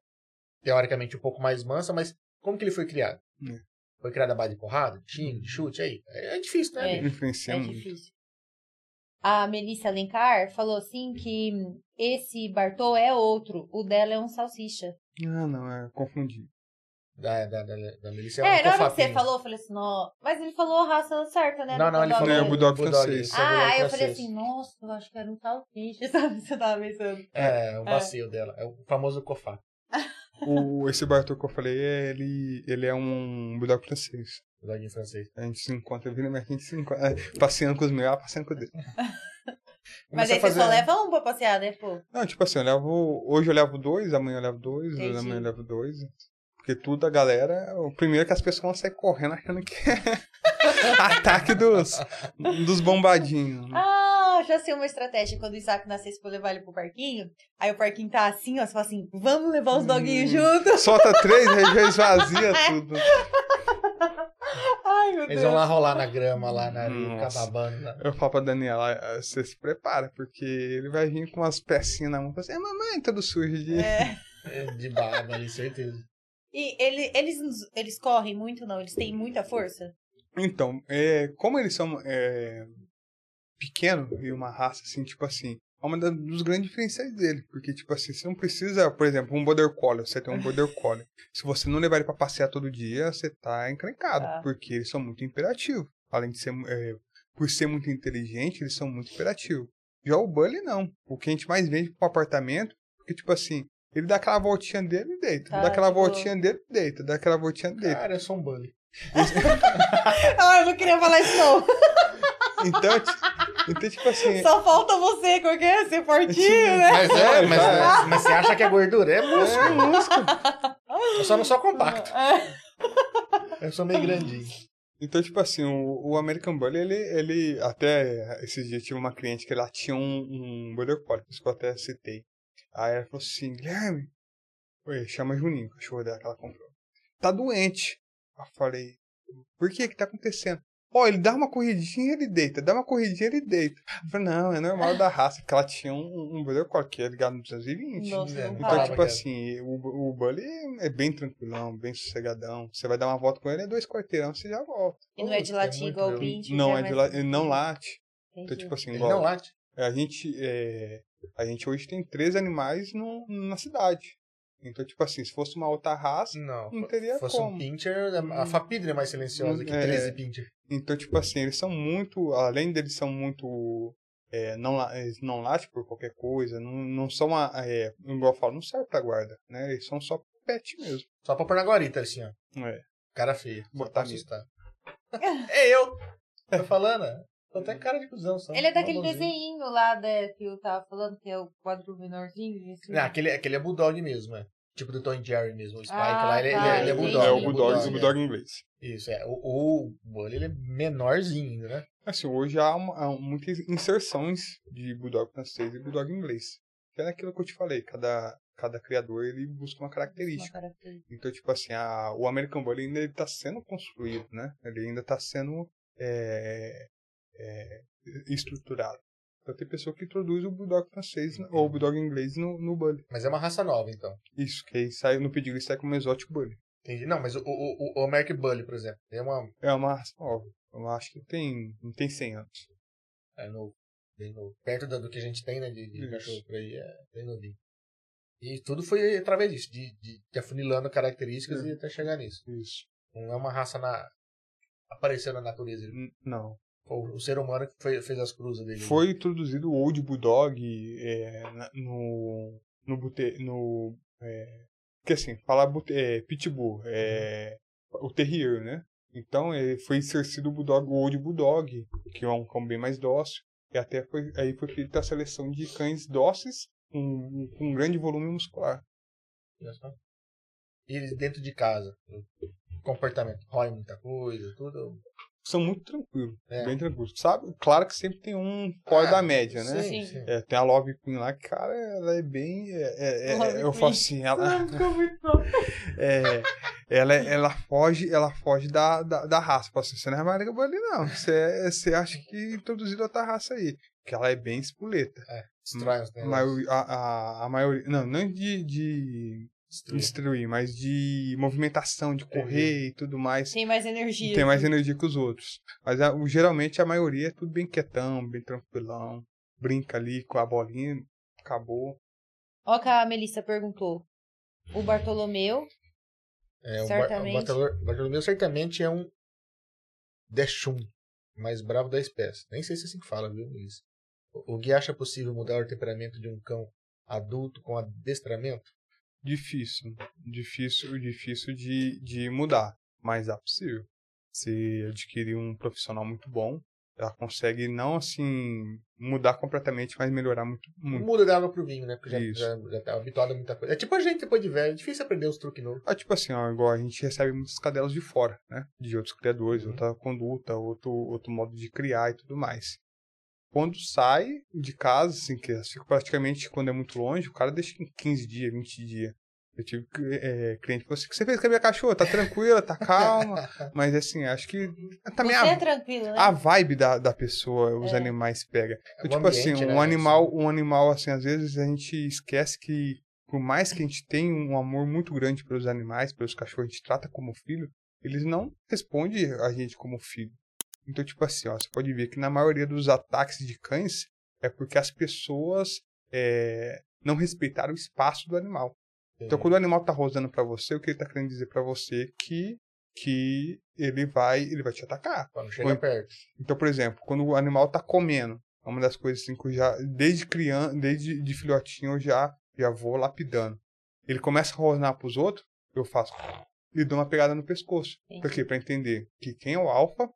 teoricamente um pouco mais mansa, mas como que ele foi criado? É. Foi criado a base de porrada, de xingo, de chute, aí. É, é difícil, né? É, é difícil. A Melissa Alencar falou assim que esse Bartô é outro, o dela é um salsicha. Ah, não, é confundi da, da, da, da Melissa. É, na hora que você falou, eu falei assim, não. Mas ele falou a raça certa, né? Não, não, ele falou. É o Bulldog francês. Ah, aí eu falei assim, nossa, eu acho que era um salsicha, sabe? Você tava pensando. É, o macio é. dela. É o famoso cofá. o, esse Bartô que eu falei, ele, ele é um Bulldog francês. Bulldog francês. A gente se encontra, vindo, mas a gente se encontra. É, passeando com os meus, passeando com o dele. Mas aí você só leva um pra passear, né, pô? Não, tipo assim, eu levo. Hoje eu levo dois, amanhã eu levo dois, Entendi. amanhã eu levo dois. Porque tudo a galera, o primeiro que as pessoas vão sair correndo achando que é ataque dos, dos bombadinhos. Né? Ah, já sei uma estratégia. Quando o Isaac nascesse pra levar ele pro parquinho, aí o parquinho tá assim, ó, você fala assim, vamos levar os doguinhos hum, juntos. Solta três, aí já esvazia tudo. Ai, meu Deus. Eles vão lá rolar na grama, lá na areia, ficar babando. Né? Eu falo pra Daniela, ah, você se prepara, porque ele vai vir com umas pecinhas na mão. Assim, é, mamãe, tudo sujo de... É. de baba ali, certeza. E ele, eles, eles correm muito, não? Eles têm muita força? Então, é, como eles são. É, pequeno e uma raça assim, tipo assim, é uma dos grandes diferenciais dele. Porque, tipo assim, você não precisa, por exemplo, um Border Collie, você tem um Border Collie. Se você não levar ele pra passear todo dia, você tá encrencado. Tá. Porque eles são muito imperativos. Além de ser, é, por ser muito inteligente, eles são muito imperativos. Já o Bully, não. O que a gente mais vende pro apartamento, porque, tipo assim, ele dá aquela voltinha dele e deita. Tá, dá aquela tipo- voltinha dele e deita. Dá aquela voltinha dele. Cara, eu sou um bully. Ah, eu não queria falar isso, não. Então, então, tipo assim. Só falta você, porque é ser fortinho, né? Mas é, mas, mas você acha que é gordura? É músculo. É músculo. Eu só não sou compacto. É. Eu sou meio grandinho. Então, tipo assim, o, o American Bully, ele, ele. Até esses dias tive uma cliente que ela tinha um, um Border Collie, por isso que eu até citei. Aí ela falou assim: Guilherme, Oi, chama Juninho, o cachorro dela que ela comprou. Tá doente. Eu falei: Por que que tá acontecendo? Ó, ele dá uma corridinha ele deita, dá uma corridinha ele deita. Eu falei: Não, é normal da raça, porque ela tinha um, um Border Collie que é ligado no 220. Nossa, né? Então, tipo assim, o, o Bully é bem tranquilão, bem sossegadão. Você vai dar uma volta com ele, é dois quarteirão, você já volta. E não é de é latir muito igual o legal. Pinch. Não, já é de la... ele não late. Então, Entendi. tipo assim, Ele igual, não late. a gente, é, a gente hoje tem três animais no, na cidade. Então, tipo assim, se fosse uma outra raça, Não. não teria Se fosse como. um pincher, a Fapidra é mais silenciosa que É. 13 pincher. Então, tipo assim, eles são muito, além deles são muito, é, não, eles não latem por qualquer coisa, não, não são, uma, é, igual eu falo, não serve pra guarda, né? Eles são só pet mesmo. Só pra pôr na guarita, assim, ó. É. Cara feia. Botar assustar. é eu. Tô falando? Tô até cara de cuzão. Só. Ele é daquele Maldozinho. desenho lá da, que eu tava falando, que é o quadro menorzinho. Assim. Não, aquele, aquele é Bulldog mesmo, é. Tipo do Tom e Jerry mesmo. O Spike Ah, lá, ele, tá, ele é- ele é. Bulldog. é o Bulldog, o é. Bulldog inglês. Isso, é. O, o Bully, ele é menorzinho ainda, né? Assim, hoje há, uma- há muitas inserções de Bulldog francês e Bulldog inglês. Que é aquilo que eu te falei, cada, cada criador ele busca uma Uma característica. característica. Então, tipo assim, a, o American Bully ainda está sendo construído, né? Ele ainda está sendo é, é, estruturado. Então tem pessoa que introduz o Bulldog francês ou o Bulldog inglês no, no Bully. Mas é uma raça nova, então. Isso, que aí sai, no pedigree sai como exótico Bully. Entendi. Não, mas o, o, o, American Bully, por exemplo, é uma. É uma raça nova. Eu acho que tem, não tem 100 anos. É novo. Bem novo. Perto do, do que a gente tem, né? De, de cachorro por aí, é bem novinho. E tudo foi através disso, de, de, de afunilando características É. e até chegar nisso. Isso. Não é uma raça na... apareceu na natureza. N- Não. O, ser humano que foi, fez as cruzes dele. Foi introduzido o Old Bulldog é, no. no. Bute, no é, que assim, falar bute, é, Pitbull, é, o Terrier, né? Então ele foi inserido o Bulldog, o Old Bulldog, que é um cão bem mais dócil. E até foi, aí foi feita a seleção de cães dóceis com, com um grande volume muscular. E eles dentro de casa. Comportamento. Rói muita coisa, tudo. São muito tranquilos, É. bem tranquilos. Sabe? Claro que sempre tem um fora Ah, da média, né? Sim, Sim. É, tem a Love Queen lá, que, cara, ela é bem. é- é- é- eu Queen. falo assim, ela, Ficou muito bom. é, ela, ela foge, ela foge da, da, da raça. Fala assim, você não é Maria Bully, não. Você, é- você acha que introduziram outra raça aí. Que ela é bem espoleta. A, negócios. maioria- a, a, a maioria. Não, não de, de Destrui. destruir, mas de movimentação, de correr e tudo mais. Tem mais energia. Tem mais energia que os outros. Mas a- o- geralmente a maioria é tudo bem quietão, bem tranquilão. Brinca ali com a bolinha, acabou. Ó, que a Melissa perguntou. O Bartolomeu. É, o, Bar- Certamente. o Bartolomeu, certamente é um Deshum, mais bravo da espécie. Nem sei se é assim que fala, viu, Luiz? O, o Gui acha possível mudar o temperamento de um cão adulto com adestramento? Difícil, difícil, difícil de, de mudar. Mas é possível. Se adquirir um profissional muito bom, ela consegue não assim mudar completamente, mas melhorar muito. muito. Muda da água pro vinho, né? Porque já, Isso. já, já tá habituado a muita coisa. É tipo a gente depois de velho, é difícil aprender os truques novos. Ah, tipo assim, ó, igual a gente recebe muitas cadelas de fora, né? De outros criadores, Uhum. outra conduta, outro, outro modo de criar e tudo mais. Quando sai de casa, assim, que elas ficam praticamente, quando é muito longe, o cara deixa em 15 dias, 20 dias. Eu tive é, cliente que falou assim, o que você fez com a minha cachorra? Tá tranquila, tá calma. Mas assim, acho que também Você a, é tranquilo, né? a vibe da, da pessoa, os É. animais pega. É Então, o tipo assim, ambiente, um né? animal, um animal, assim, às vezes a gente esquece que, por mais que a gente tenha um amor muito grande pelos animais, pelos cachorros, a gente trata como filho, eles não respondem a gente como filho. Então, tipo assim, ó, você pode ver que na maioria dos ataques de cães é porque as pessoas é, não respeitaram o espaço do animal. Então, quando o animal tá rosando para você, o que ele tá querendo dizer para você é que que ele vai ele vai te atacar. Pra não chegar Ou- perto. Então, por exemplo, quando o animal tá comendo, é uma das coisas assim que eu já desde criança, desde de filhotinho eu já já vou lapidando. Ele começa a rosnar pros outros, eu faço e dou uma pegada no pescoço. Entendi. Por quê? Pra entender que quem é o alfa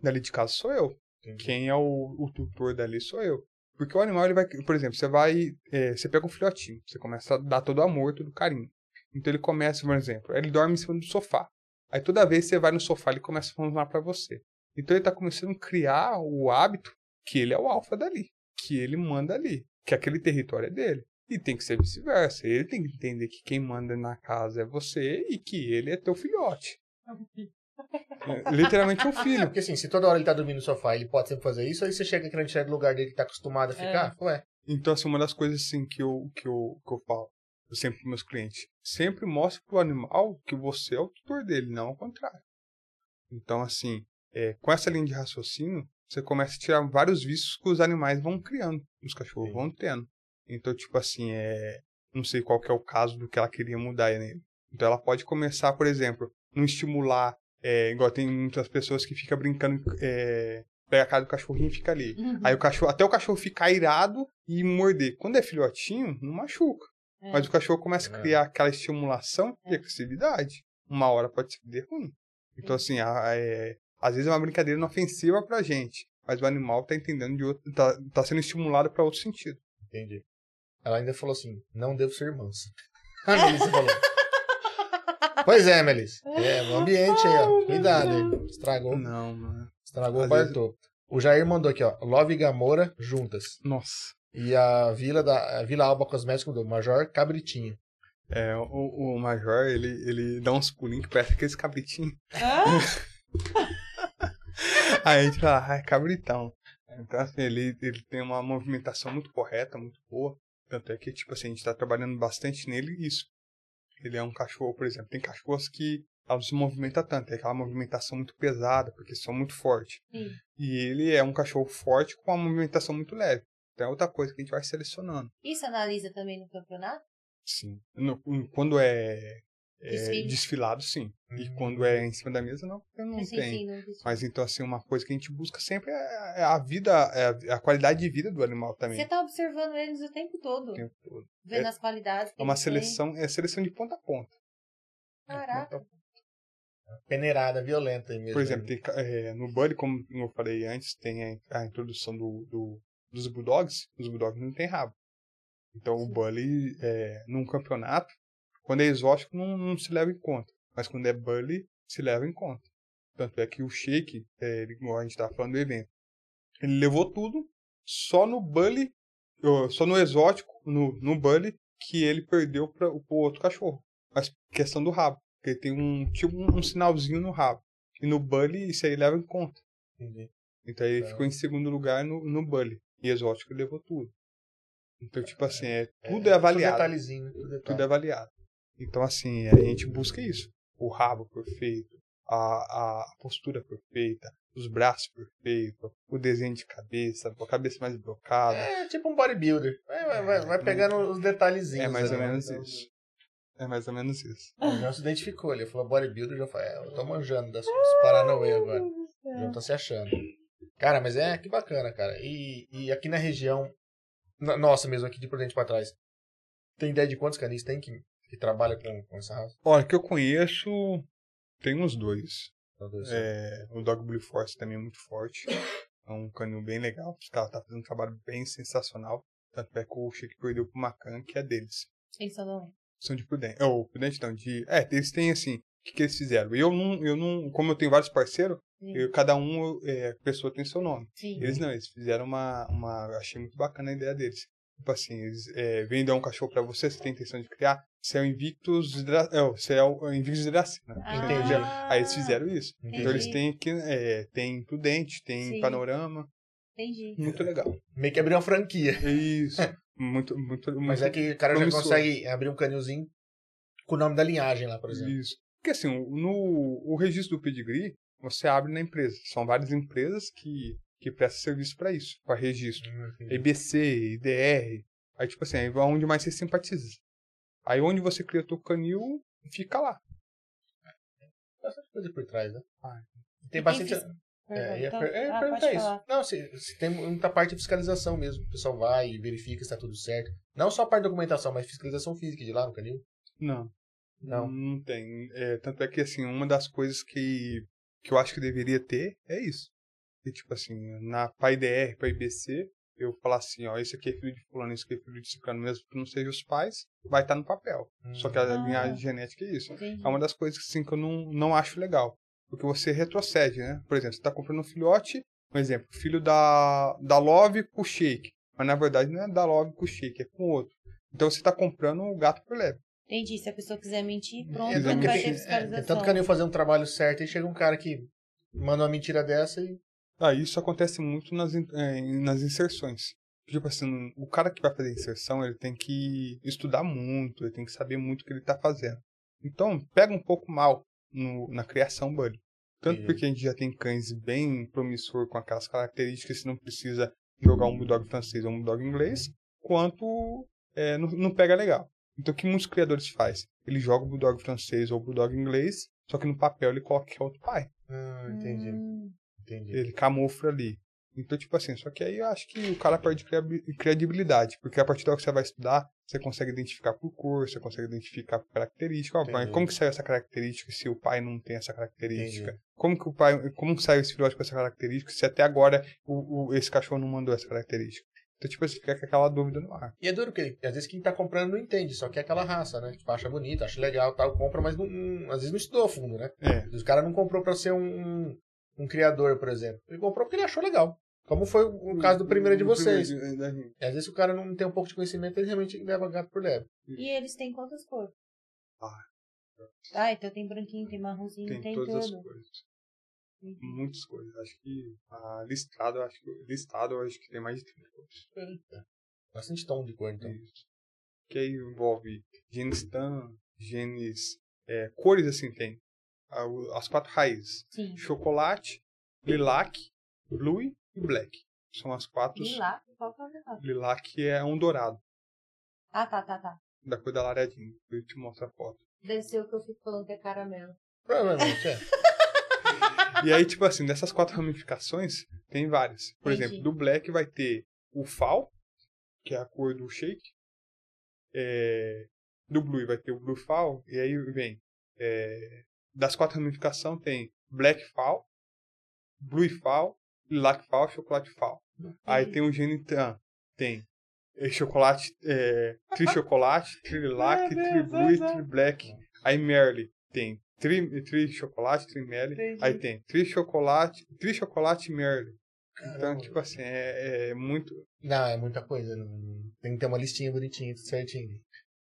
dali de casa sou eu. Entendi. Quem é o, o tutor dali sou eu. Porque o animal, ele vai. Por exemplo, você vai. é, você pega um filhotinho, você começa a dar todo o amor, todo o carinho. Então ele começa, por exemplo, ele dorme em cima do sofá. Aí toda vez que você vai no sofá, ele começa a falar pra você. Então ele tá começando a criar o hábito que ele é o alfa dali. Que ele manda ali. Que aquele território é dele. E tem que ser vice-versa. Ele tem que entender que quem manda na casa é você e que ele é teu filhote. É, literalmente um É, filho. porque assim, se toda hora ele tá dormindo no sofá, ele pode sempre fazer isso, aí você chega tirar do lugar dele que tá acostumado a ficar, ué. Então, assim, uma das coisas assim que eu, que eu, que eu falo eu sempre para meus clientes, sempre mostre pro animal que você é o tutor dele, não ao contrário. Então, assim, é, com essa linha de raciocínio, você começa a tirar vários vícios que os animais vão criando, os cachorros Sim. vão tendo. Então, tipo assim, é, não sei qual que é o caso do que ela queria mudar nele. Então, ela pode começar, por exemplo, não estimular, é, igual tem muitas pessoas que ficam brincando, é, pega a cara do cachorrinho e fica ali. Uhum. Aí o cachorro, até o cachorro ficar irado e morder. Quando é filhotinho, não machuca. É. Mas o cachorro começa a É. criar aquela estimulação e É. agressividade. Uma hora pode ser que dê ruim. Então, assim, a- é, às vezes é uma brincadeira inofensiva pra gente. Mas o animal tá entendendo de outro. tá, tá sendo estimulado pra outro sentido. Entendi. Ela ainda falou assim: não devo ser mansa. A Melissa falou. Pois é, Melissa. É, o ambiente aí, ó. Cuidado aí. Estragou, Não, mano. estragou o Às vezes- Bartô. O Jair mandou aqui, ó. Love e Gamora juntas. Nossa. E a Vila da a Vila Alba Cosméticos do Major Cabritinho. É, o, o Major, ele, ele dá uns pulinhos que parece aqueles cabritinhos. Ah, Aí a gente fala, ah, é cabritão. Então, assim, ele, ele tem uma movimentação muito correta, muito boa. Tanto é que, tipo assim, a gente tá trabalhando bastante nele isso. Ele é um cachorro, por exemplo, tem cachorros que ela não se movimenta tanto, tem aquela movimentação muito pesada, porque são muito fortes. Sim. E ele é um cachorro forte com uma movimentação muito leve. Então é outra coisa que a gente vai selecionando. Isso analisa também no campeonato? Sim. No- quando é, é desfilado, sim. E quando é em cima da mesa, não, porque não sim, tem. sim. Mas então, assim, uma coisa que a gente busca sempre é é a vida, é a- qualidade de vida do animal também. Você tá observando eles o tempo todo, o tempo todo. vendo É- as qualidades. que É uma eles têm. seleção, é seleção de ponta a ponta. Caraca. Peneirada, violenta aí mesmo. Por exemplo, tem é, no Buddy, como eu falei antes, tem a, a introdução do, do- dos Bulldogs. Os Bulldogs não tem rabo. Então o Sim. Bully, é, num campeonato, quando é exótico, não, não se leva em conta. Mas quando é Bully, se leva em conta. Tanto é que o Shake, é, ele- igual a gente estava falando do evento, ele levou tudo, só no Bully, só no exótico, no, no Bully, que ele perdeu para o outro cachorro. Mas questão do rabo. Porque tem um tipo um, um sinalzinho no rabo. E no Bully, isso aí leva em conta. Entendi. Então ele Tá. ficou em segundo lugar no, no Bully. E exótico levou tudo. Então, tipo assim, é, tudo é, avaliado. Tudo detalhezinho. Tudo, detalhe. Tudo é avaliado. Então, assim, a gente busca isso. O rabo perfeito, a, a postura perfeita, os braços perfeitos, o desenho de cabeça, a cabeça mais blocada. É tipo um bodybuilder. Vai, vai, vai, vai pegando os detalhezinhos. É mais ou ali. menos isso. É mais ou menos isso. O João se identificou. Ele falou bodybuilder, já falei, é, eu tô manjando das, dos Paranauê agora. O João tá se achando. Cara, mas é que bacana, cara. E, e aqui na região, na- nossa mesmo, aqui de Prudente pra trás, tem ideia de quantos canis tem que, que trabalha com, com essa raça? Olha, que eu conheço, tem uns dois. É, o Dog Blue Force também é muito forte. É um canil bem legal. Os caras tá fazendo um trabalho bem sensacional. Tanto é que o Chico perdeu pro Macan, que é deles. Eles só não. São de Prudente. É, o Prudente não, de. É, eles têm assim. O que, que eles fizeram? Eu não, eu não. Como eu tenho vários parceiros, eu- cada um, é, pessoa tem seu nome. Sim. Eles não, eles fizeram uma. uma achei muito bacana a ideia deles. Tipo assim, eles é, dar um cachorro pra você, você tem intenção de criar. Você é o Invictus. Dra- É, você é o Invictus Dracena. Ah, Entendi. Aí eles fizeram isso. Entendi. Então eles têm aqui, é, tem Prudente, tem Sim. Panorama. Entendi. Muito legal. Meio que abrir uma franquia. Isso. muito, muito, Mas muito é que o cara já promissor. consegue abrir um canilzinho com o nome da linhagem lá, por exemplo. Isso. Porque assim, no o registro do pedigree, você abre na empresa. São várias empresas que, que prestam serviço para isso, para registro. Hum, EBC, IDR. Aí, tipo assim, aí vai onde mais você simpatiza. Aí onde você cria teu canil, fica lá. bastante coisa por trás, né? Ah, tem E bastante. fis- É, ia Então, per- é, ah, perguntar isso. falar. Não, se, se tem muita parte de fiscalização mesmo. O pessoal vai e verifica se está tudo certo. Não só a parte de documentação, mas fiscalização física de lá no canil. Não. Não. Não tem. É, tanto é que, assim, uma das coisas que, que eu acho que deveria ter é isso. E, tipo assim, na PAIDR, para IBC, eu falar assim, ó, esse aqui é filho de fulano, esse aqui é filho de ciclano, mesmo que não seja os pais, vai estar no papel. Só que a Ah. linhagem genética é isso. Entendi. É uma das coisas assim, que eu não, não acho legal. Porque você retrocede, né? Por exemplo, você está comprando um filhote, um exemplo, filho da, da Love com o Shake. Mas na verdade não é da Love com o Shake, é com outro. Então você está comprando o gato por leve. Entendi. Se a pessoa quiser mentir, pronto, Quiser não vai ter é, É, fiscalização. tem tanto canil fazer um trabalho certo e chega um cara que manda uma mentira dessa e. Ah, isso acontece muito nas, in- eh, nas inserções. Tipo assim, o cara que vai fazer inserção, ele tem que estudar muito, ele tem que saber muito o que ele está fazendo. Então, pega um pouco mal no- na criação, buddy. Tanto Entendi. porque a gente já tem cães bem promissor com aquelas características, você não precisa jogar um bulldog francês ou um bulldog inglês, quanto eh, não, não pega legal. Então, o que muitos criadores faz? Ele joga o bulldog francês ou o bulldog inglês, só que no papel ele coloca que é outro pai. Ah, entendi. Hum, Entendi. Ele camufla ali. Então, tipo assim, só que aí eu acho que o cara perde credibilidade, porque a partir da hora que você vai estudar, você consegue identificar por cor, você consegue identificar por característica. Ó, como que saiu essa característica se o pai não tem essa característica? Entendi. Como que o pai, como que saiu esse filhote com essa característica se até agora o, o- esse cachorro não mandou essa característica? Então, tipo assim, fica com aquela dúvida no ar. E é duro porque às vezes quem tá comprando não entende, só quer aquela raça, né? Tipo, acha bonita, acha legal tal, compra, mas não, às vezes não estudou a fundo, né? É. Os cara não comprou pra ser um, um criador, por exemplo. Ele comprou porque ele achou legal. Como foi o, caso do primeiro de vocês. E às vezes o cara não tem um pouco de conhecimento, ele realmente leva gato por leve. E eles têm quantas cores? Ah. Ah, então tem branquinho, tem marronzinho, tem, Tem todas as tudo. cores. Uhum. Muitas cores. Acho que a listado, eu acho que listado, eu acho que tem mais de 30 cores. Eita. Bastante tom de cor, então. Isso. Que aí envolve genes TAM, genes. é, cores assim tem. As quatro raízes: Sim. chocolate, lilac, blue e black. São as quatro. Lilac? Qual que é o lilac? Lilac é um dourado, Ah, tá, tá, tá. da cor da lareadinha. Eu te mostro a foto. Deve ser o que eu fico falando que é caramelo. Provavelmente, é. E aí, tipo assim, dessas quatro ramificações, tem várias. Por Entendi. exemplo, do black vai ter o fall, que é a cor do shake. É, do blue vai ter o blue fall. E aí vem. é, das quatro ramificações tem black fall, blue fall, lilac fall, chocolate fall. Aí tem o gene tan. Tem é, chocolate, é, tri chocolate, tri lilac, tri blue e tri black. Aí Merle tem tri, tri chocolate, tri Merle. Entendi. Aí tem tri chocolate, tri chocolate Merle. Então, Caramba. tipo assim, é, é muito. Não, é muita coisa. não- Tem que ter uma listinha bonitinha, tudo certinho.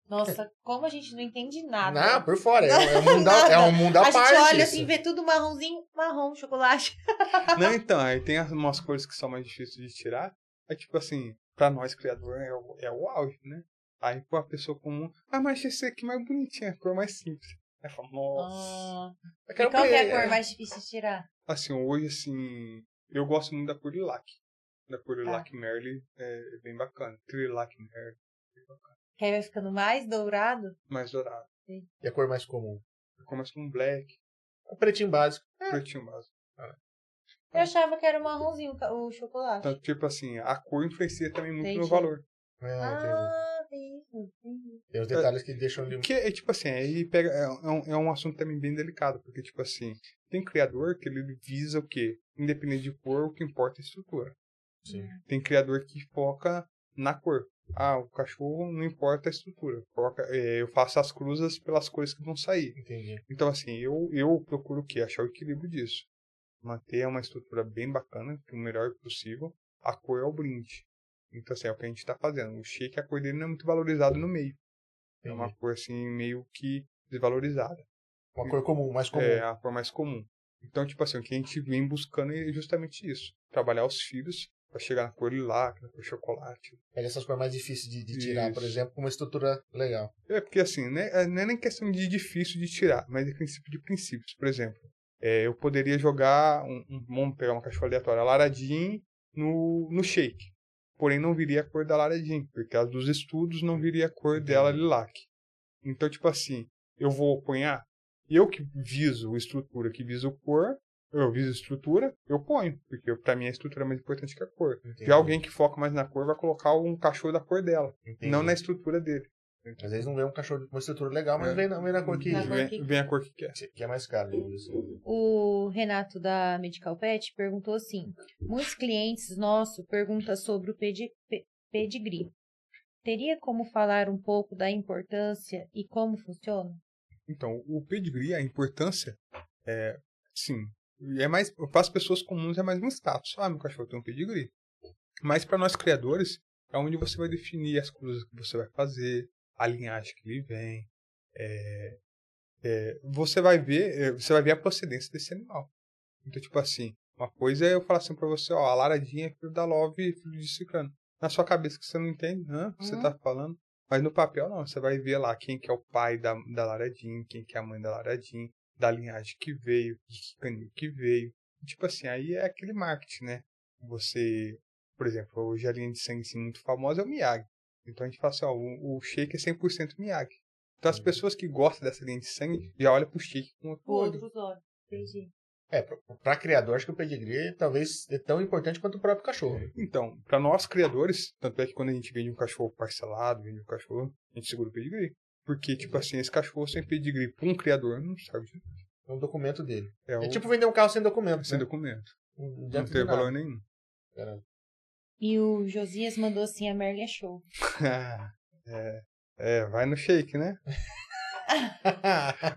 Nossa, como a gente não entende nada. Não, por fora. É, é um mundo, à- é um mundo à a gente parte. olha isso. assim, vê tudo marronzinho, marrom, chocolate. Não, então, aí tem as- umas cores que são mais difíceis de tirar. É tipo assim, pra nós criador é o, é o auge, né? Aí pra pessoa comum, ah, mas esse aqui é mais bonitinho, a cor mais simples. Aí fala, nossa. Ah, Eu e quero qual que é a cor mais difícil de tirar? Assim, hoje, assim, eu gosto muito da cor lilac. Da cor Tá. lilac Merle é bem bacana. Trilac Merle. Que aí vai ficando mais dourado? Mais dourado. E a cor mais comum? Começa com black, O pretinho básico. pretinho básico. Eu achava que era o marronzinho o chocolate. Então, tipo assim, a cor influencia também muito Entendi. no valor. Ah. Ah, tem isso. entendi. Tem os detalhes que deixam de. Que é tipo assim, aí pega, é, é um, é um assunto também bem delicado, porque tipo assim, tem criador que ele visa o quê? Independente de cor, o que importa é a estrutura. Sim. Tem criador que foca na cor. Ah, o cachorro não importa a estrutura. É, eu faço as cruzas pelas cores que vão sair. Entendi. Então assim, eu, eu procuro o quê? Achar o equilíbrio disso. Manter uma estrutura bem bacana, o melhor possível. A cor é o brinde. Então assim, é o que a gente está fazendo. O shake, a cor dele não é muito valorizado no meio. É uma cor assim, meio que desvalorizada. Uma cor comum, mais comum. É a cor mais comum. Então, tipo assim, o que a gente vem buscando é justamente isso. Trabalhar os filhos para chegar na cor lilac, na cor chocolate. Pega essas cores mais difíceis de, de tirar, por Isso. exemplo, com uma estrutura legal. É porque assim, né, é- não é nem questão de difícil de tirar, mas é princípio de princípios. Por exemplo, é, eu poderia jogar, um, um, vamos pegar uma cachorra aleatória, a Laradin no, no shake. Porém, não viria a cor da Laradin, porque as dos estudos não viria a cor dela lilac. Então, tipo assim, eu vou apanhar, eu que viso estrutura, que viso cor, eu viso estrutura, eu ponho, porque para mim a estrutura é mais importante que a cor. Entendi. Já alguém que foca mais na cor vai colocar um cachorro da cor dela, Entendi. não na estrutura dele. Às vezes não vê um cachorro com uma estrutura legal, mas é. vem, na, vem na cor que, na vem, vem, a cor que quer. Que é mais caro. O Renato da Medical Pet perguntou assim: muitos clientes nossos perguntam sobre o pedigree. Teria como falar um pouco da importância e como funciona? Então, o pedigree, a importância é, sim, é mais para as pessoas comuns é mais um status. Ah, meu cachorro tem um pedigree. Mas para nós criadores é onde você vai definir as coisas que você vai fazer, a linhagem que ele vem. É, é, você vai ver, é, você vai ver a procedência desse animal. Então, tipo assim, uma coisa é eu falar assim pra você, ó, a Laradinha é filho da Love e filho de Ciclano. Na sua cabeça que você não entende, né? Uhum. Você tá falando. Mas no papel não, você vai ver lá quem que é o pai da, da Laradinha, quem que é a mãe da Laradinha, da linhagem que veio, de que canil que veio. Tipo assim, aí é aquele marketing, né? Você, por exemplo, hoje a linha de sangue assim, muito famosa é o Miyagi. Então a gente fala assim, ó, o, o shake é 100% Miyagi. Então as pessoas que gostam dessa linha de sangue já olham pro shake com outro olho. Outros olhos, entendi. É, para criador, acho que o pedigree talvez é tão importante quanto o próprio cachorro. Então, para nós criadores, tanto é que quando a gente vende um cachorro parcelado, vende um cachorro, a gente segura o pedigree. Porque, tipo assim, esse cachorro sem pedigree para um criador não de nada. É um documento dele. É, é tipo vender um carro sem documento. Sem né? documento. Não, não tem valor nenhum. Caramba. E o Josias mandou assim, a Merle é show. é, é, vai no shake, né?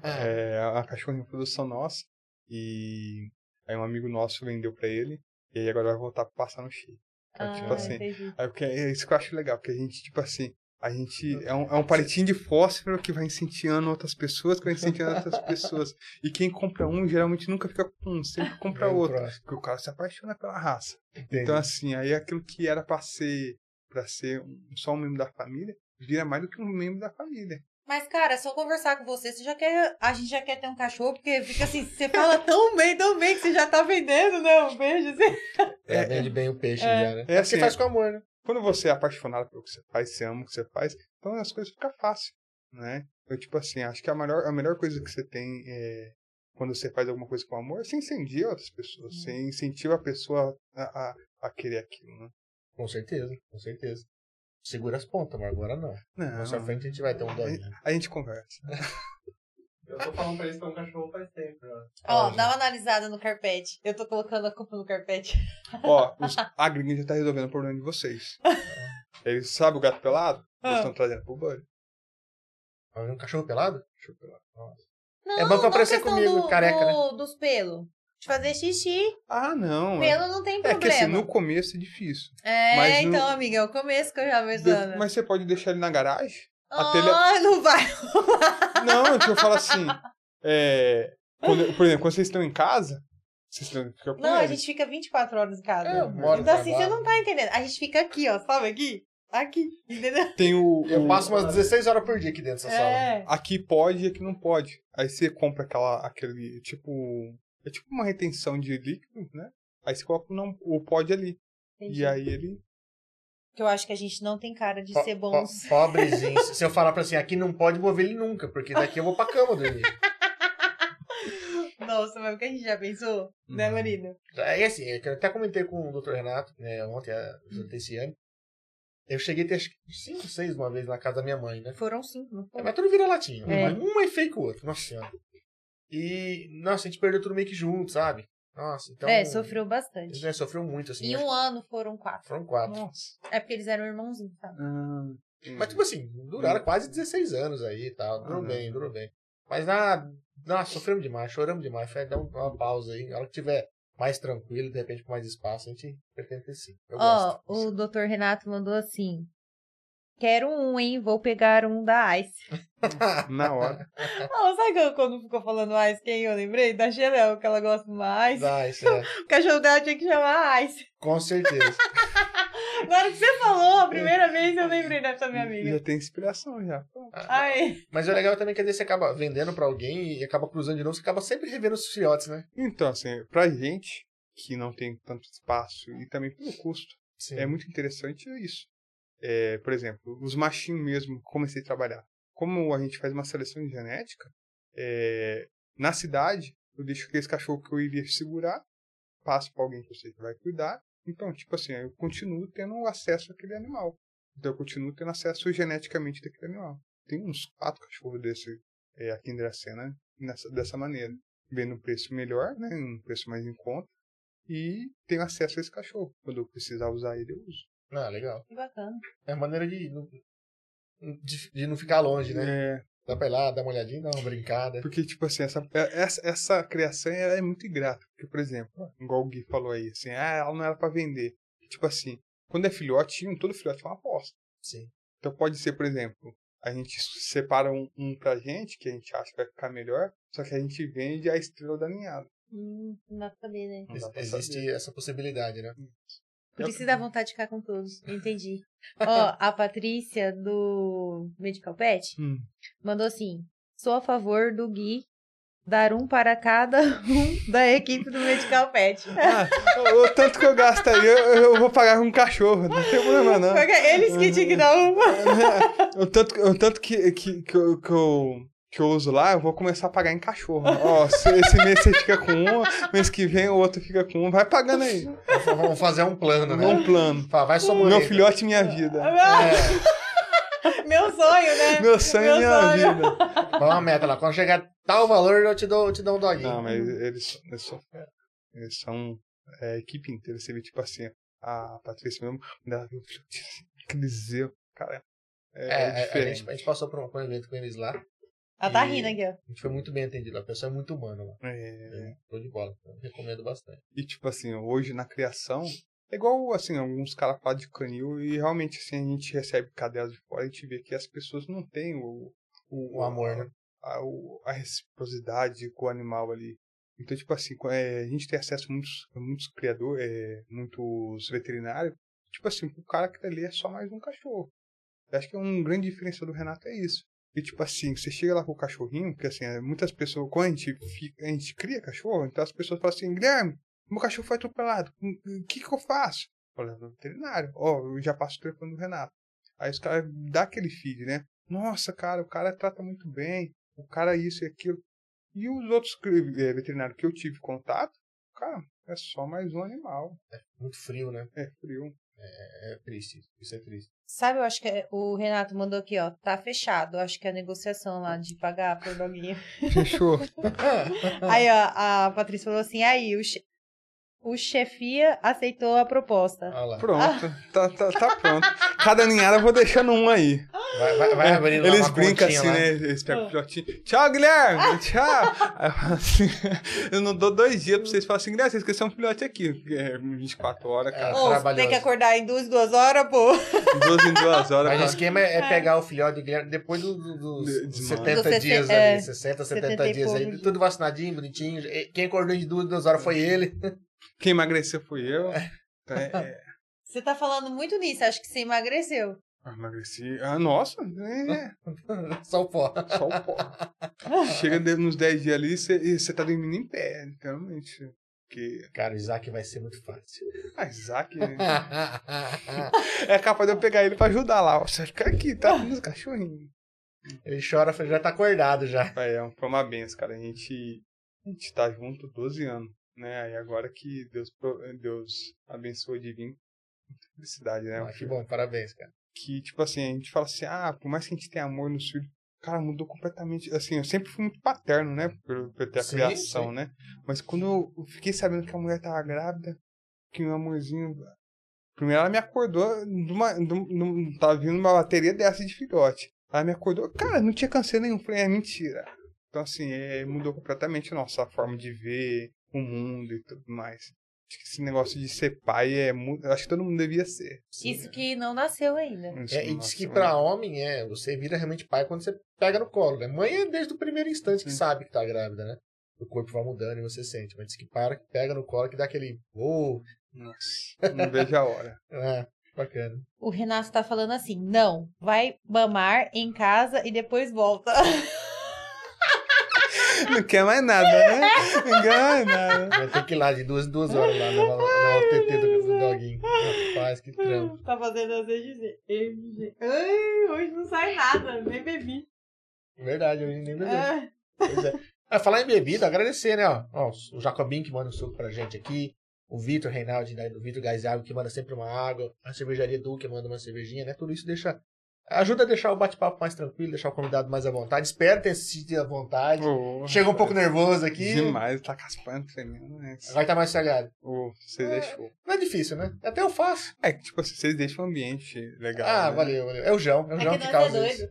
é a cachorrinha produção nossa. E aí um amigo nosso vendeu pra ele. E aí agora vai voltar pra passar no shake. Ah, tipo assim. Entendi. É, porque é isso que eu acho legal, porque a gente, tipo assim, a gente é um, é um palitinho de fósforo que vai incentivando outras pessoas, que vai incentivando outras pessoas. E quem compra um geralmente nunca fica com um, sempre compra outro. Porque o cara se apaixona pela raça. Entendi. Então, assim, aí aquilo que era pra ser, pra ser um, só um membro da família, vira mais do que um membro da família. Mas, cara, se eu conversar com você, você já quer. A gente já quer ter um cachorro, porque fica assim, você fala tão bem, tão bem que você já tá vendendo, né? Um beijo, assim. É, vende bem o peixe é. já, né? É, é assim, faz com amor, né? Quando você é apaixonado pelo que você faz, você ama o que você faz, então as coisas ficam fáceis, né? Eu, tipo assim, acho que a melhor, a melhor coisa que você tem é, quando você faz alguma coisa com amor, você incendia outras pessoas, você uhum. incentiva a pessoa a, a, a, querer aquilo, né? Com certeza, com certeza. Segura as pontas, mas agora não. Não. Mais frente a gente vai ter um. A, a gente conversa. Eu tô falando pra eles que é um cachorro faz tempo. Ó, oh, dá uma analisada no carpete. Eu tô colocando a culpa no carpete. Ó, os, a gringa já tá resolvendo o problema de vocês. Eles sabem o gato pelado? Eles ah. estão trazendo pro banho. Um cachorro pelado? Cachorro pelado. Nossa. Não, é bom pra aparecer comigo, do, careca, do, né? Dos pelos. De fazer xixi. Ah, não. Pelo não tem problema. É que assim, no começo é difícil. É, então, no... amiga, é o começo que eu já pensando. Mas você pode deixar ele na garagem? Ah, ele... não vai. Não, tipo, eu falo assim. É, quando, por exemplo, quando vocês estão em casa, vocês estão, Não, a gente fica 24 horas em casa. É, então, assim, você não tá entendendo. A gente fica aqui, ó, sabe aqui? Aqui, entendeu? Tem o, Eu passo umas 16 horas por dia aqui dentro dessa é. sala. Aqui pode e aqui não pode. Aí você compra aquela, aquele, tipo, é tipo uma retenção de líquido, né? Aí você coloca não, o pode ali. Entendi. E aí ele que eu acho que a gente não tem cara de po ser bons. Po pobrezinho. Se eu falar pra assim, aqui não pode mover ele nunca, porque daqui eu vou pra cama dormir. Nossa, mas o que a gente já pensou, né, uhum. né, Marina? É assim, eu até comentei com o Dr. Renato, né, ontem, a esse ano. Eu cheguei a ter acho que cinco, seis uma vez na casa da minha mãe, né? Foram cinco, não foi? É, mas tudo vira latinha. É. Um é feio que o outro, nossa senhora. E, nossa, a gente perdeu tudo meio que junto, sabe? Nossa, então. É, sofreu bastante. É, sofreu muito, assim. Em um ano foram quatro. Foram quatro. Nossa. É porque eles eram irmãozinhos, sabe? Hum, Mas, tipo assim, duraram hum. quase 16 anos aí e tal. Durou uhum. bem, durou bem. Mas na. Nossa, sofremos demais, choramos demais. Foi dar uma pausa aí. Na hora que tiver mais tranquilo, de repente com mais espaço, a gente pretende ter sim. Ó, oh, o doutor Renato mandou assim: Quero um, hein? Vou pegar um da Ice. Na hora. Oh, sabe quando ficou falando Ice, quem eu lembrei? Da Xeléu, que ela gosta de uma Ice. Da Ice, é. o cachorro dela tinha que chamar Ice. Com certeza. Na hora que você falou a primeira vez, eu lembrei dessa minha amiga. Já tem inspiração já. Ai. Mas o legal também é que às vezes você acaba vendendo pra alguém e acaba cruzando de novo, você acaba sempre revendo os filhotes, né? Então, assim, pra gente que não tem tanto espaço e também pelo custo, Sim. é muito interessante isso. É, por exemplo, os machinhos mesmo, comecei a trabalhar. Como a gente faz uma seleção de genética, é, na cidade, eu deixo aqueles cachorros que eu iria segurar, passo para alguém que eu sei que vai cuidar. Então, tipo assim, eu continuo tendo acesso àquele animal. Então, eu continuo tendo acesso geneticamente daquele animal. Tem uns quatro cachorros desse é, aqui em Dracena nessa, dessa maneira. Vendo um preço melhor, né, um preço mais em conta. E tenho acesso a esse cachorro. Quando eu precisar usar ele, eu uso. Ah, legal. Que bacana. É a maneira de, não- de, de não ficar longe, né? É, Dá pra ir lá, dar uma olhadinha, dar uma brincada. Porque, tipo assim, essa, essa, essa criação ela é muito ingrata. Porque, por exemplo, igual o Gui falou aí, assim, ah, ela não era pra vender. Tipo assim, quando é filhotinho, todo filhote é uma aposta. Sim. Então pode ser, por exemplo, a gente separa um, um pra gente, que a gente acha que vai ficar melhor, só que a gente vende a estrela da ninhada. Hum, não dá pra saber, né? Dá Existe saber. essa possibilidade, né? Por isso dá vontade de ficar com todos. Entendi. Ó, a Patrícia do Medical Pet Hum. mandou assim: sou a favor do Gui dar um para cada um da equipe do Medical Pet. Ah, o, tanto que eu gasto aí, eu, eu vou pagar com um cachorro, não tem problema não. Eles que tinham que dar um. o tanto, o tanto que, que, que, eu, que, eu, que eu uso lá, eu vou começar a pagar em cachorro. Ó, se- esse mês você fica com um, mês que vem o outro fica com um. Vai pagando aí. Vamos fazer um plano, né? Um plano. Fala, vai somando. Meu filhote, minha vida. É, Meu sonho, né? Meu sonho é minha vida. vai uma meta lá. Quando chegar tal valor, eu te dou, eu te dou um doguinho. Não, mas eles, eles são. Eles são é, a equipe inteira. Você vê, tipo assim, a Patrícia mesmo, quando ela viu o filhote, aquele zelo, cara. É, É, a- a, diferente. gente, a gente passou por um, por um evento com eles lá. Ela tá rindo aqui, ó. A gente foi muito bem atendido. A pessoa é muito humana lá. É, Show de bola. Eu recomendo bastante. E tipo assim, hoje na criação, é igual assim, alguns caras falam de canil e realmente assim, a gente recebe cadelas de fora e a gente vê que as pessoas não têm o, O amor, né? a, o- a reciprocidade com o animal ali. Então, tipo assim, é, a gente tem acesso a muitos, a muitos criadores, é, muitos veterinários. Tipo assim, o cara que tá ali é só mais um cachorro. Eu acho que um grande diferencial do Renato é isso. E tipo assim, você chega lá com o cachorrinho, porque assim, é, muitas pessoas, quando a gente, fica, a gente cria cachorro, então as pessoas falam assim, Guilherme, meu cachorro foi atropelado, o que que eu faço? Levo no veterinário. Ó, eu já passo o telefone do Renato. Aí os caras dão aquele feed, né? Nossa, cara, o cara trata muito bem, o cara isso e aquilo. E os outros veterinários que eu tive contato, cara, é só mais um animal. Muito frio, né? É frio. É triste. Isso é triste. Sabe, eu acho que é- o Renato mandou aqui, ó. Tá fechado. Acho que é a negociação lá de pagar por doguinho. Fechou. Aí, ó, a Patrícia falou assim: aí, o, che- o chefia aceitou a proposta. Lá. Pronto. Tá, tá, tá pronto. Cada ninhada eu vou deixando um aí. Vai, vai, vai abrindo lá Eles brincam assim, lá. né? Eles pegam o filhotinho. Tchau, Guilherme! Tchau! Aí eu falo assim, eu não dou dois dias pra vocês falarem assim, Guilherme, você esqueceu um filhote aqui. É 24 horas, cara. É. Ô, você tem que acordar em duas, duas horas, pô. Duas em duas horas. Mas o cara. esquema é pegar o filhote do Guilherme depois do- do- dos De- de 70 Dos dias é, ali, 60, 70 70 e dias aí, tudo vacinadinho, bonitinho. Quem acordou de duas, duas horas foi ele. Quem emagreceu fui eu. É, é, Você tá falando muito nisso, acho que você emagreceu. eu emagreci. Ah, nossa, é, Só o pó. só o pó. Chega de- nos 10 dias ali e você tá dormindo em pé, literalmente. Porque. Cara, o Isaac vai ser muito fácil. Ah, Isaac. né? É capaz de eu pegar ele pra ajudar lá. Você vai ficar aqui, tá? Nos cachorrinhos. ele chora, já tá acordado já. É, foi uma benção, cara. A gente, a gente tá junto 12 anos, né? Aí agora que Deus, Deus abençoou de vir, felicidade, né? Ah, que bom, parabéns, cara. Que, tipo assim, a gente fala assim, ah, por mais que a gente tenha amor no filho, cara, mudou completamente. Assim, eu sempre fui muito paterno, né? Por, por ter a Sim, criação, sim. né? Mas quando eu fiquei sabendo que a mulher tava grávida, que o amorzinho. Primeiro ela me acordou, de uma, de um- de um- tava vindo uma bateria dessa de filhote. Ela me acordou, cara, não tinha câncer nenhum. Falei, é mentira. Então, assim, é, mudou completamente a nossa forma de ver o mundo e tudo mais. Acho que esse negócio de ser pai é muito. Acho que todo mundo devia ser. Isso que não nasceu ainda. Isso É, e diz que ainda. pra homem, é, você vira realmente pai quando você pega no colo, né? Mãe é desde o primeiro instante que Sim. sabe que tá grávida, né? O corpo vai mudando e você sente. Mas diz que para, que pega no colo, que dá aquele. Oh, Nossa, não vejo a hora. é. Bacana. O Renato tá falando assim: não, vai mamar em casa e depois volta. Não quer mais nada, né? Não quer mais nada. Vai ter que ir lá de duas em duas horas lá, levar, levar o TT do, do doguinho. Rapaz, que trampo. tá fazendo as MG. MG. Ai, hoje não sai nada, nem bebi. Verdade, eu nem bebi. Ah, Pois é. Ah, falar em bebida, agradecer, né? Ó, Ó, o Jacobinho que manda um suco pra gente aqui. O Vitor Reinaldi, né, do Vitor Gás Água, que manda sempre uma água. A cervejaria Du, que manda uma cervejinha, né? Tudo isso deixa. Ajuda a deixar o bate-papo mais tranquilo, deixar o convidado mais à vontade. Espero ter assistido à vontade. Oh, Chegou um pouco nervoso aqui. Demais, tá caspando, tremendo, né? Agora tá mais sossegado. Oh, vocês deixou. Não é difícil, né? Até eu faço. É que, tipo assim, vocês deixam o ambiente legal. Ah, né? valeu, valeu. É o João, é o É João que que, nós causa é isso.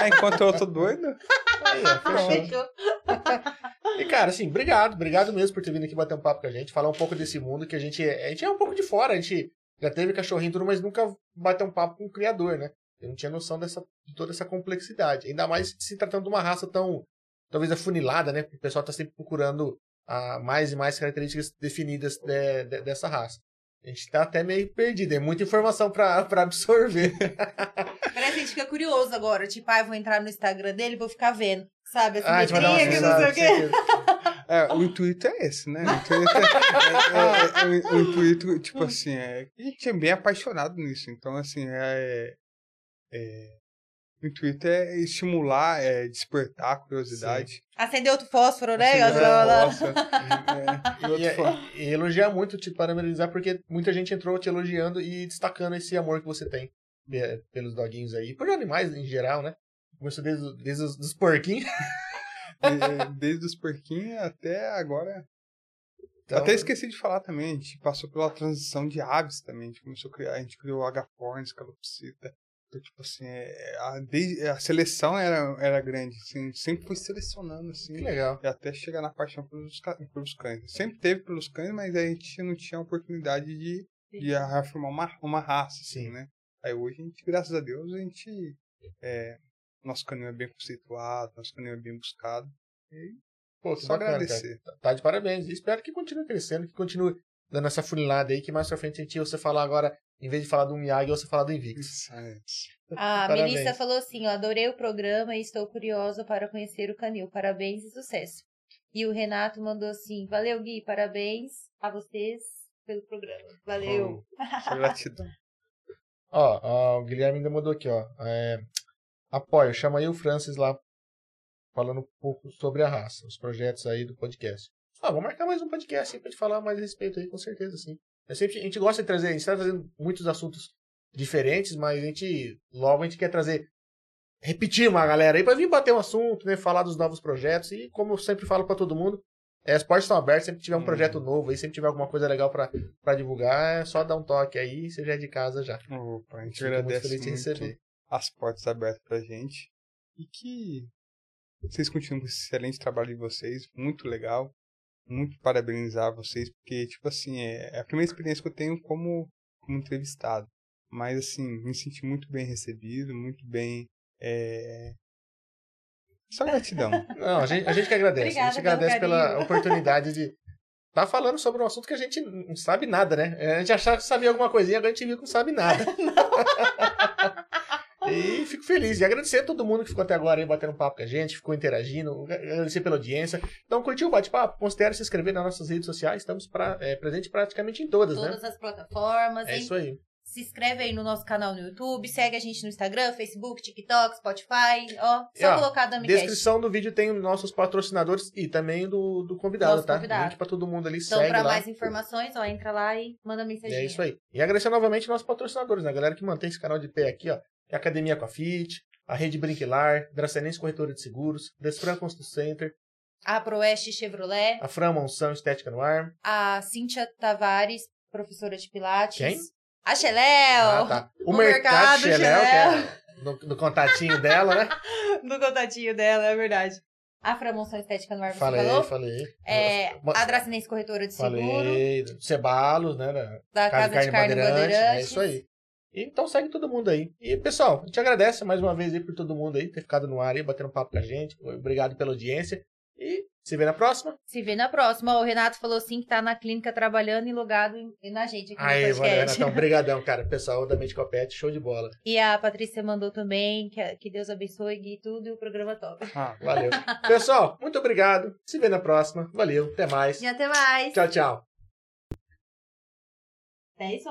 Ah, enquanto eu tô doido, Aí, ó. Fechou. E, cara, assim, obrigado, obrigado mesmo por ter vindo aqui bater um papo com a gente, falar um pouco desse mundo que a gente, a gente é um pouco de fora, a gente já teve cachorrinho e tudo, mas nunca bateu um papo com o criador, né? Eu não tinha noção dessa, de toda essa complexidade. Ainda mais se tratando de uma raça tão, talvez, afunilada, né? O pessoal tá sempre procurando ah, mais e mais características definidas de- de- dessa raça. A gente tá até meio perdido, é muita informação pra absorver. Parece que a gente fica curioso agora. Tipo, ah, eu vou entrar no Instagram dele e vou ficar vendo. Sabe? Assim, Ah, a que não sei o quê. É, o intuito é esse, né? O intuito é, é- é- é- o intuito, tipo assim, é, a gente é bem apaixonado nisso. Então, assim, é, é- o intuito é estimular, é despertar a curiosidade. Acender outro fósforo, né? Acender é, e E, e elogiar muito, te parabenizar, porque muita gente entrou te elogiando e destacando esse amor que você tem pe- pelos doguinhos aí, por animais em geral, né? Começou desde, desde os dos porquinhos. De- Desde os porquinhos até agora. Então, Até esqueci de falar também, a gente passou pela transição de aves também. A gente começou a criar, a gente criou agapornis, calopsita. Então, tipo assim, é, a, desde- a seleção era, era grande, assim, sempre foi selecionando, assim. Que legal. E até chegar na paixão pelos, pelos cães. Sempre teve pelos cães, mas a gente não tinha a oportunidade de, de reafirmar uma, uma raça, assim, Sim. né? Aí hoje, a gente, graças a Deus, a gente. É, nosso canil é bem conceituado, nosso canil é bem buscado. Pô, que Só bacana, agradecer. cara. Tá de parabéns. E espero que continue crescendo, que continue dando essa funilada aí, que mais pra frente a gente você falar agora, em vez de falar do Miyagi, você falar do Invictus. A Parabéns. Melissa falou assim: ó, adorei o programa e estou curiosa para conhecer o Canil. Parabéns e sucesso. E o Renato mandou assim: valeu, Gui, parabéns a vocês pelo programa. Valeu. Só gratidão. Ó, ó, o Guilherme ainda mandou aqui, ó. É, apoio, chama aí o Francis lá, falando um pouco sobre a raça, os projetos aí do podcast. Ah, vamos marcar mais um podcast aí pra gente falar mais a respeito aí, com certeza, sim. Eu sempre, a gente gosta de trazer, a gente tá trazendo muitos assuntos diferentes, mas a gente, logo a gente quer trazer, repetir uma galera aí pra vir bater um assunto, né, falar dos novos projetos e como eu sempre falo pra todo mundo, é, as portas estão abertas, sempre que tiver um Uhum. projeto novo aí, sempre tiver alguma coisa legal pra, pra divulgar, é só dar um toque aí, você já é de casa já. Opa, a gente Fico muito agradece feliz de receber. As portas abertas pra gente. E que vocês continuem com esse excelente trabalho de vocês. Muito legal. Muito parabenizar vocês, porque, tipo assim, é a primeira experiência que eu tenho como, como entrevistado. Mas, assim, me senti muito bem recebido, muito bem. É... Só gratidão. Não, a gente, a gente que agradece. Obrigada a gente agradece pela oportunidade de estar falando sobre um assunto que a gente não sabe nada, né? A gente achava que sabia alguma coisinha, agora a gente viu que não sabe nada. e fico feliz. E agradecer a todo mundo que ficou até agora aí batendo papo com a gente, ficou interagindo, agradecer pela audiência. Então, curtiu o bate-papo? Considere se inscrever nas nossas redes sociais. Estamos pra, é, presente praticamente em todas, né? Todas as plataformas. É hein? isso aí. Se inscreve aí no nosso canal no YouTube, segue a gente no Instagram, Facebook, TikTok, Spotify. Ó, E, só ó, colocar Damicast. Descrição do vídeo tem os nossos patrocinadores e também do, do convidado, Nosso tá? convidado. Link pra todo mundo ali, Então, segue pra lá. mais informações, ó, entra lá e manda mensagem. É isso aí. E agradecer novamente nossos patrocinadores, né? A galera que mantém esse canal de pé aqui, ó. É a Academia com a Fit, a Rede Brinquilar, Dracenense Corretora de Seguros, Desfran Construção Center, A Proeste Chevrolet, a Fran Monção Estética no Ar. a Cíntia Tavares, professora de Pilates. Quem? A Xeléu! Ah, tá. O, o Mercado, Mercado Xeléu, é no, no contatinho dela, né? Do contatinho dela, é verdade. A Framonção Estética no Ar, Falei, falou? falei. É, a Dracinense Corretora de Seguro, Falei. Cebalos, né? Da da Casa de Carne Bandeirantes. É isso aí. Então segue todo mundo aí. E, pessoal, a gente agradece mais uma vez aí por todo mundo aí ter ficado no ar aí, batendo um papo com a gente. Obrigado pela audiência. E Se vê na próxima. Se vê na próxima. O Renato falou sim que tá na clínica trabalhando e logado em- na gente aqui Aí, no valeu, podcast. Renatão. Obrigadão, cara. Pessoal da Mente Copete, show de bola. E a Patrícia mandou também, que, que Deus abençoe Gui, tudo e o programa top. Ah, Valeu. Pessoal, muito obrigado. Se vê na próxima. Valeu, até mais. E até mais. Tchau, tchau. É isso